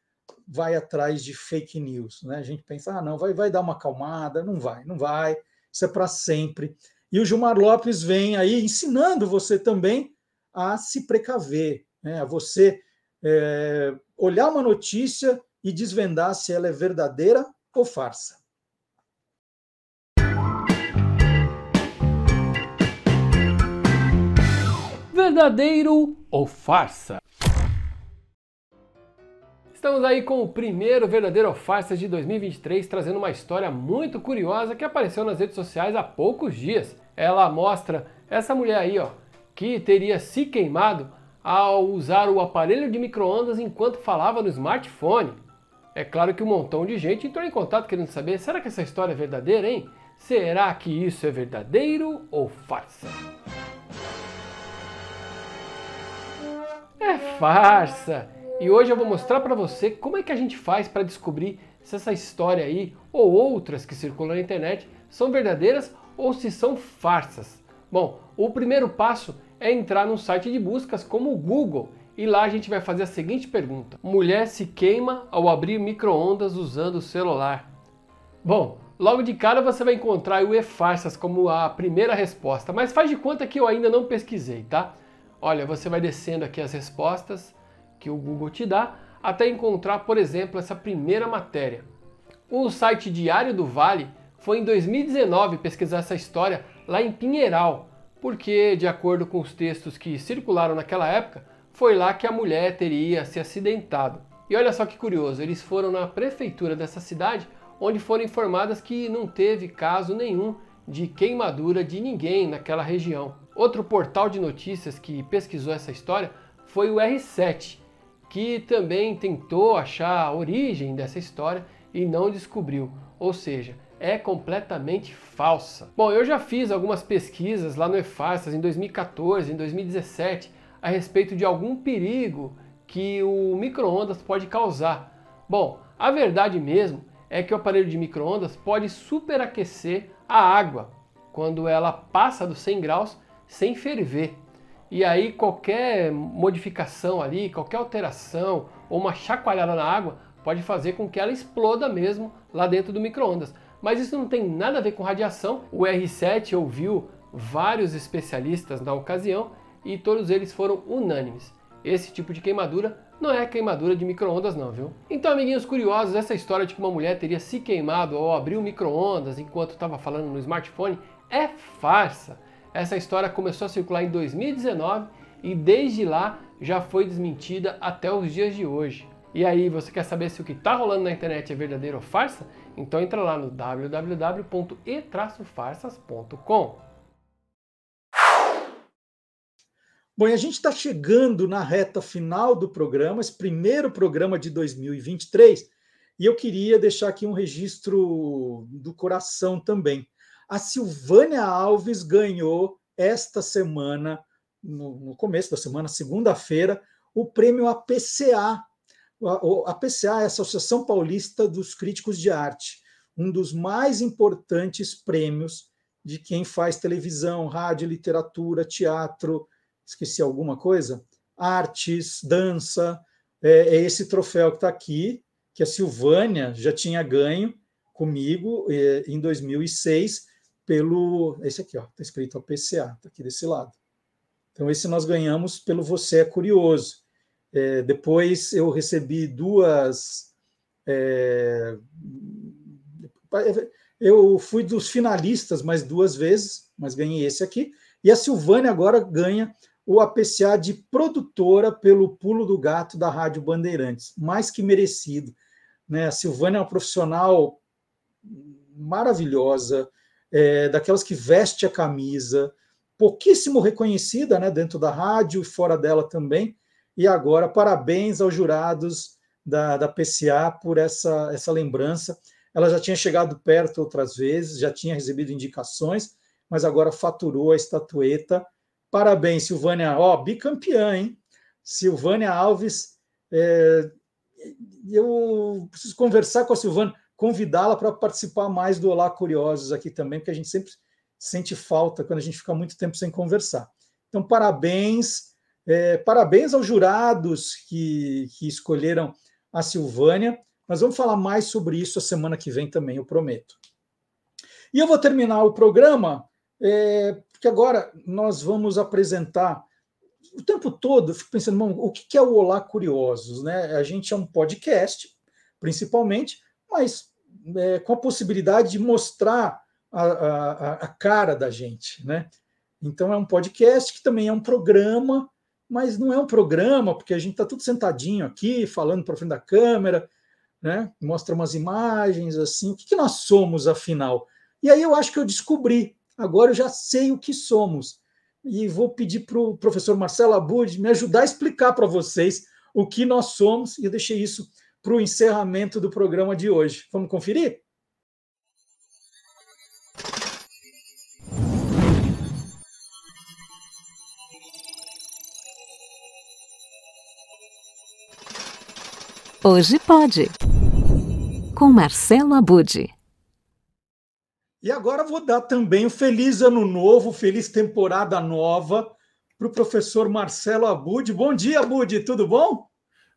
vai atrás de fake news, né? A gente pensa, ah, não, vai, vai dar uma acalmada, não vai, não vai, isso é para sempre. E o Gilmar Lopes vem aí ensinando você também a se precaver, né? a você é, olhar uma notícia e desvendar se ela é verdadeira ou farsa. Verdadeiro ou farsa? Estamos aí com o primeiro verdadeiro farsa de 2023, trazendo uma história muito curiosa que apareceu nas redes sociais há poucos dias. Ela mostra essa mulher aí, ó, que teria se queimado ao usar o aparelho de micro-ondas enquanto falava no smartphone. É claro que um montão de gente entrou em contato querendo saber, será que essa história é verdadeira, hein? Será que isso é verdadeiro ou farsa? É farsa! E hoje eu vou mostrar para você como é que a gente faz para descobrir se essa história aí ou outras que circulam na internet são verdadeiras ou se são farsas. Bom, o primeiro passo é entrar num site de buscas como o Google e lá a gente vai fazer a seguinte pergunta: Mulher se queima ao abrir micro-ondas usando o celular? Bom, logo de cara você vai encontrar o e-farsas como a primeira resposta, mas faz de conta que eu ainda não pesquisei, tá? Olha, você vai descendo aqui as respostas que o Google te dá até encontrar, por exemplo, essa primeira matéria. O site Diário do Vale foi em 2019 pesquisar essa história lá em Pinheiral, porque, de acordo com os textos que circularam naquela época, foi lá que a mulher teria se acidentado. E olha só que curioso, eles foram na prefeitura dessa cidade, onde foram informadas que não teve caso nenhum de queimadura de ninguém naquela região. Outro portal de notícias que pesquisou essa história foi o R7, que também tentou achar a origem dessa história e não descobriu. Ou seja, é completamente falsa. Bom, eu já fiz algumas pesquisas lá no EFASTAS em 2014, em 2017, a respeito de algum perigo que o micro-ondas pode causar. Bom, a verdade mesmo é que o aparelho de micro-ondas pode superaquecer a água quando ela passa dos 100 graus sem ferver. E aí qualquer modificação ali, qualquer alteração ou uma chacoalhada na água pode fazer com que ela exploda mesmo lá dentro do micro-ondas. Mas isso não tem nada a ver com radiação. O R7 ouviu vários especialistas na ocasião e todos eles foram unânimes. Esse tipo de queimadura não é queimadura de micro-ondas não, viu? Então, amiguinhos curiosos, essa história de que uma mulher teria se queimado ao abrir o micro-ondas enquanto estava falando no smartphone é farsa. Essa história começou a circular em 2019 e desde lá já foi desmentida até os dias de hoje. E aí, você quer saber se o que está rolando na internet é verdadeiro ou farsa? Então entra lá no www.e-farsas.com. Bom, e a gente está chegando na reta final do programa, esse primeiro programa de 2023, e eu queria deixar aqui um registro do coração também. A Silvânia Alves ganhou esta semana, no, no começo da semana, segunda-feira, o prêmio APCA. A APCA é a Associação Paulista dos Críticos de Arte, um dos mais importantes prêmios de quem faz televisão, rádio, literatura, teatro, esqueci alguma coisa? Artes, dança. É, é esse troféu que está aqui, que a Silvânia já tinha ganho comigo é, em 2006 pelo. Esse aqui, ó, está escrito APCA, está aqui desse lado. Então, esse nós ganhamos pelo Você é Curioso. É, depois eu recebi duas. É, eu fui dos finalistas mais duas vezes, mas ganhei esse aqui. E a Silvânia agora ganha o APCA de produtora pelo Pulo do Gato da Rádio Bandeirantes. Mais que merecido. Né? A Silvânia é uma profissional maravilhosa, é, daquelas que veste a camisa, pouquíssimo reconhecida né, dentro da rádio e fora dela também. E agora, parabéns aos jurados da, da PCA por essa, essa lembrança. Ela já tinha chegado perto outras vezes, já tinha recebido indicações, mas agora faturou a estatueta. Parabéns, Silvânia. Ó, oh, bicampeã, hein? Silvânia Alves. É, eu preciso conversar com a Silvânia convidá-la para participar mais do Olá Curiosos aqui também, porque a gente sempre sente falta quando a gente fica muito tempo sem conversar. Então, parabéns, é, parabéns aos jurados que, que escolheram a Silvânia. Nós vamos falar mais sobre isso a semana que vem também, eu prometo. E eu vou terminar o programa, é, porque agora nós vamos apresentar. O tempo todo eu fico pensando, o que é o Olá Curiosos? Né? A gente é um podcast, principalmente, mas é, com a possibilidade de mostrar a, a, a, cara da gente, né? Então é um podcast que também é um programa, mas não é um programa porque a gente está tudo sentadinho aqui, falando para frente da câmera, né? Mostra umas imagens assim. O que, que nós somos afinal? E aí eu acho que eu descobri. Agora eu já sei o que somos e vou pedir para o professor Marcelo Abud me ajudar a explicar para vocês o que nós somos. E eu deixei isso para o encerramento do programa de hoje. Vamos conferir? Hoje pode. Com Marcelo Abude. E agora vou dar também o feliz ano novo, feliz temporada nova para o professor Marcelo Abude. Bom dia, Abude, tudo bom?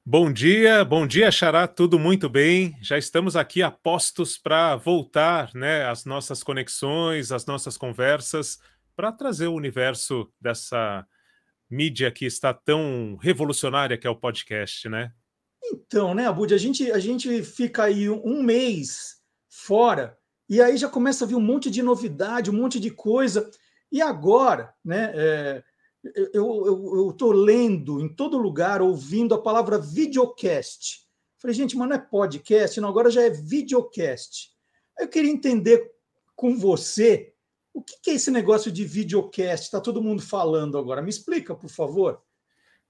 Bom dia, bom dia, Xará, tudo muito bem. Já estamos aqui a postos para voltar né, às nossas conexões, às nossas conversas, para trazer o universo dessa mídia que está tão revolucionária que é o podcast, né? Então, né, Abud, a gente, a gente fica aí um mês fora e aí já começa a vir um monte de novidade, um monte de coisa. E agora, né, é, eu estou lendo em todo lugar, ouvindo a palavra videocast. Falei, gente, mas não é podcast, não, agora já é videocast. Eu queria entender com você o que, que é esse negócio de videocast? Está todo mundo falando agora. Me explica, por favor.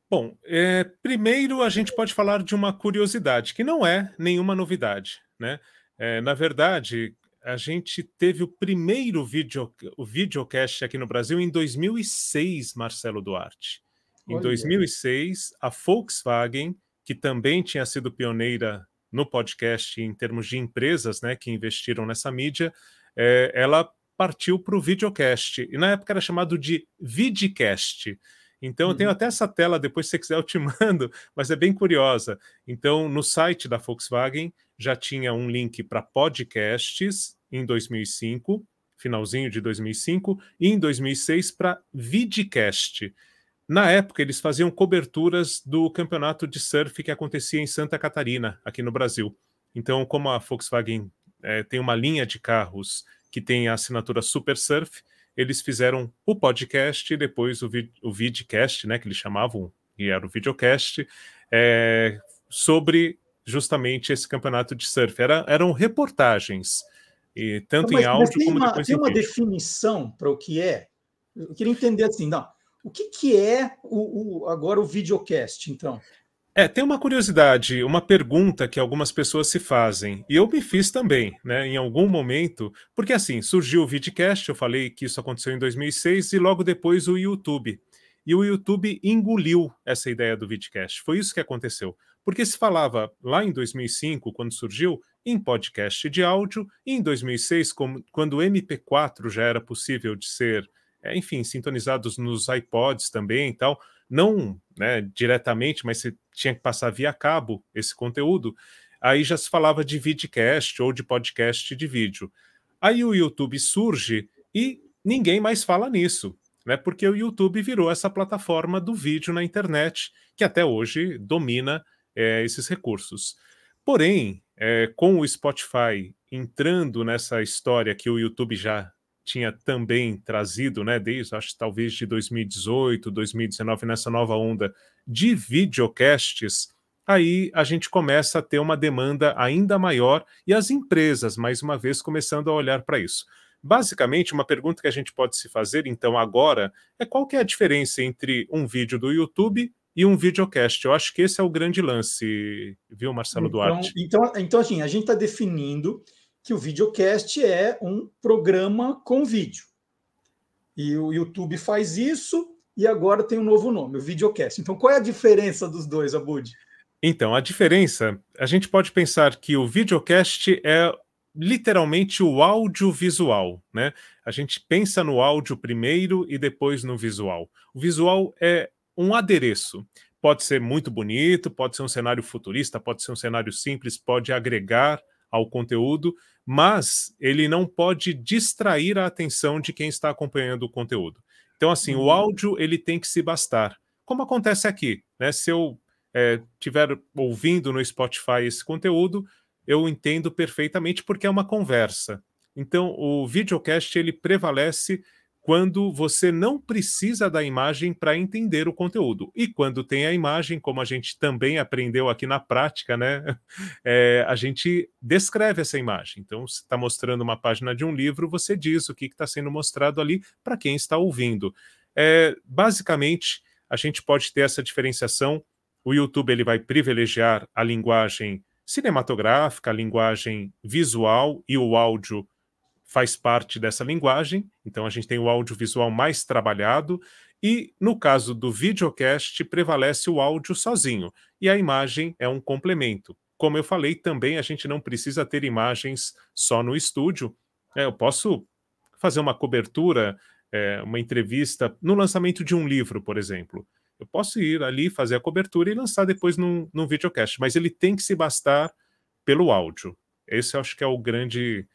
Bom, é, primeiro a gente pode falar de uma curiosidade, que não é nenhuma novidade. Né? É, na verdade, a gente teve o primeiro video, o videocast aqui no Brasil em 2006, Marcelo Duarte. Em Olha. 2006, a Volkswagen, que também tinha sido pioneira no podcast em termos de empresas né, que investiram nessa mídia, é, ela partiu para o videocast. E na época era chamado de vidcast. Então, eu tenho uhum. até essa tela, depois se você quiser eu te mando, mas é bem curiosa. Então, no site da Volkswagen já tinha um link para podcasts em 2005, finalzinho de 2005, e em 2006 para vidcast. Na época, eles faziam coberturas do campeonato de surf que acontecia em Santa Catarina, aqui no Brasil. Então, como a Volkswagen é, tem uma linha de carros que tem a assinatura Super Surf, eles fizeram o podcast e depois o, vid o vidcast, né, que eles chamavam, e era o videocast, é, sobre justamente esse campeonato de surf. Era, eram reportagens, e tanto mas, em áudio como uma, depois tem em uma vídeo. definição para o que é? Eu queria entender assim, não, o que, que é o, o, agora o videocast, então? É, tem uma curiosidade, uma pergunta que algumas pessoas se fazem, e eu me fiz também, né, em algum momento, porque assim, surgiu o vidcast, eu falei que isso aconteceu em 2006, e logo depois o YouTube. E o YouTube engoliu essa ideia do vidcast. Foi isso que aconteceu. Porque se falava lá em 2005, quando surgiu, em podcast de áudio, e em 2006, como, quando o MP4 já era possível de ser, é, enfim, sintonizados nos iPods também e tal, não né, diretamente, mas você tinha que passar via cabo esse conteúdo, aí já se falava de vidcast ou de podcast de vídeo. Aí o YouTube surge e ninguém mais fala nisso, né? Porque o YouTube virou essa plataforma do vídeo na internet que até hoje domina é, esses recursos. Porém, é, com o Spotify entrando nessa história que o YouTube já tinha também trazido, né, desde acho talvez de 2018, 2019, nessa nova onda de videocasts, aí a gente começa a ter uma demanda ainda maior e as empresas, mais uma vez, começando a olhar para isso. Basicamente, uma pergunta que a gente pode se fazer, então, agora, é qual que é a diferença entre um vídeo do YouTube e um videocast? Eu acho que esse é o grande lance, viu, Marcelo então, Duarte? Então, então, assim, a gente está definindo que o videocast é um programa com vídeo. E o YouTube faz isso e agora tem um novo nome, o videocast. Então, qual é a diferença dos dois, Abud? Então, a diferença, a gente pode pensar que o videocast é literalmente o audiovisual, né? A gente pensa no áudio primeiro e depois no visual. O visual é um adereço. Pode ser muito bonito, pode ser um cenário futurista, pode ser um cenário simples, pode agregar ao conteúdo, mas ele não pode distrair a atenção de quem está acompanhando o conteúdo. Então, assim, uhum. o áudio ele tem que se bastar, como acontece aqui, né? Se eu estiver é, ouvindo no Spotify esse conteúdo, eu entendo perfeitamente porque é uma conversa. Então, o videocast ele prevalece quando você não precisa da imagem para entender o conteúdo. E quando tem a imagem, como a gente também aprendeu aqui na prática, né? É, a gente descreve essa imagem. Então, se está mostrando uma página de um livro, você diz o que está sendo mostrado ali para quem está ouvindo. É, basicamente, a gente pode ter essa diferenciação. O YouTube ele vai privilegiar a linguagem cinematográfica, a linguagem visual e o áudio faz parte dessa linguagem, então a gente tem o audiovisual mais trabalhado, e no caso do videocast, prevalece o áudio sozinho, e a imagem é um complemento. como eu falei, também a gente não precisa ter imagens só no estúdio. É, eu posso fazer uma cobertura, é, uma entrevista no lançamento de um livro, por exemplo. Eu posso ir ali, fazer a cobertura e lançar depois num, num videocast, mas ele tem que se bastar pelo áudio. Esse eu acho que é o grande,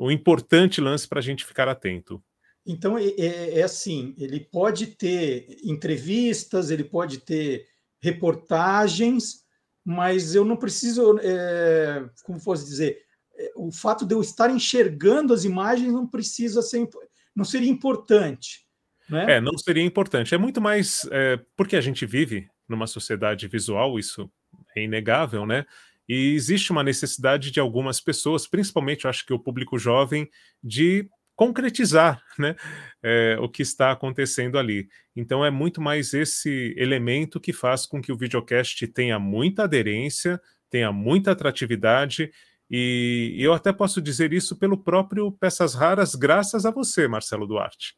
o importante lance para a gente ficar atento. Então, é, é, é, assim: ele pode ter entrevistas, ele pode ter reportagens, mas eu não preciso, é, como posso dizer, é, o fato de eu estar enxergando as imagens não precisa ser, não seria importante. Né? É, não seria importante. É muito mais é, porque a gente vive numa sociedade visual, isso é inegável, né? E existe uma necessidade de algumas pessoas, principalmente eu acho que o público jovem, de concretizar né, é, o que está acontecendo ali. Então é muito mais esse elemento que faz com que o videocast tenha muita aderência, tenha muita atratividade, e eu até posso dizer isso pelo próprio Peças Raras, graças a você, Marcelo Duarte.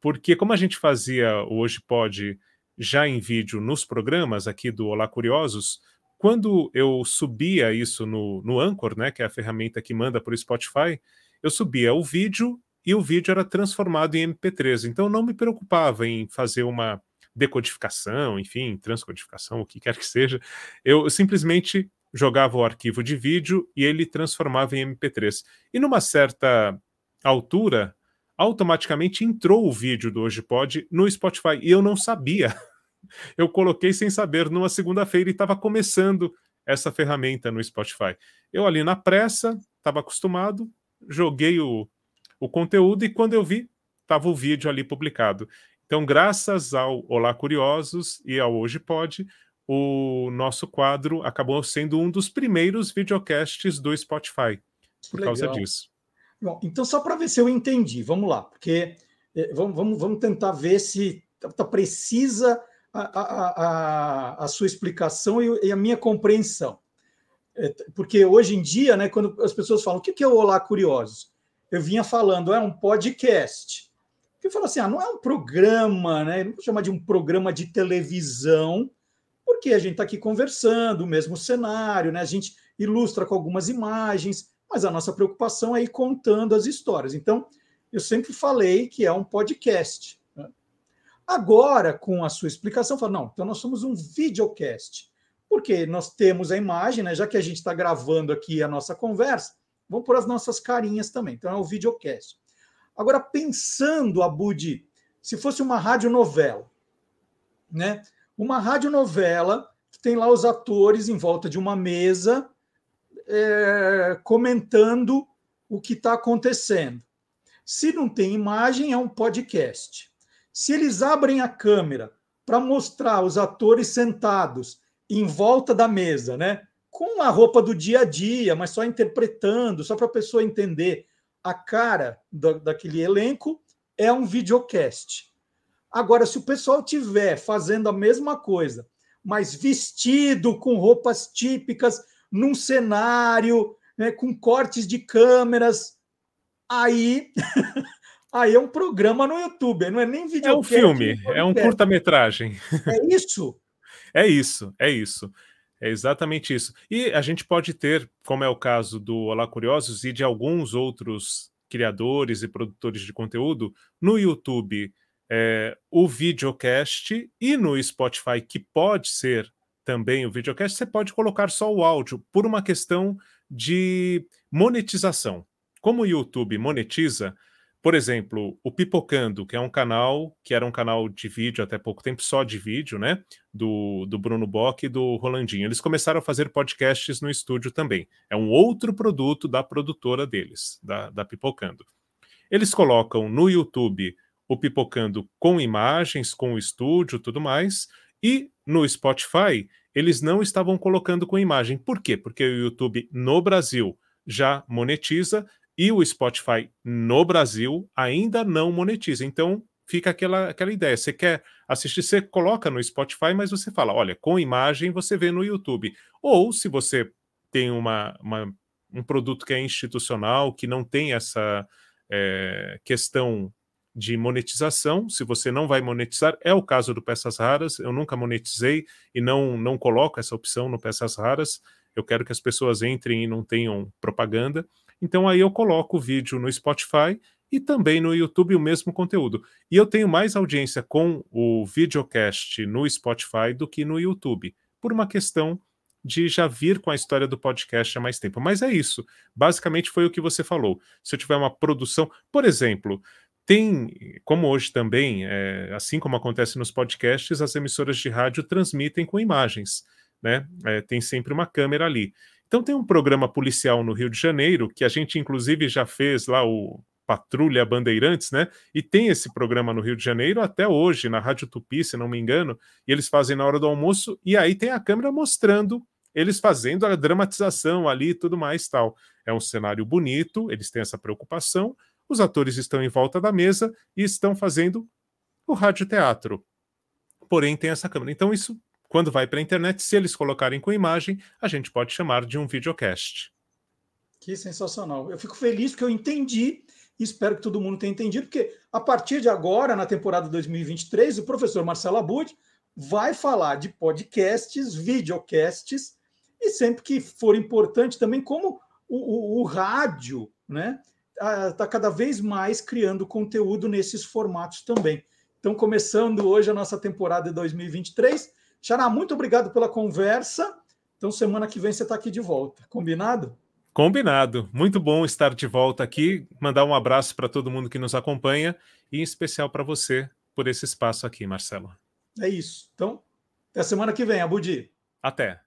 Porque como a gente fazia o Hoje Pode já em vídeo nos programas aqui do Olá Curiosos, quando eu subia isso no, no Anchor, né, que é a ferramenta que manda para o Spotify, eu subia o vídeo e o vídeo era transformado em MP3. Então não me preocupava em fazer uma decodificação, enfim, transcodificação, o que quer que seja. Eu simplesmente jogava o arquivo de vídeo e ele transformava em MP3. E numa certa altura, automaticamente entrou o vídeo do Hoje Pode no Spotify e eu não sabia. Eu coloquei sem saber numa segunda-feira e estava começando essa ferramenta no Spotify. Eu ali na pressa, estava acostumado, joguei o, o conteúdo e quando eu vi, estava o vídeo ali publicado. Então, graças ao Olá Curiosos e ao Hoje Pode, o nosso quadro acabou sendo um dos primeiros videocasts do Spotify, por Legal. causa disso. Bom, então, só para ver se eu entendi, vamos lá, porque eh, vamos, vamos, vamos tentar ver se está tá precisa a, a, sua explicação e, a minha compreensão. É, porque hoje em dia, né, quando as pessoas falam o que é o Olá Curiosos, eu vinha falando, é um podcast. Eu falo assim, ah, não é um programa, né? Não vou chamar de um programa de televisão, porque a gente está aqui conversando, o mesmo cenário, né? A gente ilustra com algumas imagens, mas a nossa preocupação é ir contando as histórias. Então, eu sempre falei que é um podcast. Agora, com a sua explicação, fala, não, então nós somos um videocast. Porque nós temos a imagem, né? Já que a gente está gravando aqui a nossa conversa, vamos pôr as nossas carinhas também. Então é o videocast. Agora, pensando, Abud, se fosse uma radionovela, né? Uma radionovela que tem lá os atores em volta de uma mesa é, comentando o que está acontecendo. Se não tem imagem, é um podcast. Se eles abrem a câmera para mostrar os atores sentados em volta da mesa, né? Com a roupa do dia a dia, mas só interpretando, só para a pessoa entender a cara do, daquele elenco, é um videocast. Agora, se o pessoal tiver fazendo a mesma coisa, mas vestido com roupas típicas, num cenário, né, com cortes de câmeras, aí Aí é um programa no YouTube, não é nem vídeo. É um filme, é um curta-metragem. É isso? é isso, é isso. É exatamente isso. E a gente pode ter, como é o caso do Olá Curiosos e de alguns outros criadores e produtores de conteúdo, no YouTube é, o videocast e no Spotify, que pode ser também o videocast, você pode colocar só o áudio por uma questão de monetização. Como o YouTube monetiza, por exemplo, o Pipocando, que é um canal que era um canal de vídeo até pouco tempo, só de vídeo, né? Do, do Bruno Bock e do Rolandinho. Eles começaram a fazer podcasts no estúdio também. É um outro produto da produtora deles, da, da Pipocando. Eles colocam no YouTube o Pipocando com imagens, com o estúdio tudo mais, e no Spotify eles não estavam colocando com imagem. Por quê? Porque o YouTube no Brasil já monetiza e o Spotify no Brasil ainda não monetiza. Então fica aquela, aquela ideia. Você quer assistir, você coloca no Spotify, mas você fala: olha, com imagem você vê no YouTube. Ou se você tem uma, uma um produto que é institucional, que não tem essa é, questão de monetização, se você não vai monetizar, é o caso do Peças Raras, eu nunca monetizei e não, não coloco essa opção no Peças Raras, eu quero que as pessoas entrem e não tenham propaganda. Então aí eu coloco o vídeo no Spotify e também no YouTube o mesmo conteúdo. E eu tenho mais audiência com o videocast no Spotify do que no YouTube, por uma questão de já vir com a história do podcast há mais tempo. Mas é isso. Basicamente foi o que você falou. Se eu tiver uma produção, por exemplo, tem, como hoje também, é, assim como acontece nos podcasts, as emissoras de rádio transmitem com imagens, né? É, tem sempre uma câmera ali. Então tem um programa policial no Rio de Janeiro que a gente inclusive já fez lá o Patrulha Bandeirantes, né? E tem esse programa no Rio de Janeiro até hoje, na Rádio Tupi, se não me engano, e eles fazem na hora do almoço, e aí tem a câmera mostrando eles fazendo a dramatização ali e tudo mais tal. É um cenário bonito, eles têm essa preocupação, os atores estão em volta da mesa e estão fazendo o radioteatro. Porém, tem essa câmera. Então, isso, quando vai para a internet, se eles colocarem com imagem, a gente pode chamar de um videocast. Que sensacional. Eu fico feliz porque eu entendi e espero que todo mundo tenha entendido, porque a partir de agora, na temporada 2023, o professor Marcelo Abud vai falar de podcasts, videocasts, e sempre que for importante também, como o, o, o rádio, né? está cada vez mais criando conteúdo nesses formatos também. Então, começando hoje a nossa temporada de 2023. Xará, muito obrigado pela conversa. Então, semana que vem você está aqui de volta. Combinado? Combinado. Muito bom estar de volta aqui. Mandar um abraço para todo mundo que nos acompanha e em especial para você por esse espaço aqui, Marcelo. É isso. Então, até semana que vem, Abudi. Até.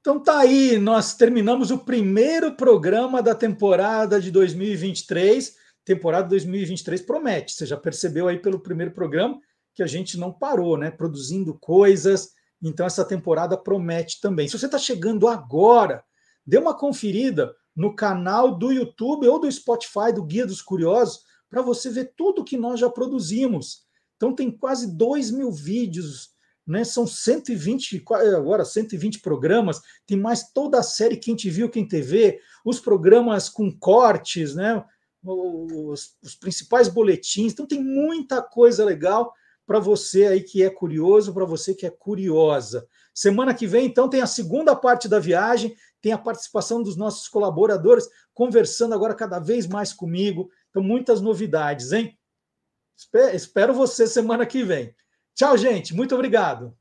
Então tá aí, nós terminamos o primeiro programa da temporada de 2023. Temporada 2023 promete. Você já percebeu aí pelo primeiro programa que a gente não parou, né? Produzindo coisas. Então essa temporada promete também. Se você está chegando agora, dê uma conferida no canal do YouTube ou do Spotify do Guia dos Curiosos para você ver tudo que nós já produzimos. Então tem quase 2 mil vídeos né? São 120, agora 120 programas, tem mais toda a série Quem Te Viu, Quem TV, os programas com cortes, né? Os, os principais boletins. Então tem muita coisa legal para você aí que é curioso, para você que é curiosa. Semana que vem, então, tem a segunda parte da viagem, tem a participação dos nossos colaboradores conversando agora cada vez mais comigo. Então, muitas novidades, hein? Espero você semana que vem. Tchau, gente. Muito obrigado.